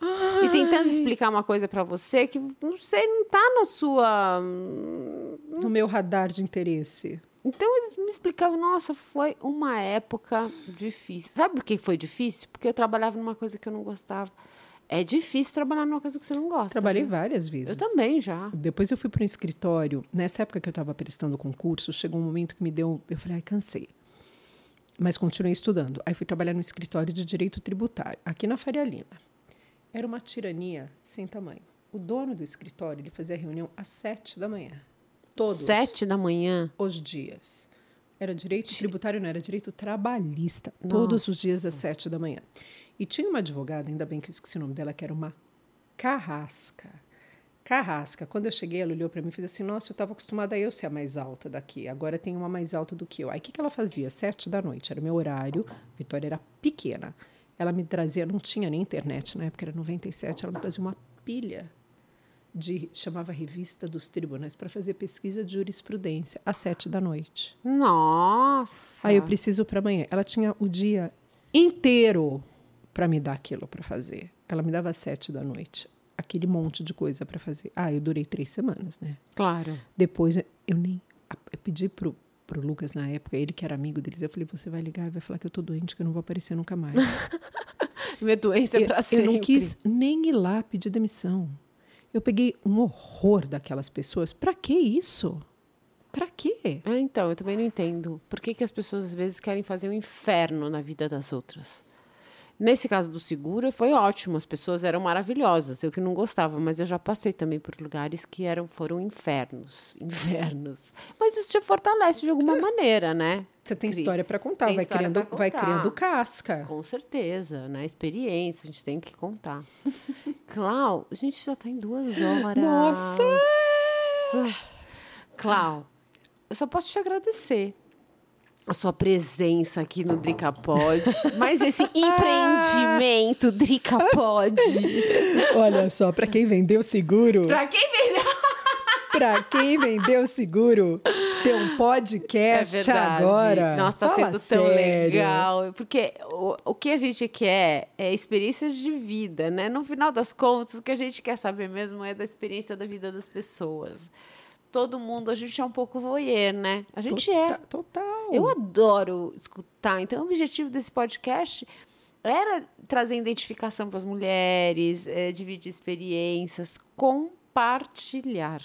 E tentando explicar uma coisa pra você que, não sei, não tá na sua... No meu radar de interesse. Então eles me explicavam, nossa, foi uma época difícil. Sabe por que foi difícil? Porque eu trabalhava numa coisa que eu não gostava. É difícil trabalhar numa coisa que você não gosta. Trabalhei viu? várias vezes. Eu também já. Depois eu fui para um escritório. Nessa época que eu estava prestando concurso, chegou um momento que me deu. Eu falei, ai, cansei. Mas continuei estudando. Aí fui trabalhar no escritório de direito tributário, aqui na Faria Lima. Era uma tirania sem tamanho. O dono do escritório ele fazia reunião às sete da manhã. Todos Sete da manhã. os dias. Era direito tributário, não era direito trabalhista. Todos os dias às Nossa. sete da manhã. E tinha uma advogada, ainda bem que eu esqueci o nome dela, que era uma carrasca. Carrasca. Quando eu cheguei, ela olhou para mim e fez assim: Nossa, eu estava acostumada a eu ser a mais alta daqui. Agora tem uma mais alta do que eu. Aí o que, que ela fazia? Sete da noite, era o meu horário. Vitória era pequena. Ela me trazia, não tinha nem internet na época, era 97. Ela me trazia uma pilha de chamava Revista dos Tribunais para fazer pesquisa de jurisprudência às sete da noite. Nossa. Aí eu preciso para amanhã. Ela tinha o dia inteiro para me dar aquilo para fazer. Ela me dava às sete da noite aquele monte de coisa para fazer. Ah, eu durei três semanas, né? Claro. Depois eu nem eu pedi pro pro Lucas na época, ele que era amigo deles, eu falei: você vai ligar e vai falar que eu tô doente, que eu não vou aparecer nunca mais. Minha doença é eu, pra eu sempre. não quis nem ir lá pedir demissão. Eu peguei um horror daquelas pessoas. Para que isso? Para quê? É, então, eu também não entendo. Por que, que as pessoas às vezes querem fazer um inferno na vida das outras? Nesse caso do seguro, foi ótimo. As pessoas eram maravilhosas. Eu que não gostava, mas eu já passei também por lugares que eram, foram infernos. Infernos. Mas isso te fortalece de alguma maneira, né? Você tem Cri- história para contar, tem vai criando, pra vai contar. criando casca. Com certeza, né? Experiência, a gente tem que contar. Clau, a gente já tá em duas horas. Nossa! Clau, eu só posso te agradecer a sua presença aqui no Drica Pod, mas esse empreendimento Drica Pod. Olha só, para quem vendeu seguro, pra quem vendeu? para quem vendeu seguro, ter um podcast é verdade. agora. Nossa, tá Fala sendo sério. tão legal. Porque o, o que a gente quer é experiências de vida, né? No final das contas, o que a gente quer saber mesmo é da experiência da vida das pessoas. Todo mundo, a gente é um pouco voyeur, né? A gente é. Total. Eu adoro escutar. Então, o objetivo desse podcast era trazer identificação para as mulheres, é, dividir experiências, compartilhar.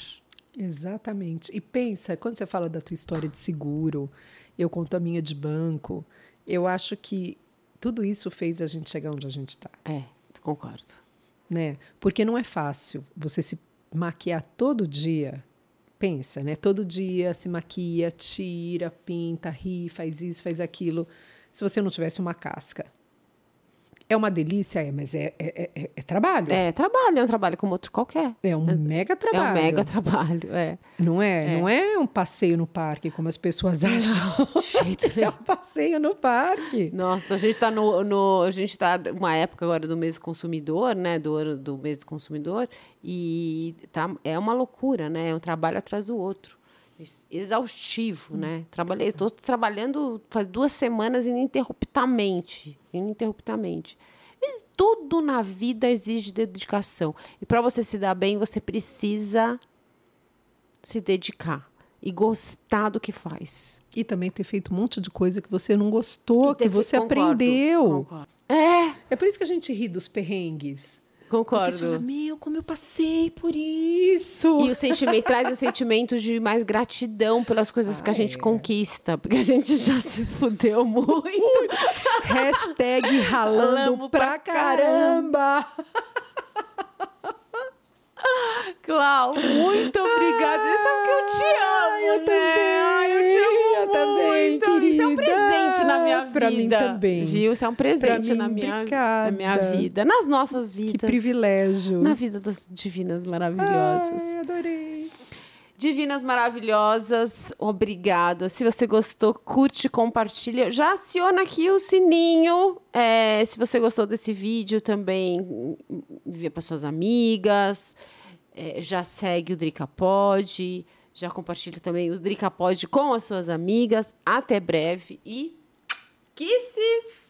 Exatamente. E pensa, quando você fala da tua história de seguro, eu conto a minha de banco, eu acho que tudo isso fez a gente chegar onde a gente está. É, concordo. Né? Porque não é fácil você se maquiar todo dia. Pensa, né? Todo dia se maquia, tira, pinta, ri, faz isso, faz aquilo. Se você não tivesse uma casca. É uma delícia, é, mas é, é, é, é trabalho. É trabalho, é um trabalho como outro qualquer. É um mega trabalho. É um mega trabalho, é. Não é? É. Não é um passeio no parque, como as pessoas acham. Jeito É um passeio no parque. Nossa, a gente está no, no, a gente tá numa época agora do mês do consumidor, né? Do ano do mês do consumidor e tá, é uma loucura, né? É um trabalho atrás do outro, exaustivo, né? Trabalhei, estou trabalhando faz duas semanas ininterruptamente, ininterruptamente. Mas tudo na vida exige dedicação e para você se dar bem você precisa se dedicar e gostar do que faz. E também ter feito um monte de coisa que você não gostou, que você concordo, aprendeu. concordo. É, É por isso que a gente ri dos perrengues. Porque você fala, concordo. meu, como eu passei por isso. E o sentimento traz o sentimento de mais gratidão pelas coisas que a gente é. conquista, porque a gente já se fudeu muito. Hashtag ralando Ralamos pra pra caramba. Clau, muito obrigada. Você sabe que eu te amo, eu né? também, Ai, eu te amo eu também, muito. Isso é um querida. presente na minha vida. Pra mim também. Viu? Isso é um presente mim, na, minha, obrigada. na minha vida, nas nossas vidas. Que privilégio. Na vida das divinas maravilhosas. Ai, adorei. Divinas maravilhosas, obrigado. Se você gostou, curte, compartilha. Já aciona aqui o sininho. É, se você gostou desse vídeo, também envia para suas amigas. É, já segue o Drica Pod. Já compartilha também o Drica Pod com as suas amigas. Até breve e kisses!